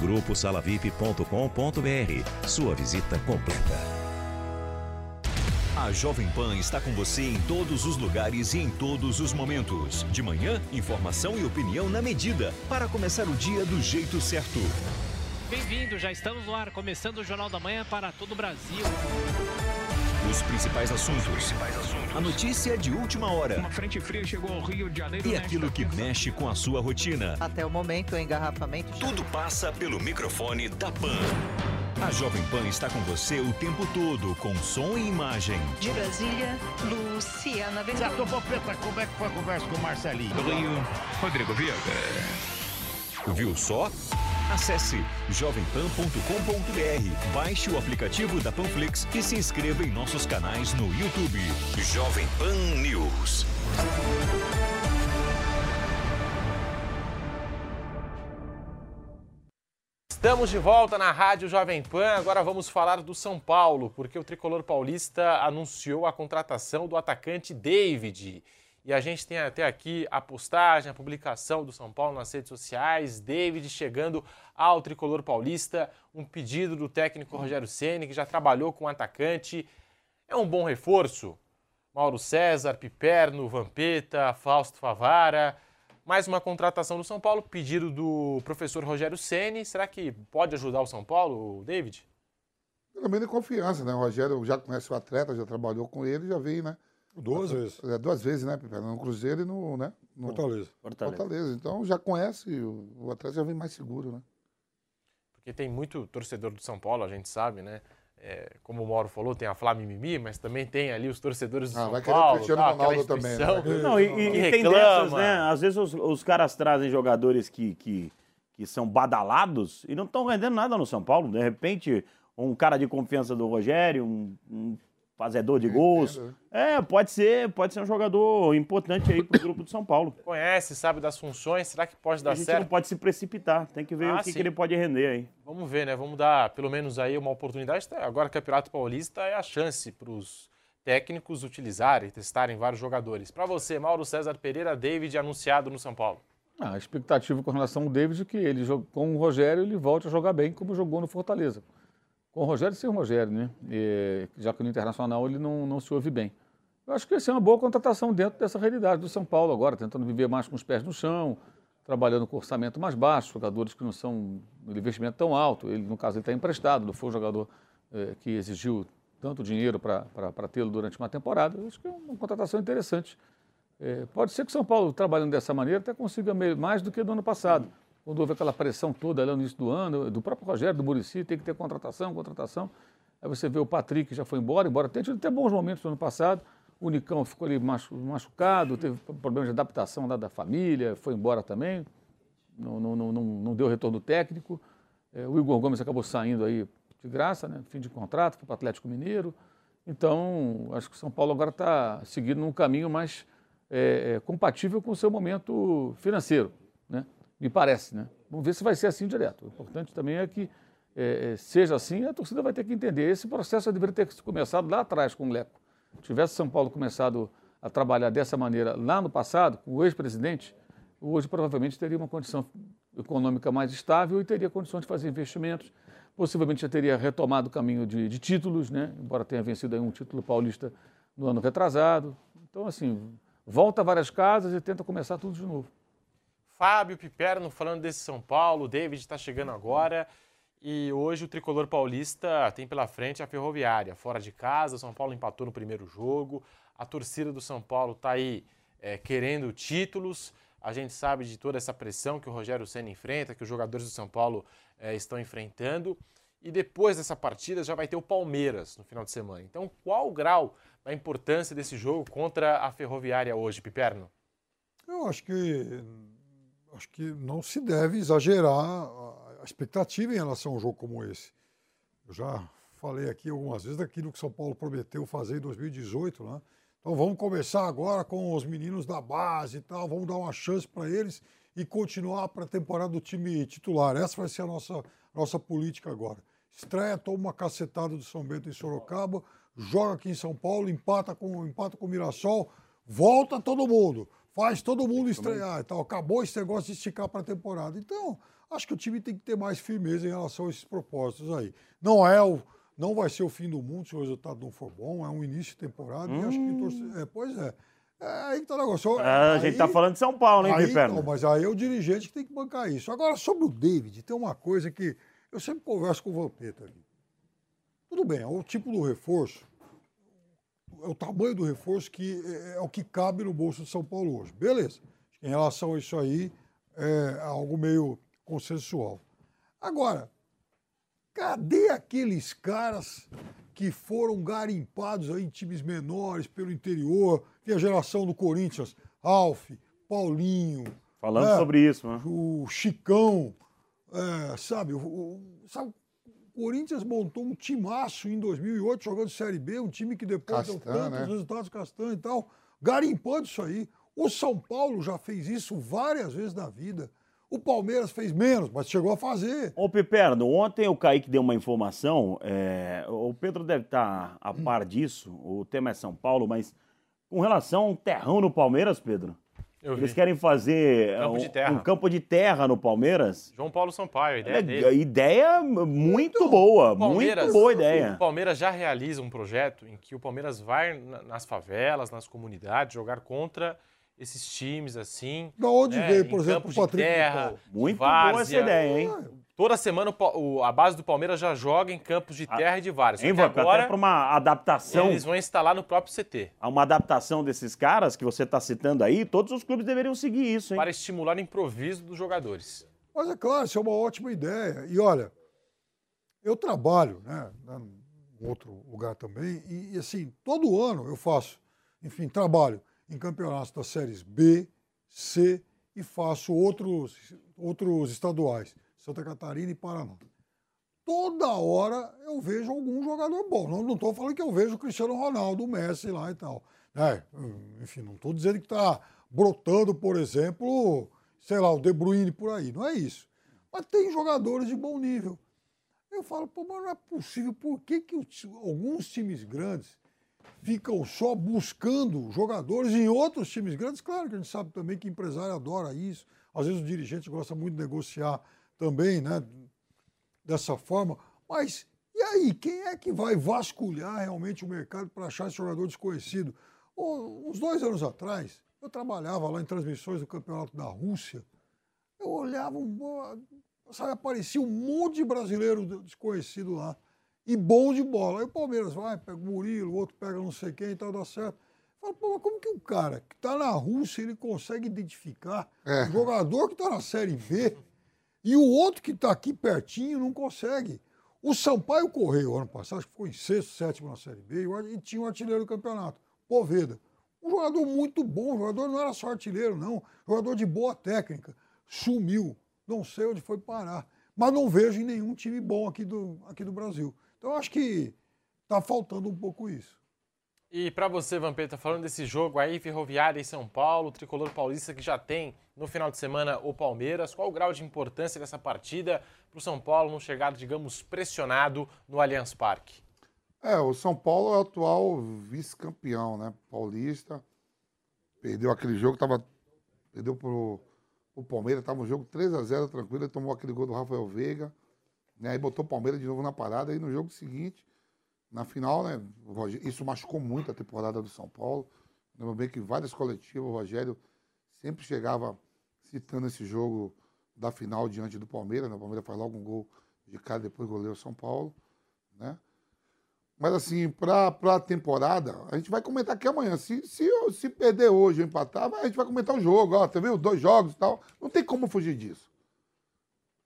gruposalavip.com.br. Sua visita completa. A Jovem Pan está com você em todos os lugares e em todos os momentos. De manhã, informação e opinião na medida, para começar o dia do jeito certo. Bem-vindo, já estamos no ar, começando o Jornal da Manhã para todo o Brasil. Os principais assuntos. A notícia de última hora. Uma frente fria chegou ao Rio de Janeiro. E aquilo que mexe com a sua rotina. Até o momento, o engarrafamento. Tudo passa pelo microfone da Pan. A Jovem Pan está com você o tempo todo, com som e imagem. De Brasília, Luciana Ventura. Certo, Popeta, como é que foi a conversa com o Marcelinho? Do Rio, Rodrigo Viega. Viu só? Acesse jovempan.com.br, baixe o aplicativo da Panflix e se inscreva em nossos canais no YouTube. Jovem Pan News. Estamos de volta na Rádio Jovem Pan. Agora vamos falar do São Paulo, porque o tricolor paulista anunciou a contratação do atacante David. E a gente tem até aqui a postagem, a publicação do São Paulo nas redes sociais. David chegando ao tricolor paulista, um pedido do técnico Rogério Ceni, que já trabalhou com atacante. É um bom reforço. Mauro César, Piperno, Vampeta, Fausto Favara. Mais uma contratação do São Paulo, pedido do professor Rogério Ceni. Será que pode ajudar o São Paulo, David? Pelo menos confiança, né? O Rogério já conhece o atleta, já trabalhou com ele, já veio, né? Duas vezes. É, duas vezes, né, Piperno? No Cruzeiro e no, né? no Fortaleza. Fortaleza. Fortaleza. Então já conhece, o, o atleta já vem mais seguro, né? Porque tem muito torcedor do São Paulo, a gente sabe, né? É, como o Mauro falou, tem a Flá Mimimi, mas também tem ali os torcedores do Ah, São vai querer o Paulo. Cristiano Ronaldo também, né? Não, e, e- e tem reclama. dessas, né? Às vezes os, os caras trazem jogadores que, que, que são badalados e não estão rendendo nada no São Paulo. De repente, um cara de confiança do Rogério, um, um fazedor de gols. É, pode ser, pode ser um jogador importante aí pro grupo do São Paulo. Conhece, sabe das funções, será que pode dar A gente certo? não pode se precipitar, tem que ver Ah, o que, que ele pode render aí. Vamos ver, né? Vamos dar pelo menos aí uma oportunidade. Agora, Campeonato Paulista é a chance para os técnicos utilizarem, testarem vários jogadores. Para você, Mauro César Pereira, David anunciado no São Paulo. Ah, a expectativa com relação ao David é que ele, com o Rogério, ele volte a jogar bem como jogou no Fortaleza. Com o Rogério sem o Rogério, né? E, já que no Internacional ele não, não se ouve bem. Eu acho que essa é uma boa contratação dentro dessa realidade do São Paulo agora, tentando viver mais com os pés no chão, trabalhando com orçamento mais baixo, jogadores que não são de investimento tão alto. Ele, no caso, ele está emprestado, não foi um jogador eh, que exigiu tanto dinheiro para tê-lo durante uma temporada. Eu acho que é uma contratação interessante. É, pode ser que o São Paulo, trabalhando dessa maneira, até consiga mais do que do ano passado. Quando houve aquela pressão toda lá no início do ano, do próprio Rogério, do Murici, tem que ter contratação, contratação. Aí você vê o Patrick que já foi embora, embora tenha tido até bons momentos no ano passado. O Nicão ficou ali machu- machucado, teve problemas de adaptação lá da família, foi embora também. Não, não, não, não, deu retorno técnico. É, o Igor Gomes acabou saindo aí de graça, né? fim de contrato, foi para o Atlético Mineiro. Então, acho que o São Paulo agora está seguindo num caminho mais é, é, compatível com o seu momento financeiro, né? Me parece. Né? Vamos ver se vai ser assim direto. O importante também é que é, é, seja assim a torcida vai ter que entender. Esse processo deveria ter começado lá atrás com o Leco. Tivesse São Paulo começado a trabalhar dessa maneira lá no passado, com o ex-presidente, hoje provavelmente teria uma condição econômica mais estável e teria condições de fazer investimentos. Possivelmente já teria retomado o caminho de, de títulos, né? embora tenha vencido um título paulista no ano retrasado. Então, assim, volta várias casas e tenta começar tudo de novo. Fábio Piperno falando desse São Paulo, o David está chegando agora. E hoje o tricolor paulista tem pela frente a Ferroviária, fora de casa. O São Paulo empatou no primeiro jogo. A torcida do São Paulo está aí é, querendo títulos. A gente sabe de toda essa pressão que o Rogério Senna enfrenta, que os jogadores do São Paulo é, estão enfrentando. E depois dessa partida já vai ter o Palmeiras no final de semana. Então, qual o grau da importância desse jogo contra a Ferroviária hoje, Piperno? Eu acho que acho que não se deve exagerar a expectativa em relação a um jogo como esse. Eu já falei aqui algumas vezes daquilo que São Paulo prometeu fazer em 2018, né? Então vamos começar agora com os meninos da base e tal, vamos dar uma chance para eles e continuar para a temporada do time titular. Essa vai ser a nossa, nossa política agora. Estreia, toma uma cacetada do São Bento em Sorocaba, joga aqui em São Paulo, empata com, empata com o Mirassol, volta todo mundo, faz todo mundo estrear e tal. Acabou esse negócio de esticar para a temporada. Então, acho que o time tem que ter mais firmeza em relação a esses propósitos aí. Não é o. Não vai ser o fim do mundo se o resultado não for bom, é um início de temporada e acho que torce... é, pois é. É aí que tá o negócio. Ah, a gente tá falando de São Paulo, hein, aí, Piperno? mas aí é o dirigente que tem que bancar isso. Agora, sobre o David, tem uma coisa que eu sempre converso com o Vampeta aqui. Tudo bem, é o tipo do reforço, é o tamanho do reforço que é, é o que cabe no bolso de São Paulo hoje. Beleza. Em relação a isso aí, é algo meio consensual. Agora, cadê aqueles caras que foram garimpados aí em times menores pelo interior? Tem a geração do Corinthians, Alf, Paulinho. Falando né? sobre isso, né? O Chicão, é, sabe, o, o- sabe? O Corinthians montou um timaço em 2008 jogando Série B, um time que depois deu Castan, tantos né? resultados castanho e tal, garimpando isso aí. O São Paulo já fez isso várias vezes na vida. O Palmeiras fez menos, mas chegou a fazer. Ô, Piperno, ontem o Kaique deu uma informação, é, o Pedro deve estar a par disso, o tema é São Paulo, mas com relação a um terrão no Palmeiras, Pedro, eles vi. querem fazer Campo um, de terra. um campo de terra no Palmeiras. João Paulo Sampaio, a ideia É, dele. ideia muito boa, muito boa ideia. O Palmeiras já realiza um projeto em que o Palmeiras vai na- nas favelas, nas comunidades, jogar contra esses times assim. Da onde né, veio, por exemplo, o Patrick de terra, Muito boa essa várzea. ideia, hein? Toda semana o Pa- o- a base do Palmeiras já joga em campos de terra e de várzea. Só Hein, Vamp? agora Até para uma adaptação. eles vão instalar no próprio CT. Uma adaptação desses caras que você está citando aí, todos os clubes deveriam seguir isso, hein? Para estimular o improviso dos jogadores. Mas é claro, isso é uma ótima ideia. E olha, eu trabalho, né, né, em outro lugar também, e, e, assim, todo ano eu faço, enfim, trabalho em campeonatos das séries B, C e faço outros, outros estaduais, Santa Catarina e Paraná. Toda hora eu vejo algum jogador bom. Não estou falando que eu vejo o Cristiano Ronaldo, o Messi lá e tal. né? enfim, não estou dizendo que está brotando, por exemplo, sei lá, o De Bruyne por aí. Não é isso. Mas tem jogadores de bom nível. Eu falo, pô, mas não é possível. Por que, que alguns times grandes ficam só buscando jogadores em outros times grandes? Claro que a gente sabe também que empresário adora isso. Às vezes o dirigente gosta muito de negociar também, né? Dessa forma. Mas e aí, quem é que vai vasculhar realmente o mercado para achar esse jogador desconhecido? Ô, uns dois anos atrás, eu trabalhava lá em transmissões do Campeonato da Rússia. Eu olhava, um, sabe, aparecia um monte de brasileiro desconhecido lá. E bom de bola. Aí o Palmeiras vai, pega o Murilo, o outro pega não sei quem e tal, dá certo. Fala, pô, mas como que um cara que está na Rússia ele consegue identificar É. um jogador que está na Série B e o outro que está aqui pertinho não consegue? O Sampaio Correio, ano passado, acho que ficou em sexto, sétimo na Série B, e tinha o artilheiro do campeonato, Poveda. Um jogador muito bom, um jogador não era só artilheiro, não. Jogador de boa técnica. Sumiu. Não sei onde foi parar. Mas não vejo em nenhum time bom aqui do, aqui do Brasil. Então acho que está faltando um pouco isso. E para você, Vampeta, falando desse jogo aí, Ferroviária e São Paulo, Tricolor Paulista que já tem no final de semana o Palmeiras, qual o grau de importância dessa partida para o São Paulo não chegar, digamos, pressionado no Allianz Parque? É, o São Paulo é o atual vice-campeão, né? Paulista. Perdeu aquele jogo, tava, perdeu pro, o Palmeiras, tava um jogo 3 a 0 tranquilo, tomou aquele gol do Rafael Veiga, né? Aí botou o Palmeiras de novo na parada, aí no jogo seguinte, na final, né? Rogério- isso machucou muito a temporada do São Paulo. Lembro bem que várias coletivas, o Rogério sempre chegava citando esse jogo da final diante do Palmeiras, né? O Palmeiras faz logo um gol de cara, depois goleia o São Paulo, né? Mas assim, para a temporada, a gente vai comentar aqui amanhã. Se, se, se perder hoje ou empatar, a gente vai comentar o jogo. Ó, tá vendo? Dois jogos e tal. Não tem como fugir disso.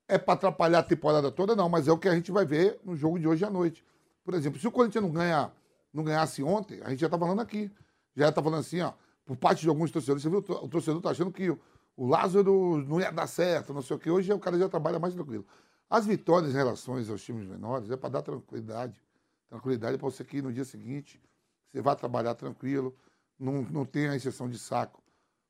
É para atrapalhar a temporada toda, não, mas é o que a gente vai ver no jogo de hoje à noite. Por exemplo, se o Corinthians não, ganha, não ganhasse ontem, a gente já tá falando aqui. Já tá falando assim, ó, por parte de alguns torcedores. Você viu, o torcedor tá achando que o, Lázaro não ia dar certo, não sei o que. Hoje o cara já trabalha mais tranquilo. As vitórias em relação aos times menores é para dar tranquilidade. Tranquilidade para você que no dia seguinte você vai trabalhar tranquilo, não, não tem a exceção de saco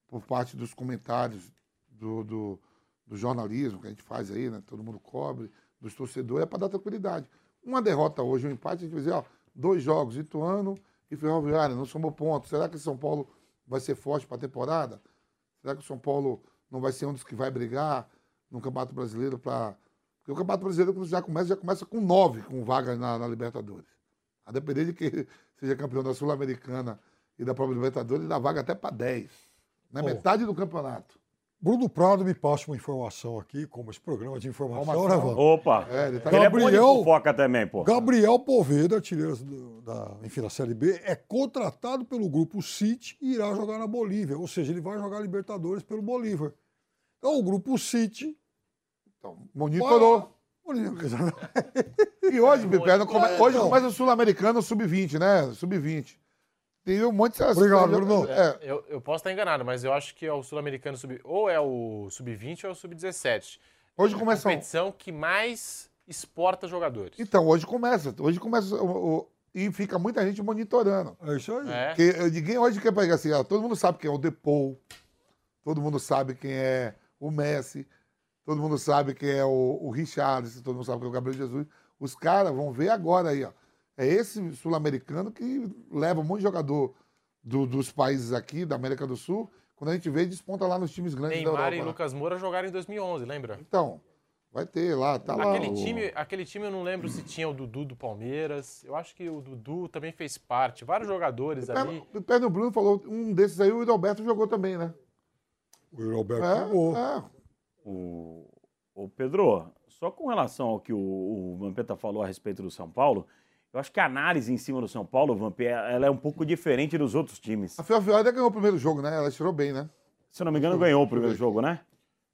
por parte dos comentários do, do, do jornalismo que a gente faz aí, né? Todo mundo cobre, dos torcedores, é para dar tranquilidade. Uma derrota hoje, um empate, a gente vai dizer, ó, dois jogos, Ituano e Ferroviária, não somou pontos. Será que São Paulo vai ser forte para a temporada? Será que o São Paulo não vai ser um dos que vai brigar no Campeonato Brasileiro para. Porque o Campeonato Brasileiro, quando já começa, já começa com nove com vaga na, na Libertadores. A depender de que [laughs] seja campeão da Sul-Americana e da própria Libertadores, dá vaga até para 10. Na Pô. metade do campeonato. Bruno Prado me passa uma informação aqui, como esse programa de informação, né. Vando? Opa! É, ele tá Ele é Gabriel- fofoca também, pô. Gabriel Poveda, artilheiro da, enfim, da Série B, é contratado pelo grupo City e irá jogar na Bolívia. Ou seja, ele vai jogar Libertadores pelo Bolívar. Então, o grupo City. Então, monitorou. Monitorou. [laughs] E hoje, É, hoje começa o Sul-Americano Sub-20, né? Sub-20. Tem um monte de seleção. Obrigado, Bruno. É, Eu, eu posso estar enganado, mas eu acho que é o Sul-Americano sub. Ou é o Sub-20 ou é o Sub-17. Hoje É a começa competição que mais exporta jogadores. Então, hoje começa. Hoje começa. o- o- e fica muita gente monitorando. É isso aí. É. Eh, ninguém hoje quer pegar assim, ó, todo mundo sabe quem é o Depou, todo mundo sabe quem é o Messi. todo mundo sabe que é o, o Richarlison, todo mundo sabe que é o Gabriel Jesus. Os caras vão ver agora aí, ó. É esse sul-americano que leva um monte de jogador do- dos países aqui, da América do Sul. Quando a gente vê, desponta lá nos times grandes da Neymar Europa. e Lucas Moura jogaram em 2011, lembra? Então, vai ter lá, tá lá. aquele, o- time, aquele time eu não lembro se tinha o Dudu do Palmeiras. Eu acho que o Dudu também fez parte. Vários jogadores ali. O Pedro Bruno falou, um desses aí, o Hidalberto jogou também, né? O Hidalberto É, jogou. é. O, o Pedro, só com relação ao que o, o Vampeta falou a respeito do São Paulo, eu acho que a análise em cima do São Paulo, Vamp, ela é um pouco diferente dos outros times. A Ferroviária ganhou o primeiro jogo, né? Ela tirou bem, né? Se eu não me engano, ganhou o primeiro jogo, né?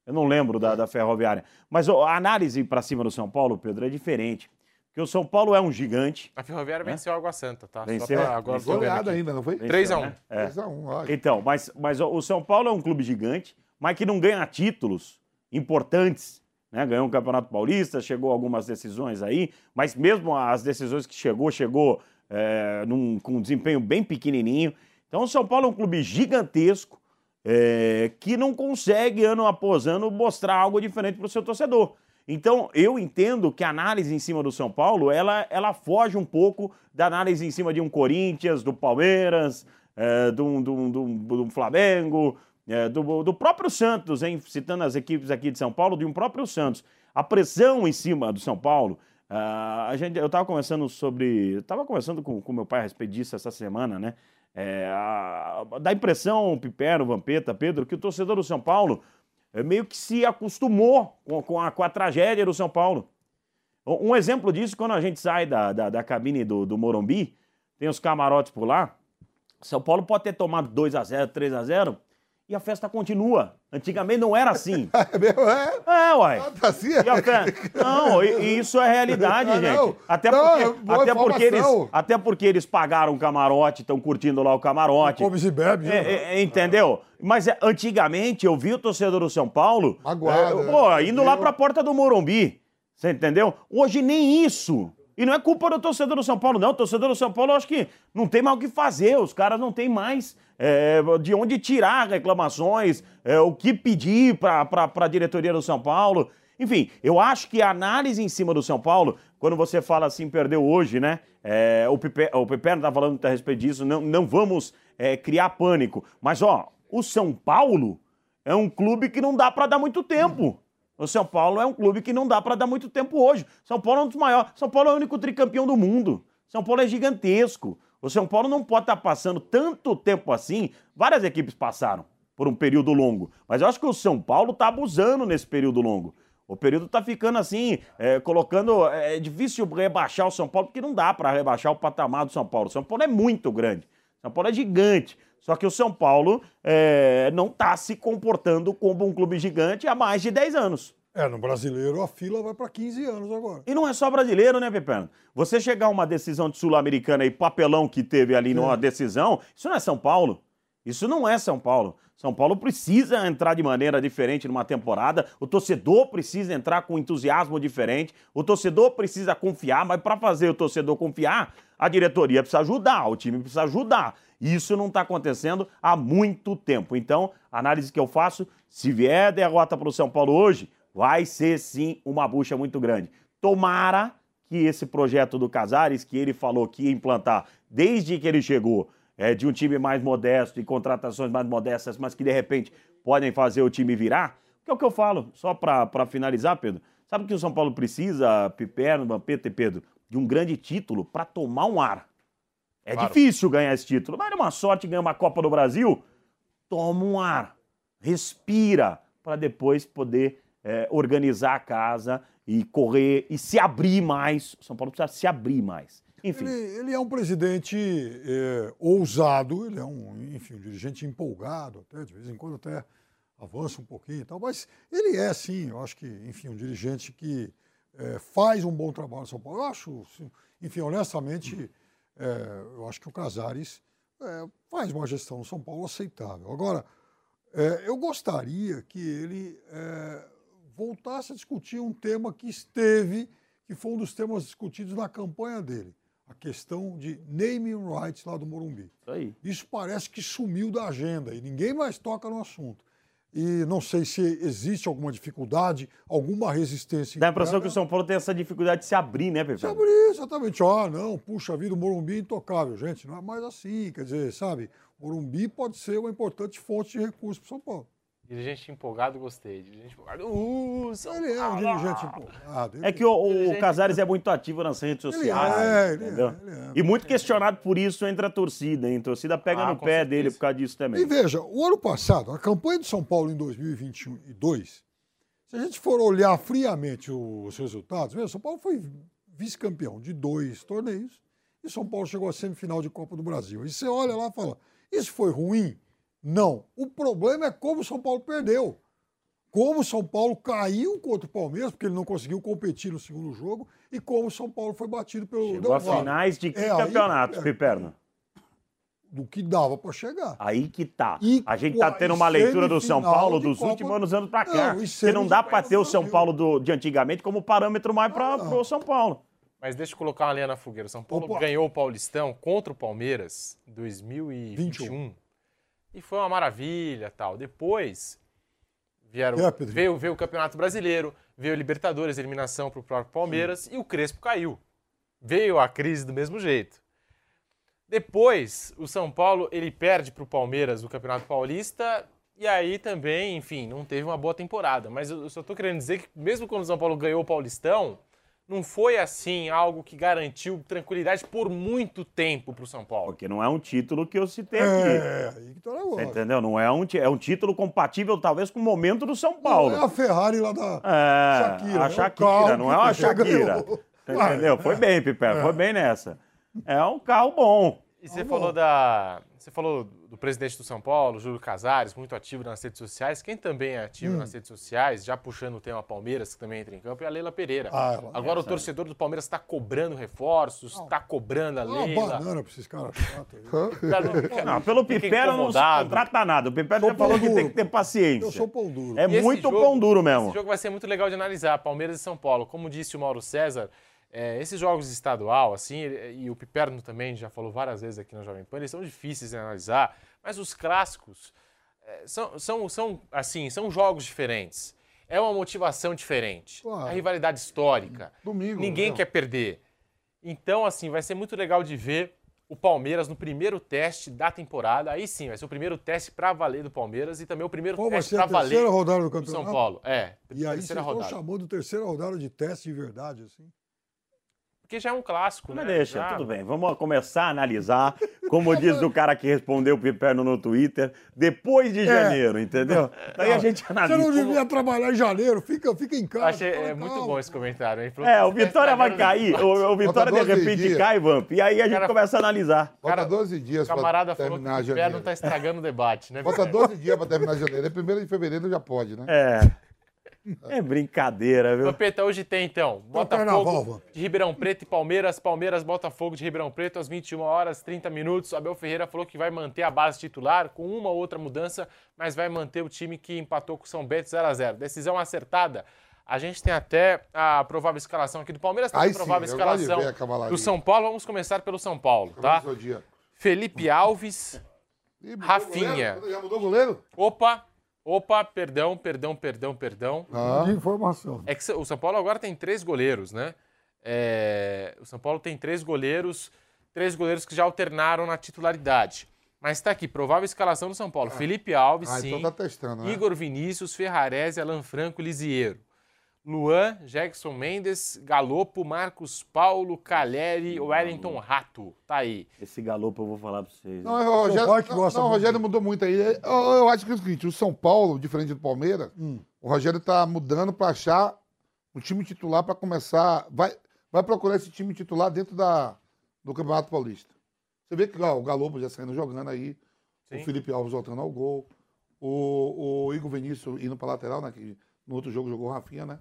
Eu não lembro da, da Ferroviária. Mas ó, a análise para cima do São Paulo, Pedro, é diferente. Porque o São Paulo é um gigante. A Ferroviária venceu a Água Santa, tá? Só Venceu? pra- agora Venceu. tô vendo Goleada ainda, não foi? 3 a 1 né? É. 3x1, lógico. Então, mas, mas ó, o São Paulo é um clube gigante, mas que não ganha títulos importantes. Né? Ganhou um Campeonato Paulista, chegou algumas decisões aí, mas mesmo as decisões que chegou, chegou é, num- com um desempenho bem pequenininho. Então, o São Paulo é um clube gigantesco é, que não consegue, ano após ano, mostrar algo diferente para o seu torcedor. Então, eu entendo que a análise em cima do São Paulo, ela, ela foge um pouco da análise em cima de um Corinthians, do Palmeiras, é, do, do, do, do Flamengo, é, do, do próprio Santos, hein? citando as equipes aqui de São Paulo, de um próprio Santos. A pressão em cima do São Paulo, ah, a gente, eu estava conversando sobre. Estava conversando com, com meu pai a respeito disso essa semana, né? É, a- dá a impressão, Pipero, Vampeta, Pedro, que o torcedor do São Paulo é, meio que se acostumou com, com a, com a tragédia do São Paulo. Um um exemplo disso, quando a gente sai da, da, da cabine do, do Morumbi, tem os camarotes por lá. São Paulo pode ter tomado 2 a 0 3 a 0 e a festa continua. Antigamente não era assim. [laughs] É mesmo? É? É, uai. Tá assim? E a fe- Não, e- isso é realidade, Ah, gente. não. Até, Não, porque, é até, porque eles, até porque eles pagaram o camarote, estão curtindo lá o camarote. Come e bebe. né? É, é, é, entendeu? Mas é, antigamente eu vi o torcedor do São Paulo Magoado, é, né? pô, indo lá Eu- pra porta do Morumbi. Você entendeu? Hoje nem isso. E não é culpa do torcedor do São Paulo, não. O torcedor do São Paulo, eu acho que não tem mais o que fazer. Os caras não têm mais é, de onde tirar reclamações, é, o que pedir pra, pra diretoria do São Paulo. Enfim, eu acho que a análise em cima do São Paulo, quando você fala assim, perdeu hoje, né? É, o Pepe, o Pepe tá falando a respeito disso, não, não vamos é, criar pânico. Mas, ó, o São Paulo é um clube que não dá pra dar muito tempo. O São Paulo é um clube que não dá pra dar muito tempo hoje. São Paulo é um dos maiores. São Paulo é o único tricampeão do mundo. São Paulo é gigantesco. O São Paulo não pode estar passando tanto tempo assim. Várias equipes passaram por um período longo. Mas eu acho que o São Paulo está abusando nesse período longo. O período está ficando assim, é, colocando. É difícil rebaixar o São Paulo, porque não dá para rebaixar o patamar do São Paulo. O São Paulo é muito grande. O São Paulo é gigante. Só que o São Paulo é, não está se comportando como um clube gigante há mais de 10 anos. É, no brasileiro a fila vai para 15 anos agora. E não é só brasileiro, né, Pepeno? Você chegar a uma decisão de Sul-Americana e papelão que teve ali numa decisão, isso não é São Paulo. Isso não é São Paulo. São Paulo precisa entrar de maneira diferente numa temporada, o torcedor precisa entrar com entusiasmo diferente, o torcedor precisa confiar, mas para fazer o torcedor confiar, a diretoria precisa ajudar, o time precisa ajudar. Isso não está acontecendo há muito tempo. Então, a análise que eu faço, se vier derrota para o São Paulo hoje, vai ser sim uma bucha muito grande. Tomara que esse projeto do Casares, que ele falou que ia implantar desde que ele chegou, é, de um time mais modesto e contratações mais modestas, mas que de repente podem fazer o time virar, que é o que eu falo, só para finalizar, Pedro. Sabe o que o São Paulo precisa, Piperno, Vampeta e Pedro? De um grande título para tomar um ar. É Claro. difícil ganhar esse título, mas é uma sorte ganhar uma Copa do Brasil. Toma um ar, respira, para depois poder é, organizar a casa e correr e se abrir mais. O São Paulo precisa se abrir mais. Enfim. Ele, ele é um presidente é, ousado, ele é um, enfim, um dirigente empolgado, até de vez em quando até avança um pouquinho e tal, mas ele é, sim, eu acho que, enfim, um dirigente que é, faz um bom trabalho no São Paulo. Eu acho, enfim, honestamente, é, eu acho que o Casares é, faz uma gestão no São Paulo aceitável. Agora, é, eu gostaria que ele é, voltasse a discutir um tema que esteve, que foi um dos temas discutidos na campanha dele, a questão de naming rights lá do Morumbi. Isso aí. Isso parece que sumiu da agenda e ninguém mais toca no assunto. E não sei se existe alguma dificuldade, alguma resistência. Dá a impressão que o São Paulo tem essa dificuldade de se abrir, né, Pepe? Se abrir, exatamente. Ah, não, puxa vida, o Morumbi é intocável. Gente, não é mais assim. Quer dizer, sabe, Morumbi pode ser uma importante fonte de recursos para São Paulo. Dirigente empolgado, gostei. Dirigente empolgado. Uh, São Ele é um dirigente empolgado. É que o, o Casares é muito ativo nas redes sociais, é, ele é, entendeu? E muito questionado por isso entre a torcida, hein? A torcida pega Ah, no pé certeza. dele por causa disso também. E veja, o ano passado, a campanha de São Paulo em 2022, se a gente for olhar friamente os resultados, veja, São Paulo foi vice-campeão de dois torneios e São Paulo chegou à semifinal de Copa do Brasil. E você olha lá e fala, isso foi ruim? Não. O problema é como o São Paulo perdeu. Como o São Paulo caiu contra o Palmeiras, porque ele não conseguiu competir no segundo jogo, e como o São Paulo foi batido pelo Chegou a finais de que É, aí- campeonatos, é, Piperno? do que dava para chegar. Aí que tá. E a gente tá tendo uma leitura do São Paulo dos Copa- últimos anos pra Não, cá. e que não dá Copa pra ter o São. Paulo do- de antigamente como parâmetro mais pra, pro São Paulo. Mas deixa eu colocar uma linha na fogueira. O São Paulo Opa. ganhou o Paulistão contra o Palmeiras em 2021. E foi uma maravilha tal. Depois vieram, É, veio, veio o Campeonato Brasileiro, veio o Libertadores, eliminação para o próprio Palmeiras e o Crespo caiu. Veio a crise do mesmo jeito. Depois, o São Paulo ele perde para o Palmeiras o Campeonato Paulista e aí também, enfim, não teve uma boa temporada. Mas eu só estou querendo dizer que mesmo quando o São Paulo ganhou o Paulistão, não foi assim algo que garantiu tranquilidade por muito tempo para o São Paulo. Porque não é um título que eu citei aqui. É, aí que tá o Você negócio. entendeu? Não é um, é um título compatível, talvez, com o momento do São Paulo. Não é a Ferrari lá da É, Shakira. a é o Shakira, carro não é uma. Shakira. Entendeu? Foi bem, Piper, É. foi bem nessa. É um carro bom. E você falou da. Você falou do presidente do São Paulo, Júlio Casares, muito ativo nas redes sociais. Quem também é ativo Hum. nas redes sociais, já puxando o tema Palmeiras, que também entra em campo, é a Leila Pereira. Ah, ela- Agora o essa- torcedor do Palmeiras está cobrando reforços, está cobrando a Dá uma Leila. banana pra esses caras chatos. Cara, [laughs] não- Não, pelo fica Pipera não se contrata nada. O Pipera Sou já falou pão que tem duro. que ter paciência. Eu sou pão duro. É E muito jogo- pão duro mesmo. Esse jogo vai ser muito legal de analisar, Palmeiras e São Paulo. Como disse o Mauro César, é, esses jogos estadual, assim, e o Piperno também já falou várias vezes aqui na Jovem Pan, eles são difíceis de analisar, mas os clássicos é, são, são, são, assim, são jogos diferentes. É uma motivação diferente. Claro. A rivalidade histórica. Domingo. Ninguém né? quer perder. Então, assim, vai ser muito legal de ver o Palmeiras no primeiro teste da temporada. Aí sim, vai ser o primeiro teste pra valer do Palmeiras e também o primeiro vai teste ser a pra valer terceira rodada do do campeonato? São Paulo. É, E aí vocês estão rodada. chamando terceira rodada de teste de verdade, assim. Porque já é um clássico, Mas né? deixa, Já- tudo bem. Vamos começar a analisar, como [laughs] diz o cara que respondeu o Piperno no Twitter, depois de janeiro, entendeu? Daí a gente Você analisa. não devia trabalhar em janeiro, fica, fica em casa. Achei é, muito bom esse comentário, hein? É, o você tá Vitória vai cair, [laughs] o, o Vitória de Falta 12 repente dias. cai, Vamp, e aí a gente Cara, começa a analisar. Falta 12 dias O camarada pra falou que terminar o Piperno tá estragando o debate, né? Falta 12 dias pra terminar janeiro. É primeiro de fevereiro já pode, né? É. [laughs] É brincadeira, viu? Vampeta, hoje tem então Botafogo de Ribeirão Preto e Palmeiras, Palmeiras, Botafogo de Ribeirão Preto às 21 horas 30 minutos. Abel Ferreira falou que vai manter a base titular com uma ou outra mudança, mas vai manter o time que empatou com o São Bento 0 a 0. Decisão acertada. A gente tem até a provável escalação aqui do Palmeiras, tem Aí a sim, provável de escalação do São Paulo. Vamos começar pelo São Paulo, tá? Felipe Alves, Ih, Rafinha. goleiro? Já mudou o goleiro? Opa, opa, perdão, perdão, perdão, perdão. Ah. De informação. É que o São Paulo agora tem três goleiros, né? É, o São Paulo tem três goleiros, três goleiros que já alternaram na titularidade. Mas está aqui, provável escalação do São Paulo. Felipe Alves, Ah, sim. então tá testando, né? Igor Vinícius, Ferrarese, Alan Franco, Lisiero. Luan, Jackson Mendes, Galopo, Marcos Paulo, Caleri, Wellington Rato. Tá aí. Esse galopo eu vou falar pra vocês. Não, o Rogério, não, não, o Rogério mudou muito aí. Eu, eu acho que é o seguinte, o São Paulo, diferente do Palmeiras, Hum. o Rogério tá mudando para achar um time titular para começar. Vai, vai procurar esse time titular dentro da, do Campeonato Paulista. Você vê que ó, o Galopo já saindo jogando aí, Sim. o Felipe Alves voltando ao gol, o, o Igor Vinícius indo para lateral, né? Que no outro jogo jogou o Rafinha, né?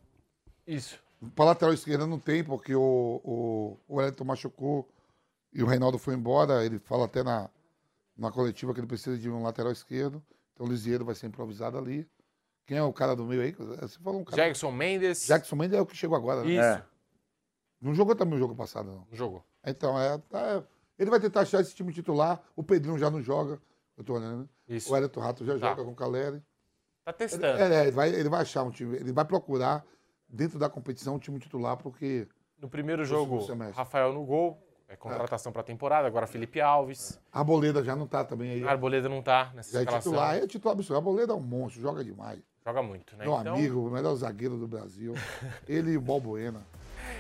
Isso. Para lateral esquerda não tem, porque o, o, o Wellington machucou e o Reinaldo foi embora. Ele fala até na, na coletiva que ele precisa de um lateral esquerdo. Então o Lisieiro vai ser improvisado ali. Quem é o cara do meio aí? Você falou um cara. Jackson Mendes. Jackson Mendes é o que chegou agora, né? Isso. É. Não jogou também o jogo passado, não. Jogou. Então, é, tá- ele vai tentar achar esse time titular. O Pedrinho já não joga. Eu tô olhando, né? Isso. O Hélio Rato já Tá. joga com o Caleri. Tá testando. É, é, ele, vai, ele vai achar um time, ele vai procurar dentro da competição um time titular, porque. No primeiro jogo. Rafael no gol, é contratação pra temporada, agora Felipe Alves. A Arboleda já não tá também aí. A Arboleda não tá nessa Já é escalação. titular, é titular absoluto. A Arboleda é um monstro, joga demais. Joga muito, né? Meu Então- amigo, o melhor zagueiro do Brasil. [laughs] Ele e o Balbuena.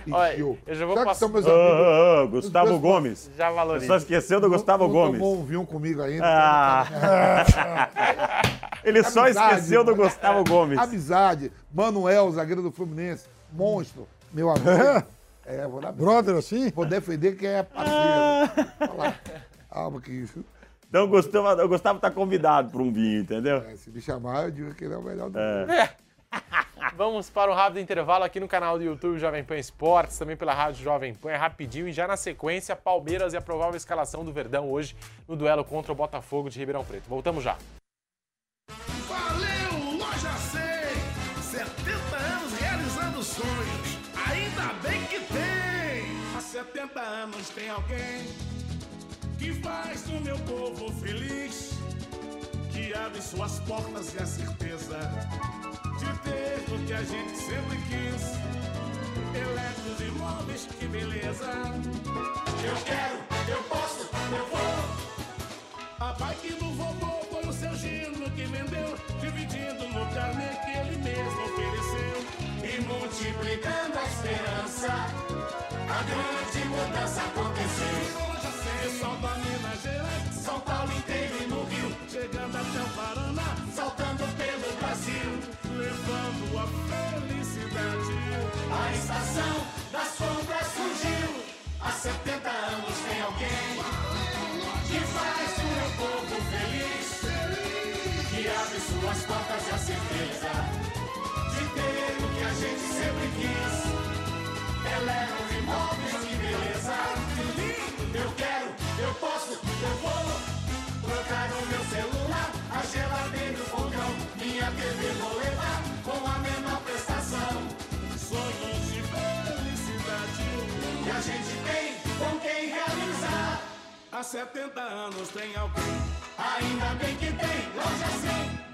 E Olha, eu já vou Já passar- meus Ô, amigos, os Gustavo dois- Gomes. Já valoriza. Só esqueceu do Gustavo não Gomes. tomou um vinho comigo ainda. Ah. [laughs] Ele só Amizade, esqueceu do. Gustavo Gomes. Amizade. Manuel, zagueiro do Fluminense. Monstro. Meu amigo. É, vou dar Brother assim? Vou defender quem é parceiro. Falar. Alma que isso. Então o Gustavo, o Gustavo tá convidado para um vinho, entendeu? É, se me chamar, eu digo que ele é o melhor do É. mundo. [laughs] Vamos para o rápido intervalo aqui no canal do YouTube Jovem Pan Esportes, também pela Rádio Jovem Pan, é rapidinho e já na sequência, Palmeiras e a provável escalação do Verdão hoje no duelo contra o Botafogo de Ribeirão Preto. Voltamos já. 70 anos tem alguém que faz o meu povo feliz, que abre suas portas e a certeza de ter o que a gente sempre quis. Eletros e móveis, que beleza! Eu quero, eu posso, eu vou! A bike do vovô foi o seu Gino que vendeu, dividindo no carnê que ele mesmo ofereceu. E multiplicando a esperança, a grande mudança aconteceu. Pessoal da Minas Gerais, São Paulo inteiro e no Rio, chegando até o Paraná, saltando pelo Brasil, levando a felicidade. A estação das compras surgiu, há 70 anos tem alguém que faz o meu povo feliz, que abre suas portas e a certeza de ter o que a gente sempre quis. Eleva imóveis, que beleza, eu quero, eu posso, eu vou. Trocar o meu celular, a geladeira e fogão, minha TV vou levar com a menor prestação. Sonhos de felicidade que a gente tem com quem realizar. Há 70 anos tem alguém, ainda bem que tem, loja 100.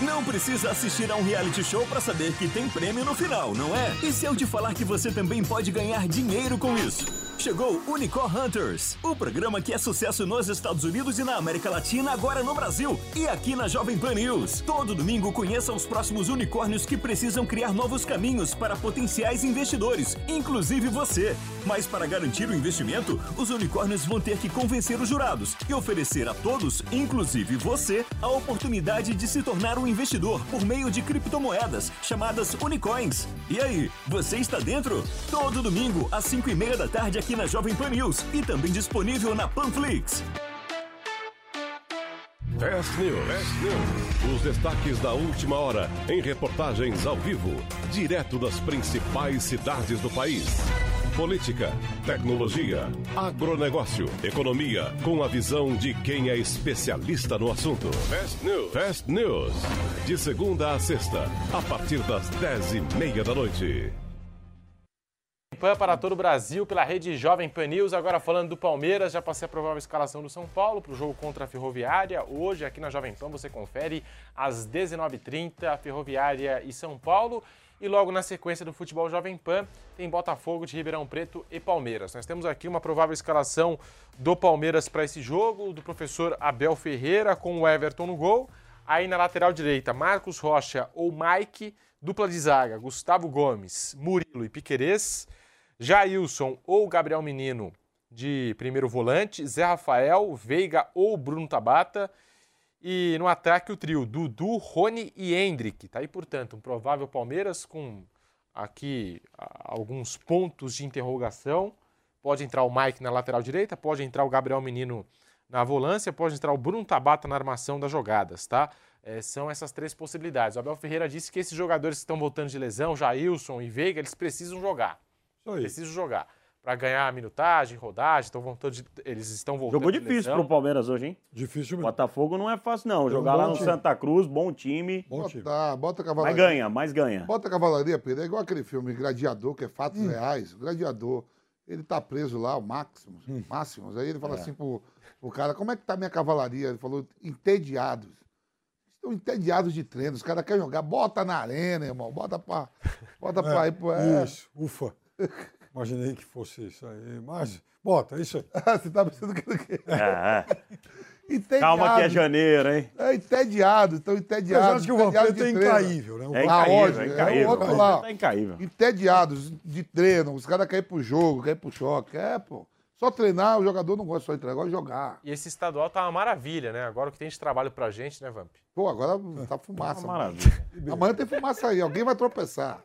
Não precisa assistir a um reality show para saber que tem prêmio no final, não é? E se eu te falar que você também pode ganhar dinheiro com isso? Chegou Unicorn Hunters, o programa que é sucesso nos Estados Unidos e na América Latina, agora no Brasil e aqui na Jovem Pan News. Todo domingo conheça os próximos unicórnios que precisam criar novos caminhos para potenciais investidores, inclusive você. Mas para garantir o investimento, os unicórnios vão ter que convencer os jurados e oferecer a todos, inclusive você, a oportunidade de se tornar um investidor por meio de criptomoedas chamadas Unicoins. E aí, você está dentro? Todo domingo às 5 e meia da tarde aqui na Jovem Pan News e também disponível na Panflix. Fast News. Fast News. Os destaques da última hora em reportagens ao vivo, direto das principais cidades do país. Política, tecnologia, agronegócio, economia, com a visão de quem é especialista no assunto. Fast News. Fast News. De segunda a sexta, a partir das dez e meia da noite. Pan para todo o Brasil pela rede Jovem Pan News. Agora falando do Palmeiras, já passei a provável escalação do São Paulo para o jogo contra a Ferroviária. Hoje, aqui na Jovem Pan, você confere às 19h30 a Ferroviária e São Paulo. E logo na sequência do futebol Jovem Pan, tem Botafogo de Ribeirão Preto e Palmeiras. Nós temos aqui uma provável escalação do Palmeiras para esse jogo, do professor Abel Ferreira com o Everton no gol. Aí na lateral direita, Marcos Rocha ou Mike. Dupla de zaga, Gustavo Gomes, Murilo e Piquerez. Jailson ou Gabriel Menino de primeiro volante, Zé Rafael, Veiga ou Bruno Tabata. E no ataque o trio Dudu, Rony e Hendrick. Tá aí, portanto, um provável Palmeiras com aqui alguns pontos de interrogação. Pode entrar o Mike na lateral direita, pode entrar o Gabriel Menino na volância, pode entrar o Bruno Tabata na armação das jogadas, tá? é, são essas três possibilidades. O Abel Ferreira disse que esses jogadores que estão voltando de lesão, Jailson e Veiga, eles precisam jogar. Precisam jogar. Para ganhar minutagem, rodagem, estão voltando de- eles estão voltando Jogou difícil pro Palmeiras hoje, hein? Difícil Botafogo não é fácil, não. Tem um Jogar lá bom no time. Santa Cruz, bom time. Bota, bota Mas cavalaria. ganha, mas ganha. Bota cavalaria, Pedro. É igual aquele filme Gladiador, que é fatos Hum. reais. O Gladiador, ele tá preso lá, o Máximos. Máximos. Aí ele fala É. assim pro, pro cara, como é que tá minha cavalaria? Ele falou, entediados. Estão entediados de treino. Os caras querem jogar. Bota na arena, irmão. Bota pra, bota [laughs] pra ir pro... É. Isso, ufa. [laughs] Imaginei que fosse isso aí. Mas, bota, é isso aí. [laughs] Você tá pensando que o quê? É, é. [laughs] Entediados. Calma que é janeiro, hein? É entediado, estão entediados. Mas acho que o Vampeta é treino. incaível, né? O É Ah, incaível, é é o incaível. outro O lá. Vampeta é incaível. Entediados de treino, os caras querem ir pro jogo, querem ir pro choque. É, pô. Só treinar, o jogador não gosta só de treinar, gosta de jogar. E esse estadual tá uma maravilha, né? Agora o que tem de trabalho pra gente, né, Vamp? Pô, agora tá fumaça. Uma mano. maravilha. Amanhã tem fumaça aí, alguém vai tropeçar.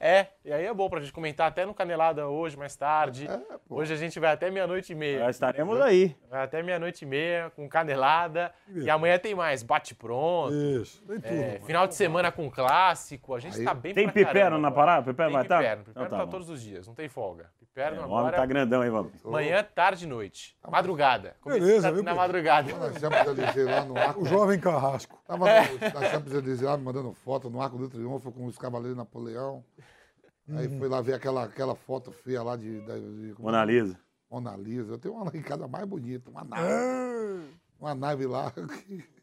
É, e aí é bom pra gente comentar até no Canelada hoje, mais tarde. hoje a gente vai até meia-noite e meia. Já estaremos aí. Vai até meia-noite e meia com Canelada. E amanhã tem mais, bate pronto. Isso, tem tudo. final de semana com clássico. A gente tá bem Tem pra piperno caramba na agora. parada? Piperno Tem vai estar? Piperno. Piperno Então tá, tá todos os dias, não tem folga. Piperno O homem agora... tá grandão, hein, vamos? Manhã, tarde e noite. Madrugada. Começa Beleza, na- viu, Na madrugada. Nós Champs Élysées lá no [laughs] arco. O jovem carrasco. Tava no, na Champs Élysées lá, me mandando foto no Arco do Triunfo com os Cavaleiros Napoleão. Aí Uhum. fui lá ver aquela, aquela foto feia lá de... de, de é? Mona Lisa. Mona Lisa. Eu tenho uma lá em casa mais bonita, uma nave. Ah. Uma nave lá. [laughs]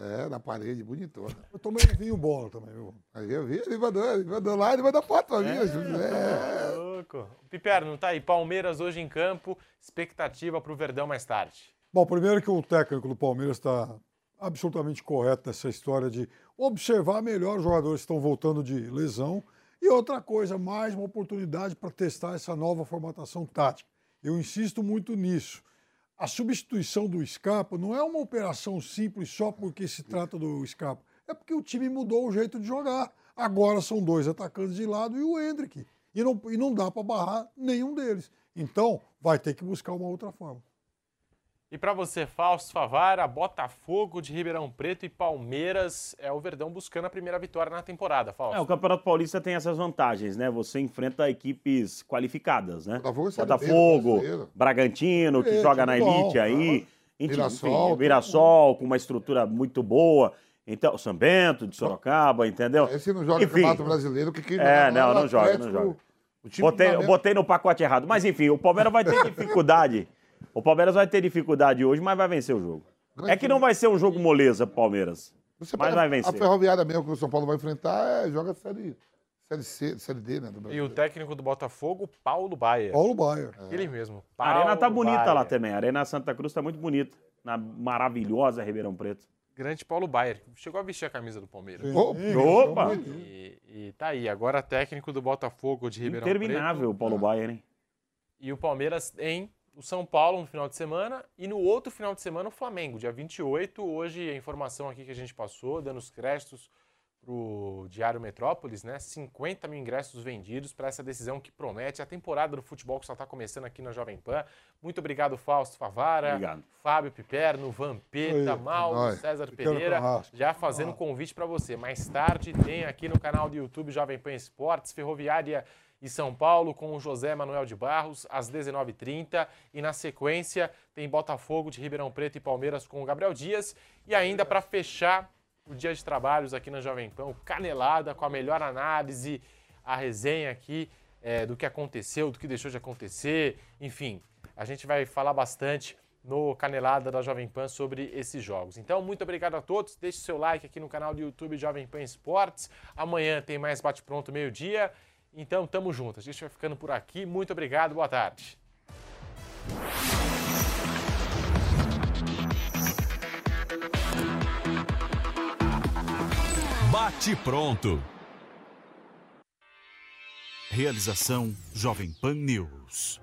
É, na parede, bonitona. Eu tomei um vinho bola também, viu? Aí eu vi, ele mandou, ele mandou lá, ele mandou foto pra mim. É, É. louco. Piperno, tá aí. Palmeiras hoje em campo. Expectativa pro Verdão mais tarde. Bom, primeiro que o técnico do Palmeiras está absolutamente correto nessa história de observar melhor os jogadores que estão voltando de lesão. E outra coisa, mais uma oportunidade para testar essa nova formatação tática. Eu insisto muito nisso. A substituição do Scarpa não é uma operação simples só porque se trata do Scarpa. É porque o time mudou o jeito de jogar. Agora são dois atacantes de lado e o Hendrick. E não, e não dá para barrar nenhum deles. Então, vai ter que buscar uma outra forma. E pra você, Fausto Favara, Botafogo de Ribeirão Preto e Palmeiras é o Verdão buscando a primeira vitória na temporada, Fausto. É, o Campeonato Paulista tem essas vantagens, né? Você enfrenta equipes qualificadas, né? Botafogo, é Botafogo, brasileiro. Bragantino, que É, joga na bom, elite aí. Enfim, Mirassol, enfim, Mirassol, com uma estrutura muito boa. Então, São Bento, de Sorocaba, entendeu? Esse não joga Enfim. Campeonato Brasileiro, que quem É, joga não, não no joga, não joga. o time Botei, botei no pacote errado. Mas enfim, o Palmeiras vai ter dificuldade. O Palmeiras vai ter dificuldade hoje, mas vai vencer o jogo. É que não vai ser um jogo moleza pro Palmeiras. Você mas pega vai A vencer. Ferroviária mesmo que o São Paulo vai enfrentar, é, joga série, série C, série D, né? do E o técnico do Botafogo, Paulo Baia. Paulo Baia. Ele mesmo. A arena tá bonita Baia. lá também. A Arena Santa Cruz tá muito bonita. Na maravilhosa Ribeirão Preto. Grande Paulo Baier. Chegou a vestir a camisa do Palmeiras. Sim, Opa! E, e tá aí. Agora técnico do Botafogo de Ribeirão Interminável o Preto. Paulo Baier, hein? E o Palmeiras em o São Paulo no final de semana e no outro final de semana o Flamengo, dia 28. Hoje a informação aqui que a gente passou, dando os créditos pro Diário Metrópolis, né? 50 mil ingressos vendidos para essa decisão que promete a temporada do futebol que só está começando aqui na Jovem Pan. Muito obrigado, Fausto Favara, Obrigado. Fábio Piperno, Vampeta, Mauro. César Pereira, já fazendo convite para você. Mais tarde tem aqui no canal do YouTube Jovem Pan Esportes, Ferroviária e São Paulo com o José Manuel de Barros às 19h30 e na sequência tem Botafogo de Ribeirão Preto e Palmeiras com o Gabriel Dias e ainda para fechar o dia de trabalhos aqui na Jovem Pan, Canelada com a melhor análise, a resenha aqui é, do que aconteceu, do que deixou de acontecer, enfim, a gente vai falar bastante no Canelada da Jovem Pan sobre esses jogos. Então, muito obrigado a todos. Deixe seu like aqui no canal do YouTube Jovem Pan Esportes. Amanhã tem mais bate-pronto meio-dia. Então, tamo junto. A gente vai ficando por aqui. Muito obrigado. Boa tarde. Bate pronto. Realização Jovem Pan News.